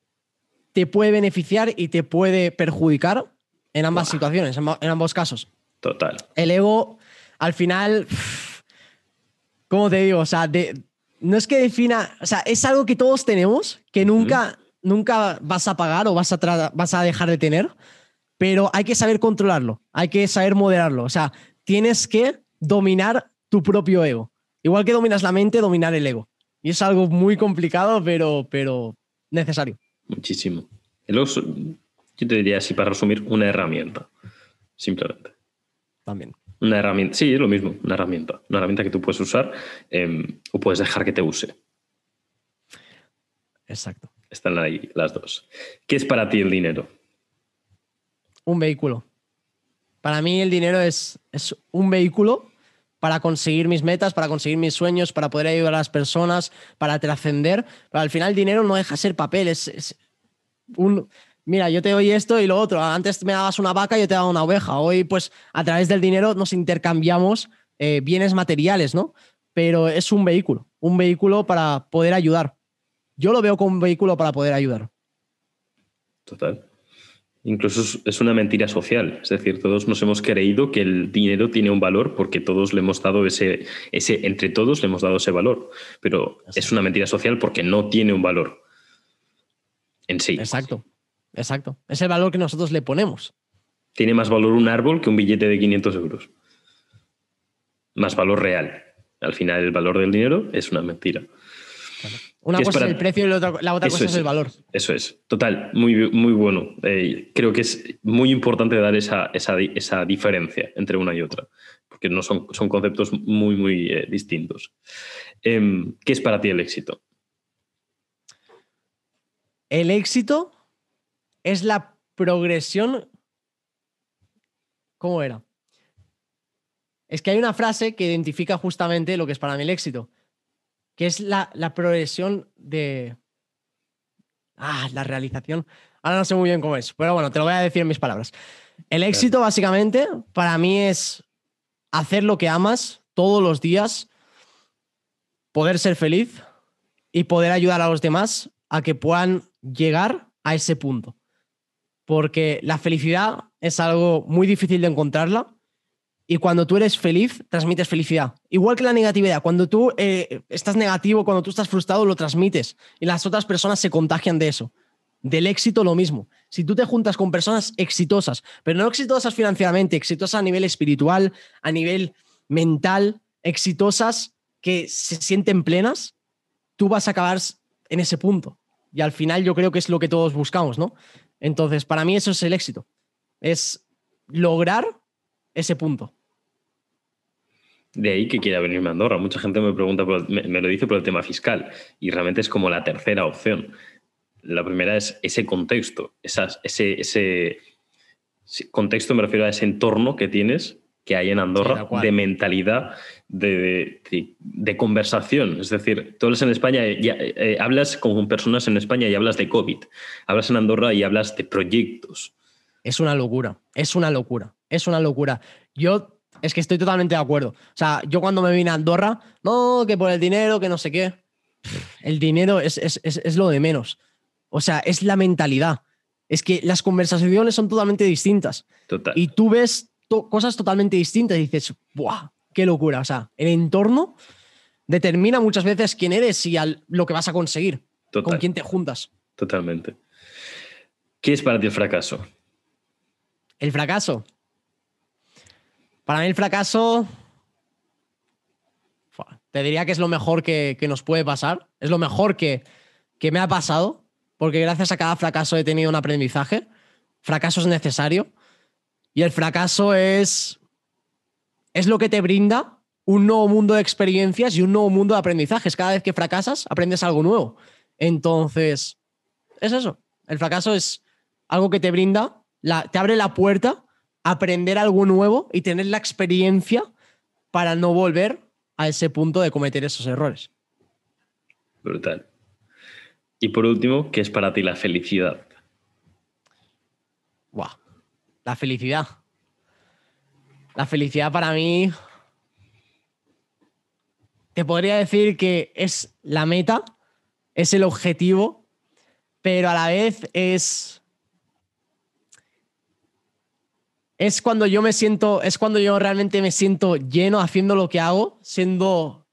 te puede beneficiar y te puede perjudicar en ambas situaciones, en ambos casos. Total. El ego, al final, (sniffs) ¿cómo te digo? O sea, de, no es que defina, o sea, es algo que todos tenemos, que nunca, nunca vas a pagar o vas a, vas a dejar de tener, pero hay que saber controlarlo, hay que saber moderarlo, o sea, tienes que dominar tu propio ego. Igual que dominas la mente, dominar el ego. Y es algo muy complicado, pero, pero necesario. Muchísimo. El ego, yo te diría así, para resumir, una herramienta, simplemente. También. Una herramienta, sí, es lo mismo, una herramienta. Una herramienta que tú puedes usar em, o puedes dejar que te use. Exacto. Están ahí las dos. ¿Qué es para ti el dinero? Un vehículo. Para mí el dinero es, es un vehículo para conseguir mis metas, para conseguir mis sueños, para poder ayudar a las personas, para trascender. Pero al final el dinero no deja de ser papel, es, es un, mira, yo te doy esto y lo otro. Antes me dabas una vaca y yo te daba una oveja. Hoy, pues, a través del dinero nos intercambiamos eh, bienes materiales, ¿no? Pero es un vehículo, un vehículo para poder ayudar. Yo lo veo como un vehículo para poder ayudar. Total. Incluso es una mentira social. Es decir, todos nos hemos creído que el dinero tiene un valor porque todos le hemos dado ese, ese entre todos le hemos dado ese valor. Pero es una mentira social porque no tiene un valor en sí. Exacto. Exacto. Es el valor que nosotros le ponemos. Tiene más valor un árbol que un billete de 500 euros. Más valor real. Al final, el valor del dinero es una mentira. Una cosa es, el precio y la otra, cosa es, el valor. Eso es. Total, muy, muy bueno. Eh, creo que es muy importante dar esa, esa, diferencia entre una y otra, porque no son, son conceptos muy, muy eh, distintos. Em, ¿Qué es para ti el éxito? El éxito es la progresión. ¿Cómo era? Es que hay una frase que identifica justamente lo que es para mí el éxito, que es la, progresión de. Ah, la realización. Ahora no sé muy bien cómo es, pero bueno, te lo voy a decir en mis palabras. El éxito, básicamente, para mí es hacer lo que amas todos los días, poder ser feliz y poder ayudar a los demás a que puedan llegar a ese punto porque la felicidad es algo muy difícil de encontrarla y cuando tú eres feliz, transmites felicidad. Igual que la negatividad, cuando tú eh, estás negativo, cuando tú estás frustrado, lo transmites y las otras personas se contagian de eso. Del éxito lo mismo. Si tú te juntas con personas exitosas, pero no exitosas financieramente, exitosas a nivel espiritual, a nivel mental, exitosas que se sienten plenas, tú vas a acabar en ese punto. Y al final yo creo que es lo que todos buscamos, ¿no? Entonces, para mí eso es el éxito. Es lograr ese punto. De ahí que quiera venirme a Andorra. Mucha gente me pregunta, me, lo dice por el tema fiscal y realmente es como la tercera opción. La primera es ese contexto, esas, ese, ese, contexto, me refiero a ese entorno que tienes, que hay en Andorra, de mentalidad, de, de, conversación. Es decir, tú hablas en España, y, eh, hablas con personas en España y hablas de COVID. Hablas en Andorra y hablas de proyectos. Es una locura, es una locura, es una locura. Yo es que estoy totalmente de acuerdo. O sea, yo cuando me vine a Andorra, no, que por el dinero, que no sé qué. El dinero es, es, lo de menos. O sea, es la mentalidad. Es que las conversaciones son totalmente distintas. Total. Y tú ves cosas totalmente distintas y dices, ¡buah! ¡Qué locura! O sea, el entorno determina muchas veces quién eres y lo que vas a conseguir. Con quién te juntas. Totalmente. ¿Qué es para ti el fracaso? El fracaso. Para mí el fracaso, te diría que es lo mejor que, nos puede pasar, es lo mejor que, que me ha pasado, porque gracias a cada fracaso he tenido un aprendizaje. Fracaso es necesario y el fracaso es, es lo que te brinda un nuevo mundo de experiencias y un nuevo mundo de aprendizajes. Cada vez que fracasas, aprendes algo nuevo. Entonces, es eso. El fracaso es algo que te brinda, la, te abre la puerta aprender algo nuevo y tener la experiencia para no volver a ese punto de cometer esos errores. Brutal. Y por último, ¿qué es para ti la felicidad? Wow. La felicidad. La felicidad para mí. Te podría decir que es la meta, es el objetivo, pero a la vez es es cuando yo me siento, es cuando yo realmente me siento lleno haciendo lo que hago, siendo,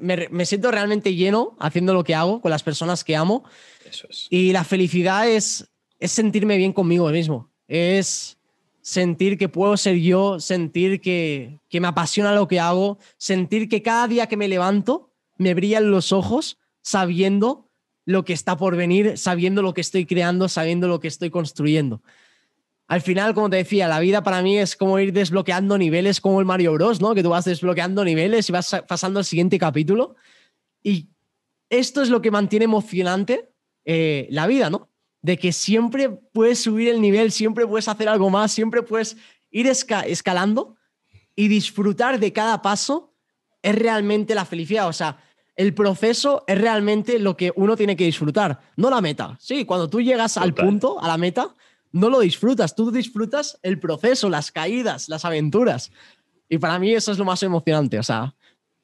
me, siento realmente lleno haciendo lo que hago con las personas que amo. Eso es. Y la felicidad es, es sentirme bien conmigo mismo, es sentir que puedo ser yo, sentir que, que me apasiona lo que hago, sentir que cada día que me levanto me brillan los ojos sabiendo lo que está por venir, sabiendo lo que estoy creando, sabiendo lo que estoy construyendo al final, como te decía, la vida para mí es como ir desbloqueando niveles como el Mario Bros, ¿no? Que tú vas desbloqueando niveles y vas pasando al siguiente capítulo. Y esto es lo que mantiene emocionante eh, la vida, ¿no? De que siempre puedes subir el nivel, siempre puedes hacer algo más, siempre puedes ir escalando y disfrutar de cada paso es realmente la felicidad. O sea, el proceso es realmente lo que uno tiene que disfrutar, no la meta. Sí, cuando tú llegas al punto, a la meta, no lo disfrutas, tú disfrutas el proceso, las caídas, las aventuras. Y para mí eso es lo más emocionante, o sea,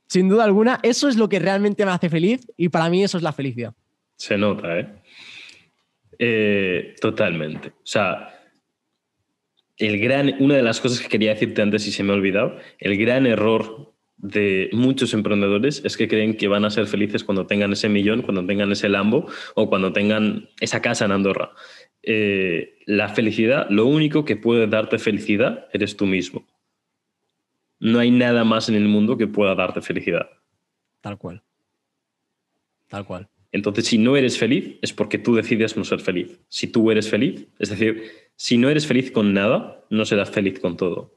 sin duda alguna, eso es lo que realmente me hace feliz y para mí eso es la felicidad. Se nota, ¿eh? Eh totalmente. O sea, el gran, una de las cosas que quería decirte antes y se me ha olvidado, el gran error de muchos emprendedores es que creen que van a ser felices cuando tengan ese millón, cuando tengan ese Lambo o cuando tengan esa casa en Andorra. Eh, la felicidad, lo único que puede darte felicidad eres tú mismo. No hay nada más en el mundo que pueda darte felicidad. Tal cual. Tal cual. Entonces, si no eres feliz, es porque tú decides no ser feliz. Si tú eres feliz, es decir, si no eres feliz con nada, no serás feliz con todo.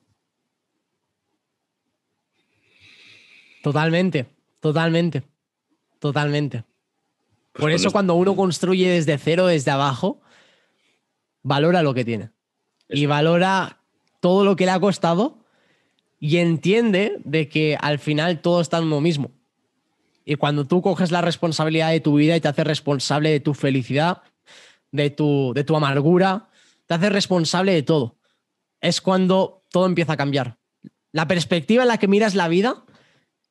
Totalmente, totalmente, totalmente. Pues Por eso cuando uno construye desde cero, desde abajo, valora lo que tiene. Y valora todo lo que le ha costado y entiende de que al final todo está en uno mismo. Y cuando tú coges la responsabilidad de tu vida y te haces responsable de tu felicidad, de tu, de tu amargura, te haces responsable de todo. Es cuando todo empieza a cambiar. La perspectiva en la que miras la vida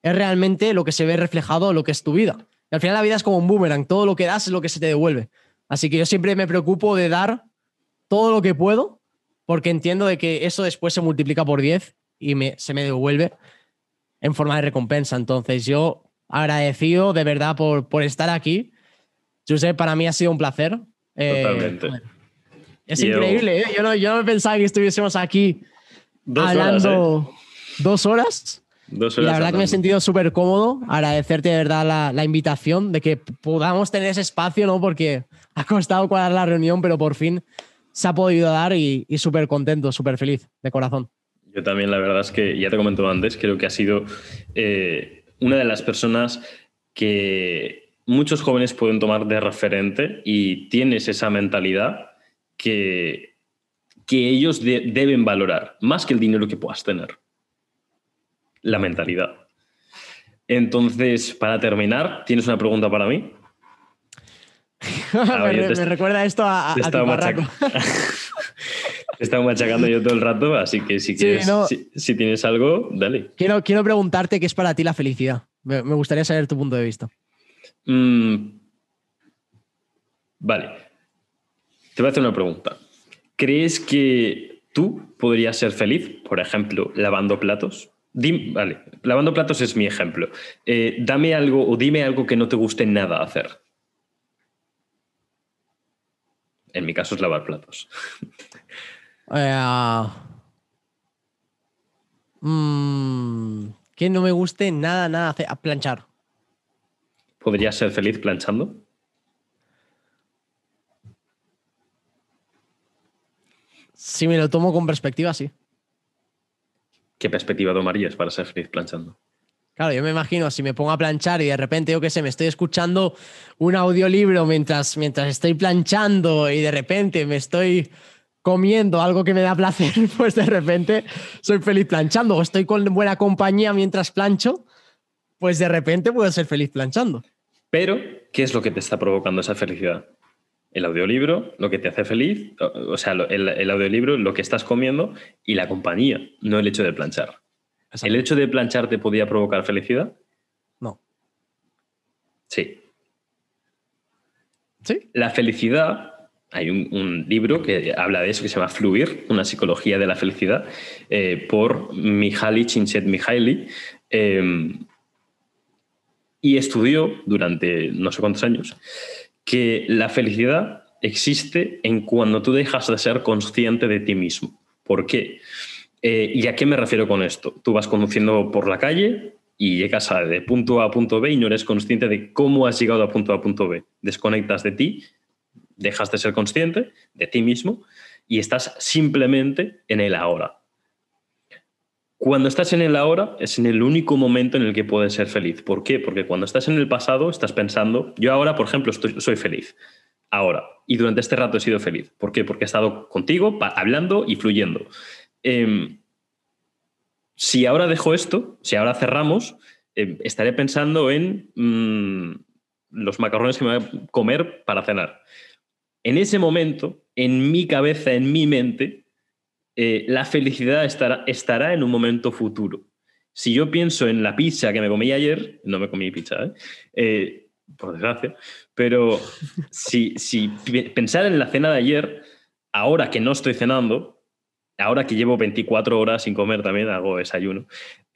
es realmente lo que se ve reflejado, lo que es tu vida. Al final la vida es como un boomerang, todo lo que das es lo que se te devuelve. Así que yo siempre me preocupo de dar todo lo que puedo, porque entiendo de que eso después se multiplica por 10 y me, se me devuelve en forma de recompensa. Entonces, yo agradecido de verdad por, por estar aquí. José, para mí ha sido un placer. Eh, Totalmente. es increíble, ¿eh? yo, no, yo no pensaba que estuviésemos aquí hablando ¿eh? dos horas. Dos horas y la verdad que me he sentido súper cómodo. Agradecerte de verdad la, la, invitación, de que podamos tener ese espacio, ¿no? Porque ha costado cuadrar la reunión, pero por fin se ha podido dar y, súper contento, súper feliz, de corazón. Yo también, la verdad es que ya te comentó antes, creo que ha sido eh, una de las personas que muchos jóvenes pueden tomar de referente y tienes esa mentalidad que, que ellos deben valorar, más que el dinero que puedas tener. La mentalidad. Entonces, para terminar, ¿tienes una pregunta para mí? (laughs) me, recuerda esto a, a, (laughs) estaba machacando yo todo el rato, así que si, quieres, si, tienes algo, dale. Quiero, quiero preguntarte qué es para ti la felicidad. Me, gustaría saber tu punto de vista. Mm, vale. Te voy a hacer una pregunta. ¿Crees que tú podrías ser feliz, por ejemplo, lavando platos? vale, lavando platos es mi ejemplo. Eh, dame algo o dime algo que no te guste nada hacer. En mi caso es lavar platos. (laughs) Eh, mm, que no me guste nada, nada hacer, a planchar. ¿Podrías ser feliz planchando? Si me lo tomo con perspectiva, sí. ¿Qué perspectiva tomarías para ser feliz planchando? Claro, yo me imagino, si me pongo a planchar y de repente, yo qué sé, me estoy escuchando un audiolibro mientras, mientras estoy planchando y de repente me estoy comiendo algo que me da placer, (laughs) pues de repente soy feliz planchando. O estoy con buena compañía mientras plancho, pues de repente puedo ser feliz planchando. Pero, ¿qué es lo que te está provocando esa felicidad? El audiolibro, lo que te hace feliz, o sea, el, el audiolibro, lo que estás comiendo y la compañía, no el hecho de planchar. ¿El hecho de planchar te podía provocar felicidad? No. Sí. ¿Sí? La felicidad, hay un, libro que habla de eso que se llama Fluir, una psicología de la felicidad, eh, por Mihaly Csikszentmihalyi. Eh, y estudió durante no sé cuántos años que la felicidad existe en cuando tú dejas de ser consciente de ti mismo. ¿Por qué? Eh, ¿Y a qué me refiero con esto? Tú vas conduciendo por la calle y llegas a, de punto A a punto B y no eres consciente de cómo has llegado a punto A a punto B. Desconectas de ti, dejas de ser consciente de ti mismo y estás simplemente en el ahora. Cuando estás en el ahora es en el único momento en el que puedes ser feliz. ¿Por qué? Porque cuando estás en el pasado estás pensando, yo ahora, por ejemplo, estoy, soy feliz. Ahora. Y durante este rato he sido feliz. ¿Por qué? Porque he estado contigo, hablando y fluyendo. Em, si ahora dejo esto, si ahora cerramos, em, estaré pensando en mm, los macarrones que me voy a comer para cenar. En ese momento, en mi cabeza, en mi mente, eh, la felicidad estará, estará en un momento futuro. Si yo pienso en la pizza que me comí ayer, no me comí pizza, ¿eh? Eh, por desgracia, pero si, si pensar en la cena de ayer, ahora que no estoy cenando, ahora que llevo 24 horas sin comer también hago desayuno.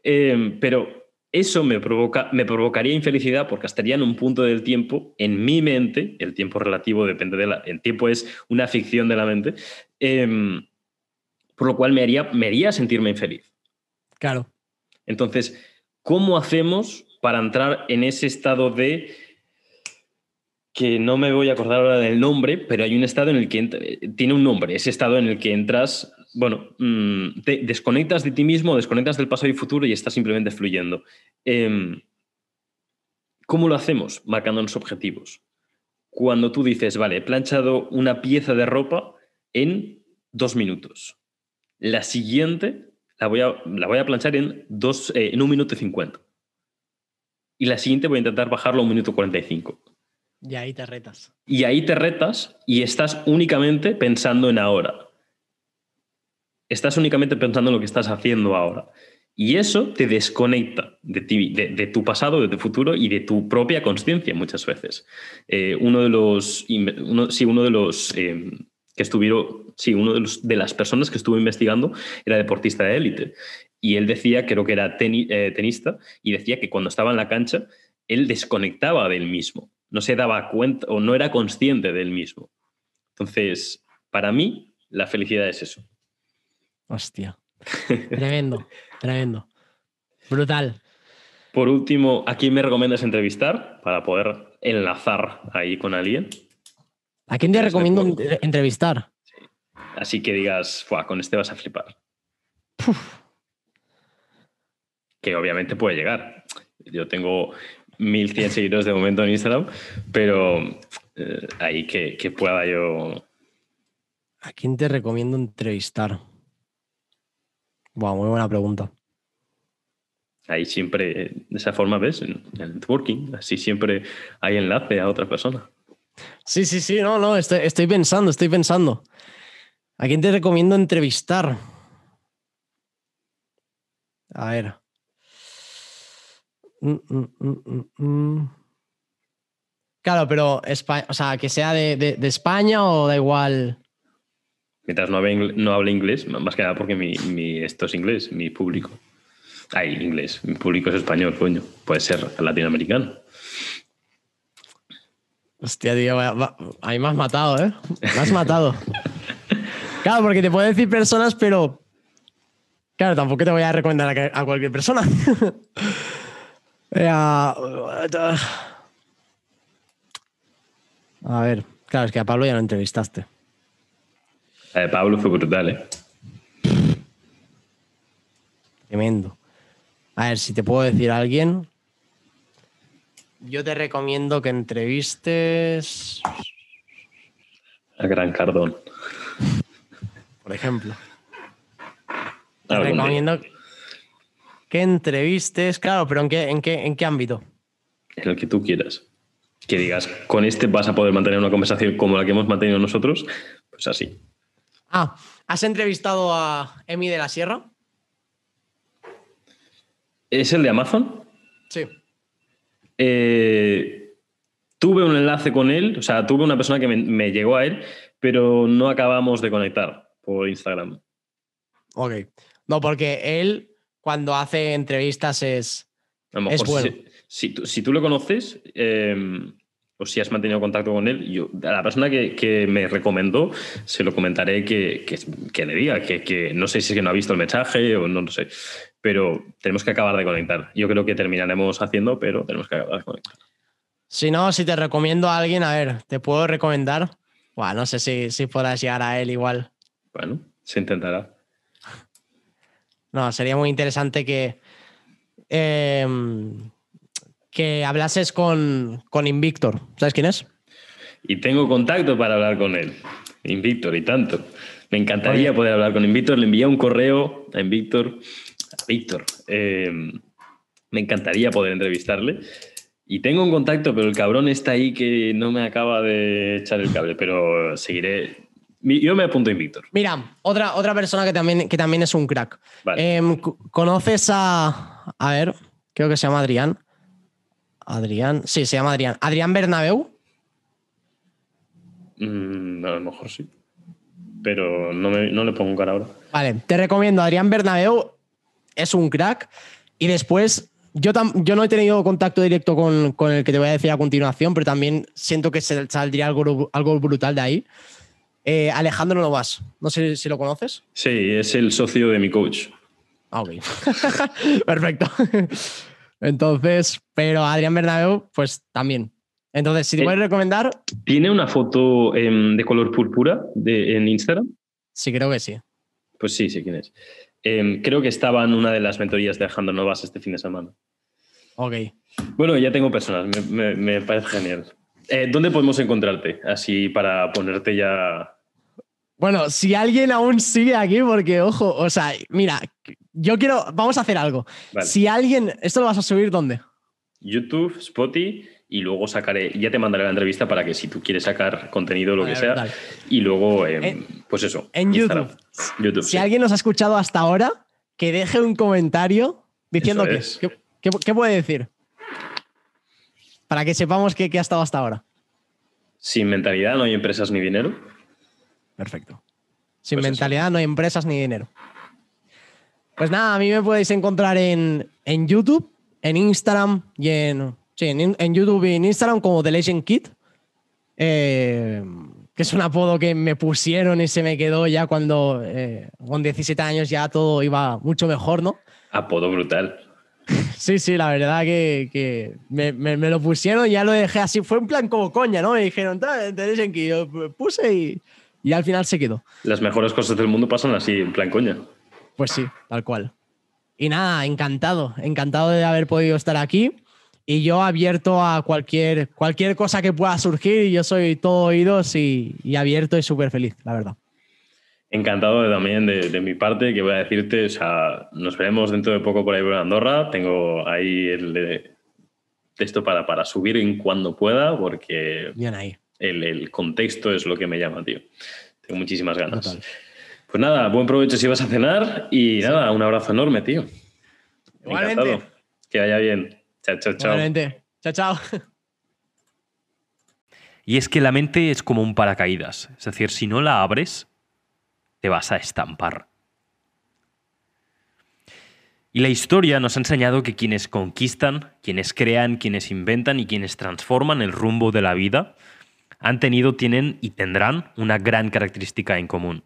Pero eso me, provoca, me provocaría infelicidad porque estaría en un punto del tiempo, en mi mente, el tiempo relativo depende de la. El tiempo es una ficción de la mente, em, por lo cual me haría, me haría sentirme infeliz. Claro. Entonces, ¿cómo hacemos para entrar en ese estado de que no me voy a acordar ahora del nombre, pero hay un estado en el que tiene un nombre, ese estado en el que entras bueno, mm, te desconectas de ti mismo, desconectas del pasado y futuro y estás simplemente fluyendo. Em, ¿Cómo lo hacemos? Marcándonos objetivos. Cuando tú dices, vale, he planchado una pieza de ropa en dos minutos. La siguiente la voy a, la voy a planchar en, dos, eh, en un minuto y cincuenta. Y la siguiente voy a intentar bajarlo a un minuto cuarenta y cinco. Y ahí te retas. Y ahí te retas y estás únicamente pensando en ahora estás únicamente pensando en lo que estás haciendo ahora. Y eso te desconecta de, tu pasado, de tu futuro y de tu propia conciencia muchas veces. Eh, uno de los, uno, uno de los eh, que estuvieron, sí, uno de, los, de, las personas que estuvo investigando era deportista de élite. Y él decía, creo que era eh, tenista, y decía que cuando estaba en la cancha, él desconectaba del mismo. No se daba cuenta o no era consciente del mismo. Entonces, para mí, la felicidad es eso Hostia. (laughs) Tremendo, tremendo. Brutal. Por último, ¿a quién me recomiendas entrevistar para poder enlazar ahí con alguien? ¿A quién te recomiendo entrevistar? Así que digas, con este vas a flipar. Que obviamente puede llegar. Yo tengo 1100 seguidores de momento en Instagram, pero eh, ahí que, que pueda yo. ¿A quién te recomiendo entrevistar? Buah, muy buena pregunta. Ahí siempre, de esa forma, ¿ves? En el networking, así siempre hay enlace a otra persona. Sí, sí, sí, no, no, estoy, estoy pensando, estoy pensando. ¿A quién te recomiendo entrevistar? A ver. Mm, mm, mm, Claro, pero Espa- o sea, que sea de, de- de España o da igual. Mientras no hable, ingl- no hable inglés, más que nada porque mi, mi- esto es inglés, mi público. Ay, inglés, mi público es español, coño. Puede ser latinoamericano. Hostia, tío, va- va- ahí me has matado, ¿eh? Me has matado. (laughs) Claro, porque te puedo decir personas, pero. Claro, tampoco te voy a recomendar a, que- a cualquier persona. (laughs) A ver, claro, es que a Pablo ya lo entrevistaste. La de Pablo fue brutal, ¿eh? Tremendo. A ver, si te puedo decir a alguien. Yo te recomiendo que entrevistes, A Gran Cardón. por ejemplo. Te día. recomiendo que entrevistes, claro, pero ¿en qué, en qué, en qué ámbito? En el que tú quieras. Que digas, con este vas a poder mantener una conversación como la que hemos mantenido nosotros, pues así. Ah, ¿has entrevistado a Emi de la Sierra? ¿Es el de Amazon? Sí. Eh, tuve un enlace con él, o sea, tuve una persona que me, me llegó a él, pero no acabamos de conectar por Instagram. Ok. No, porque él, cuando hace entrevistas, es. A lo Es mejor bueno. si, si tú, si tú lo conoces eh, o si has mantenido contacto con él, yo, a la persona que, que me recomendó se lo comentaré que, que, que le diga, que, que no sé si es que no ha visto el mensaje o no lo sé, pero tenemos que acabar de conectar. Yo creo que terminaremos haciendo, pero tenemos que acabar de conectar. Si no, si te recomiendo a alguien, a ver, te puedo recomendar. Buah, no sé si, si podrás llegar a él igual. Bueno, se intentará. (laughs) No, sería muy interesante que. eh, que hablases con, con Invictor. ¿Sabes quién es? Y tengo contacto para hablar con él. Invictor, y tanto. Me encantaría poder hablar con Invictor. Le envié un correo a Invictor. A Víctor. Eh, me encantaría poder entrevistarle. Y tengo un contacto, pero el cabrón está ahí que no me acaba de echar el cable. Pero seguiré. Yo me apunto a Invictor. Mira, otra, otra persona que también, que también es un crack. Vale. Em, ¿Conoces a. A ver, creo que se llama Adrián. Adrián. Sí, se llama Adrián. Adrián Bernabeu. Mm, a lo mejor sí. Pero no, me- no le pongo cara ahora. Vale, te recomiendo. Adrián Bernabeu es un crack. Y después, yo, tam- yo no he tenido contacto directo con, con el que te voy a decir a continuación, pero también siento que se saldría algo, algo brutal de ahí. Eh, Alejandro Novas. No sé si lo conoces. Sí, es el socio de mi coach. Ah, ok. (laughs) Perfecto. Entonces, pero Adrián Bernabeu, pues también. Entonces, si te Eh. puedes recomendar, ¿Tiene una foto em, de color púrpura de, en Instagram? sí creo que sí. Pues sí, sí, quién es. Em, creo que estaba en una de las mentorías de Alejandro Novas este fin de semana. Ok. Bueno, ya tengo personas, me, me- me parece genial. Eh, ¿Dónde podemos encontrarte? Así para ponerte ya. Bueno, si alguien aún sigue aquí, porque ojo, o sea, mira, yo quiero, vamos a hacer algo. Vale. Si alguien, ¿esto lo vas a subir dónde? YouTube, Spotify y luego sacaré, ya te mandaré la entrevista para que si tú quieres sacar contenido o lo Vale, que sea. dale. Y luego, em, En- pues eso. en Instagram. YouTube. YouTube. Si sí. alguien nos ha escuchado hasta ahora, que deje un comentario diciendo qué, es. qué, qué- qué puede decir. Para que sepamos qué, qué ha estado hasta ahora. Sin mentalidad no hay empresas ni dinero. Perfecto. Sin Pues eso. mentalidad no hay empresas ni dinero. Pues nada, a mí me podéis encontrar en, en YouTube, en Instagram y en, sí, en, en YouTube y en Instagram como The Legend Kid, eh, que es un apodo que me pusieron y se me quedó ya cuando eh, con 17 años ya todo iba mucho mejor, ¿no? Apodo brutal. (laughs) Sí, sí, la verdad que, que me, me- me lo pusieron y ya lo dejé así. Fue en plan como coña, ¿no? Me dijeron, "Ta, The Legend Kid", yo puse y, y al final se quedó. Las mejores cosas del mundo pasan así, en plan coña. Pues sí, tal cual. Y nada, encantado, encantado de haber podido estar aquí. y yo abierto a cualquier, cualquier cosa que pueda surgir yo soy todo oídos y, abierto y súper feliz, la verdad. Encantado también de, mi parte, que voy a decirte, o sea, nos veremos dentro de poco por ahí por Andorra. Tengo ahí el texto para, para subir en cuando pueda, porque Bien ahí. El, contexto es lo que me llama, tío. Tengo muchísimas ganas. Pues nada, buen provecho si vas a cenar y nada, un abrazo enorme, tío. Igualmente. Que vaya bien. Chao, chao, chao. Igualmente. Chao, chao. Y es que la mente es como un paracaídas. Es decir, si no la abres, te vas a estampar. Y la historia nos ha enseñado que quienes conquistan, quienes crean, quienes inventan y quienes transforman el rumbo de la vida han tenido, tienen y tendrán una gran característica en común.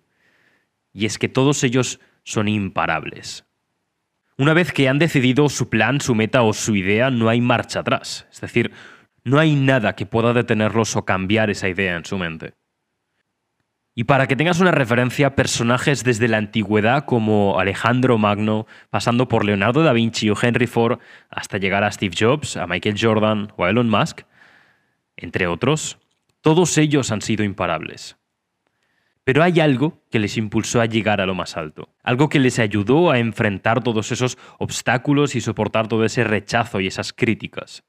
Y es que todos ellos son imparables. Una vez que han decidido su plan, su meta o su idea, no hay marcha atrás. Es decir, no hay nada que pueda detenerlos o cambiar esa idea en su mente. Y para que tengas una referencia, personajes desde la antigüedad como Alejandro Magno, pasando por Leonardo da Vinci o Henry Ford, hasta llegar a Steve Jobs, a Michael Jordan o a Elon Musk, entre otros, todos ellos han sido imparables. Pero hay algo que les impulsó a llegar a lo más alto, algo que les ayudó a enfrentar todos esos obstáculos y soportar todo ese rechazo y esas críticas.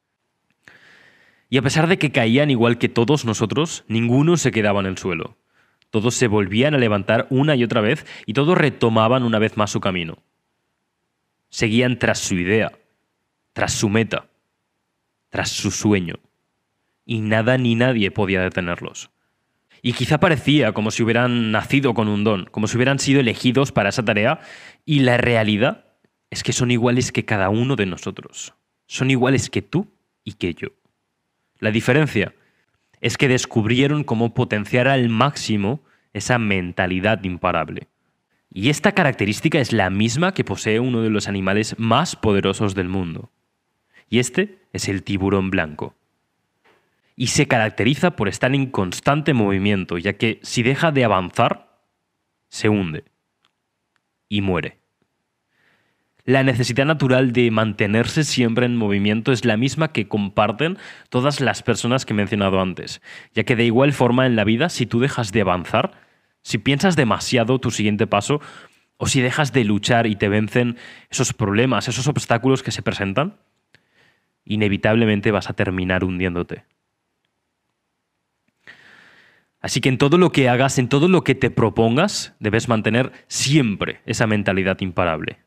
Y a pesar de que caían igual que todos nosotros, ninguno se quedaba en el suelo. Todos se volvían a levantar una y otra vez y todos retomaban una vez más su camino. Seguían tras su idea, tras su meta, tras su sueño y nada ni nadie podía detenerlos. Y quizá parecía como si hubieran nacido con un don, como si hubieran sido elegidos para esa tarea, y la realidad es que son iguales que cada uno de nosotros. Son iguales que tú y que yo. La diferencia es que descubrieron cómo potenciar al máximo esa mentalidad imparable. Y esta característica es la misma que posee uno de los animales más poderosos del mundo. Y este es el tiburón blanco y se caracteriza por estar en constante movimiento, ya que si deja de avanzar, se hunde y muere. La necesidad natural de mantenerse siempre en movimiento es la misma que comparten todas las personas que he mencionado antes, ya que de igual forma en la vida, si tú dejas de avanzar, si piensas demasiado tu siguiente paso, o si dejas de luchar y te vencen esos problemas, esos obstáculos que se presentan, inevitablemente vas a terminar hundiéndote. Así que en todo lo que hagas, en todo lo que te propongas, debes mantener siempre esa mentalidad imparable.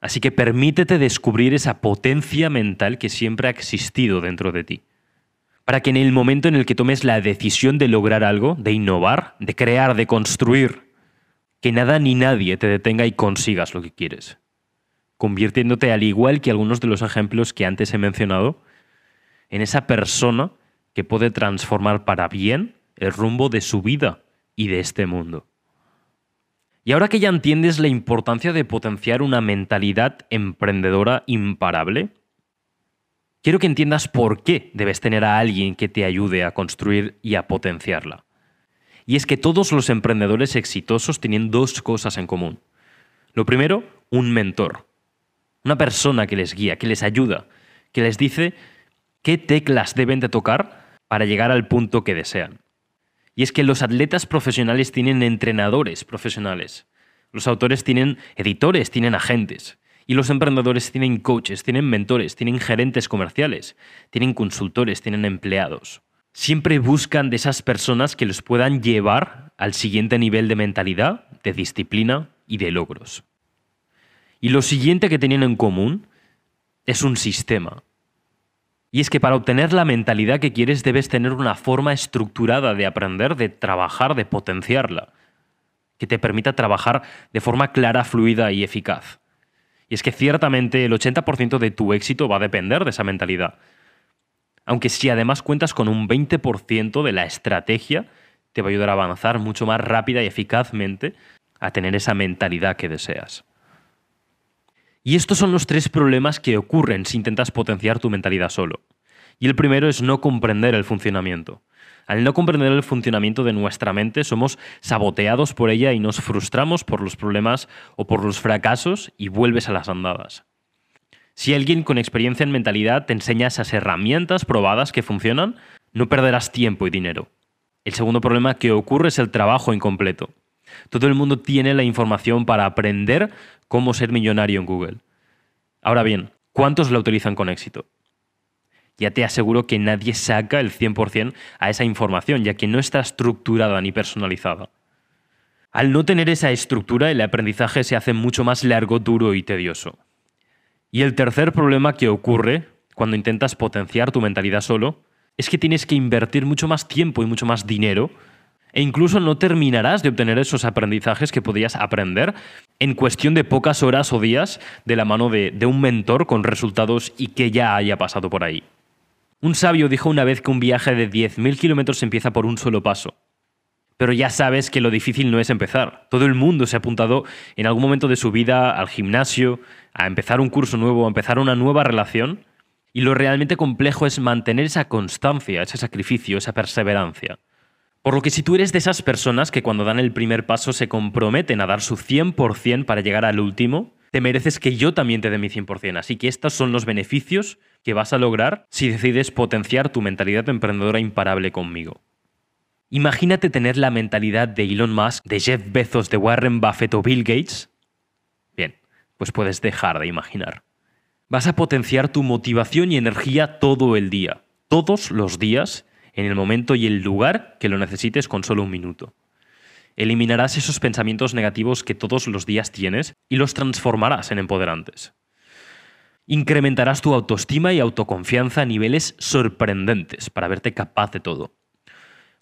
Así que permítete descubrir esa potencia mental que siempre ha existido dentro de ti. Para que en el momento en el que tomes la decisión de lograr algo, de innovar, de crear, de construir, que nada ni nadie te detenga y consigas lo que quieres. Convirtiéndote, al igual que algunos de los ejemplos que antes he mencionado, en esa persona que puede transformar para bien el rumbo de su vida y de este mundo. Y ahora que ya entiendes la importancia de potenciar una mentalidad emprendedora imparable, quiero que entiendas por qué debes tener a alguien que te ayude a construir y a potenciarla. Y es que todos los emprendedores exitosos tienen dos cosas en común. Lo primero, un mentor. Una persona que les guía, que les ayuda, que les dice qué teclas deben de tocar para llegar al punto que desean. Y es que los atletas profesionales tienen entrenadores profesionales. Los autores tienen editores, tienen agentes. Y los emprendedores tienen coaches, tienen mentores, tienen gerentes comerciales, tienen consultores, tienen empleados. Siempre buscan de esas personas que los puedan llevar al siguiente nivel de mentalidad, de disciplina y de logros. Y lo siguiente que tienen en común es un sistema, y es que para obtener la mentalidad que quieres debes tener una forma estructurada de aprender, de trabajar, de potenciarla, que te permita trabajar de forma clara, fluida y eficaz. Y es que ciertamente el 80% de tu éxito va a depender de esa mentalidad. Aunque si además cuentas con un 20% de la estrategia, te va a ayudar a avanzar mucho más rápida y eficazmente a tener esa mentalidad que deseas. Y estos son los tres problemas que ocurren si intentas potenciar tu mentalidad solo. Y el primero es no comprender el funcionamiento. Al no comprender el funcionamiento de nuestra mente, somos saboteados por ella y nos frustramos por los problemas o por los fracasos y vuelves a las andadas. Si alguien con experiencia en mentalidad te enseña esas herramientas probadas que funcionan, no perderás tiempo y dinero. El segundo problema que ocurre es el trabajo incompleto. Todo el mundo tiene la información para aprender cómo ser millonario en Google. Ahora bien, ¿cuántos la utilizan con éxito? Ya te aseguro que nadie saca el 100% a esa información, ya que no está estructurada ni personalizada. Al no tener esa estructura, el aprendizaje se hace mucho más largo, duro y tedioso. Y el tercer problema que ocurre cuando intentas potenciar tu mentalidad solo es que tienes que invertir mucho más tiempo y mucho más dinero e incluso no terminarás de obtener esos aprendizajes que podías aprender en cuestión de pocas horas o días de la mano de, de un mentor con resultados y que ya haya pasado por ahí. Un sabio dijo una vez que un viaje de 10.000 kilómetros empieza por un solo paso. Pero ya sabes que lo difícil no es empezar. Todo el mundo se ha apuntado en algún momento de su vida al gimnasio, a empezar un curso nuevo, a empezar una nueva relación. Y lo realmente complejo es mantener esa constancia, ese sacrificio, esa perseverancia. Por lo que si tú eres de esas personas que cuando dan el primer paso se comprometen a dar su 100% para llegar al último, te mereces que yo también te dé mi 100%. Así que estos son los beneficios que vas a lograr si decides potenciar tu mentalidad emprendedora imparable conmigo. Imagínate tener la mentalidad de Elon Musk, de Jeff Bezos, de Warren Buffett o Bill Gates. Bien, pues puedes dejar de imaginar. Vas a potenciar tu motivación y energía todo el día, todos los días, en el momento y el lugar que lo necesites con solo un minuto. Eliminarás esos pensamientos negativos que todos los días tienes y los transformarás en empoderantes. Incrementarás tu autoestima y autoconfianza a niveles sorprendentes para verte capaz de todo.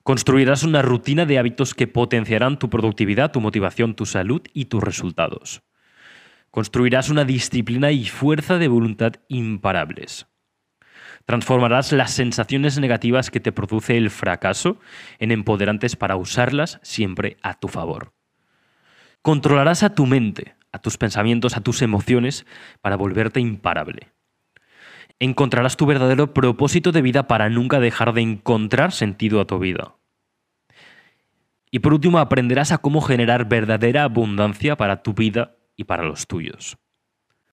Construirás una rutina de hábitos que potenciarán tu productividad, tu motivación, tu salud y tus resultados. Construirás una disciplina y fuerza de voluntad imparables. Transformarás las sensaciones negativas que te produce el fracaso en empoderantes para usarlas siempre a tu favor. Controlarás a tu mente, a tus pensamientos, a tus emociones para volverte imparable. Encontrarás tu verdadero propósito de vida para nunca dejar de encontrar sentido a tu vida. Y por último, aprenderás a cómo generar verdadera abundancia para tu vida y para los tuyos.